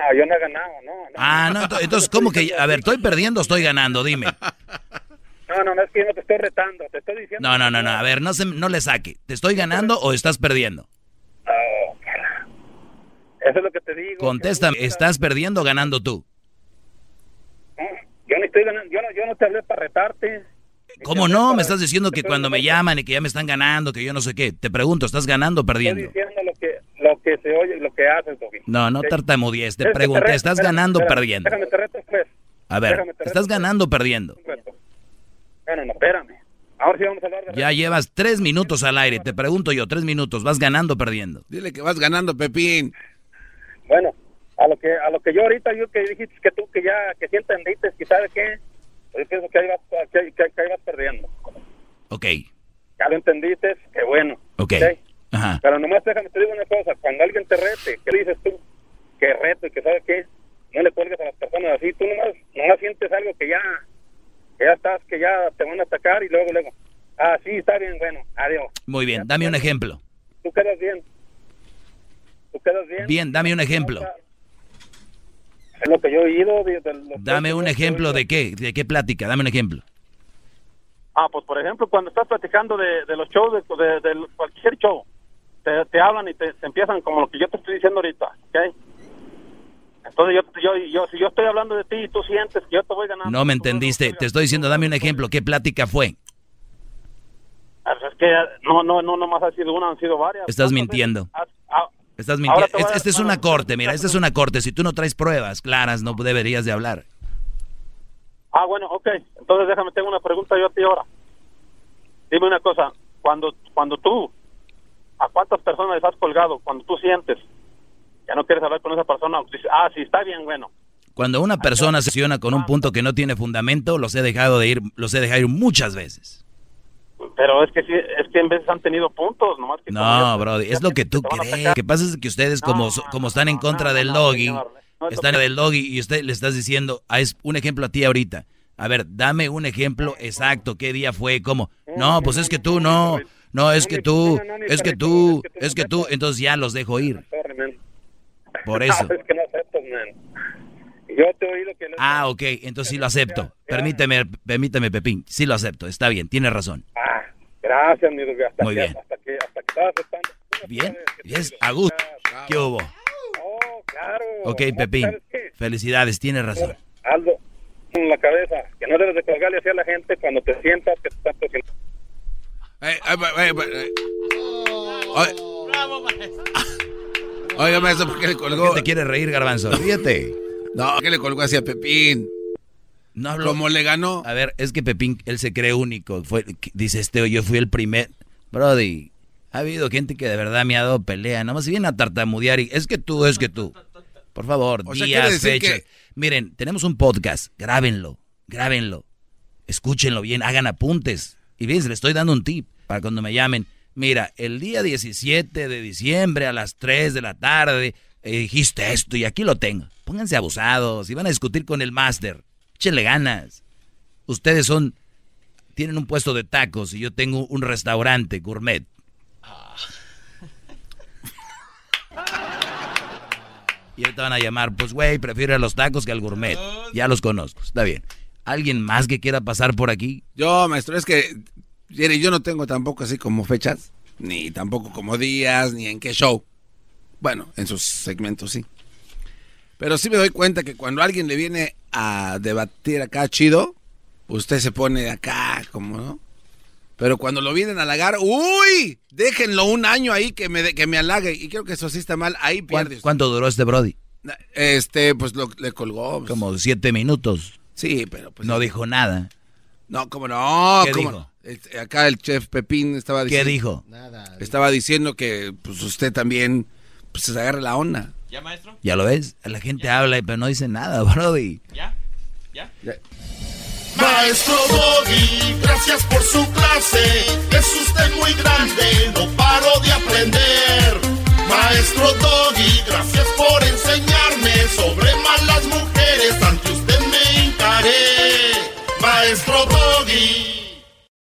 Ah, yo no he ganado, no. Ah, no, ento- entonces, ¿cómo que, a ver, estoy perdiendo o estoy ganando? Dime. No, no, no, es que yo no te estoy retando, te estoy diciendo... No, no, no, no, a ver, no, se, no le saque. ¿Te estoy ganando o estás perdiendo? Eso es lo que te digo. Contéstame, ¿estás perdiendo o ganando tú? Yo no estoy ganando, yo no, yo no te hablé para retarte. ¿Cómo no? Me estás diciendo que cuando me llaman y que ya me están ganando, que yo no sé qué. Te pregunto, ¿estás ganando o Estoy perdiendo? diciendo lo que, lo que se oye lo que haces, Doggy. No, no tartamudees. Te pregunté, ¿estás espérame, ganando o espérame, perdiendo? Déjame te reto, pues. A ver, ¿estás ganando o perdiendo? no, espérame. Ahora sí vamos a hablar de Ya llevas tres minutos al aire. Te pregunto yo, tres minutos. ¿Vas ganando o perdiendo? Dile que vas ganando, Pepín. Bueno, a lo que a lo que yo ahorita yo que dijiste que tú que ya que sí entendiste, que sabes qué, yo pienso que ahí vas que, que- que ahí vas perdiendo. Ok, Ya lo entendiste, qué bueno. ok. Ajá. Pero nomás déjame te digo una cosa, cuando alguien te rete, ¿qué dices tú? Que reto y que sabes qué, no le cuelgues a las personas así, tú nomás, nomás sientes algo que ya, que ya estás, que ya te van a atacar y luego, luego, ah, sí, está bien, bueno, adiós. Muy bien, dame un ejemplo. Tú quedas bien. Tú quedas bien. Bien, dame un ejemplo. Es lo que yo he oído. de- de los- Dame un ejemplo de qué, de qué plática, dame un ejemplo. Ah, pues por ejemplo, cuando estás platicando de, de los shows, de, cualquier show, te, te hablan y te, te empiezan como lo que yo te estoy diciendo ahorita, ¿ok? Entonces yo, yo, yo, si yo estoy hablando de ti y tú sientes que yo te voy ganando, No me entendiste. Te estoy diciendo, dame un ejemplo. ¿Qué plática fue? ah, pues es que no, no, no, nomás ha sido una, han sido varias. Estás mintiendo. Ah, ah, Estás mintiendo. te voy a- Este, es una corte, mira, esta es una corte. Si tú no traes pruebas claras, no deberías de hablar. ah, bueno, ok. Entonces déjame, tengo una pregunta yo a ti ahora. Dime una cosa, cuando, cuando tú, ¿a cuántas personas les has colgado? Cuando tú sientes, ya no quieres hablar con esa persona, dices, ah, sí, está bien, bueno. Cuando una persona se con un punto que no tiene fundamento, los he dejado de ir, los he dejado ir muchas veces. Pero es que sí, es que en veces han tenido puntos, nomás que... No, Brody, es lo que tú crees. Lo que pasa es que ustedes, como, so- como están en contra del doggy, está en el doggy y usted le estás diciendo, ah, es un ejemplo a ti ahorita. A ver, dame un ejemplo exacto, qué día fue, cómo. No, pues es que tú no, no, es que tú, es que tú, es que tú, entonces ya los dejo ir. Por eso. no. Ah, ok, entonces sí lo acepto. Permíteme, permíteme, Pepín, sí lo acepto, está bien, tienes razón. Gracias, mi. Hasta Muy que, bien. Hasta que, hasta que estabas aceptando. Bien, es a gusto. ¿Qué hubo? Oh, claro. Ok, Pepín, felicidades, tienes razón. Aldo, en la cabeza, que no debes de colgarle así a la gente cuando te sientas que te están presionando. Eh, eh, eh, eh, eh. Oye, Oiga, maestro, ¿por qué le colgó? ¿Por qué te quieres reír, Garbanzo? Ríete. No, ¿por qué le colgó hacia Pepín? No. ¿Cómo le ganó? A ver, es que Pepín, él se cree único. Fue, dice este, yo fui el primer. Brody, ha habido gente que de verdad me ha dado pelea. Nada más se viene a tartamudear y es que tú, es que tú. Por favor, O sea, días, fechas. que- Miren, tenemos un podcast. Grábenlo, grábenlo. Escúchenlo bien, hagan apuntes. Y bien, le estoy dando un tip para cuando me llamen. Mira, el día 17 de diciembre a las 3 de la tarde eh, dijiste esto y aquí lo tengo. Pónganse abusados y van a discutir con el máster. Échenle ganas. Ustedes son, tienen un puesto de tacos y yo tengo un restaurante gourmet. Y ahorita van a llamar, pues güey, prefiero a los tacos que al gourmet. Ya los conozco, está bien. ¿Alguien más que quiera pasar por aquí? Yo, maestro, es que yo no tengo tampoco así como fechas, ni tampoco como días, ni en qué show. Bueno, en sus segmentos sí. Pero sí me doy cuenta que cuando alguien le viene a debatir acá chido, usted se pone acá como, ¿no? Pero cuando lo vienen a halagar, ¡uy! Déjenlo un año ahí que me, de- que me halague. Y creo que eso sí está mal. Ahí pierde. ¿Cuánto duró este Brody? Este, pues lo, le colgó. pues. Como siete minutos. Sí, pero pues... No dijo nada. No, cómo no. ¿Qué cómo dijo? no. Este, Acá el chef Pepín estaba ¿Qué diciendo... dijo? Estaba diciendo que pues usted también pues se agarre la onda. ¿Ya, maestro? ¿Ya lo ves? La gente habla, pero no dice nada, Brody. ¿Ya? ¿Ya? ¿Ya? Maestro Doggy, gracias por su clase. Es usted muy grande, no paro de aprender. Maestro Doggy, gracias por enseñarme sobre malas mujeres. Ante usted me encaré. Maestro Doggy.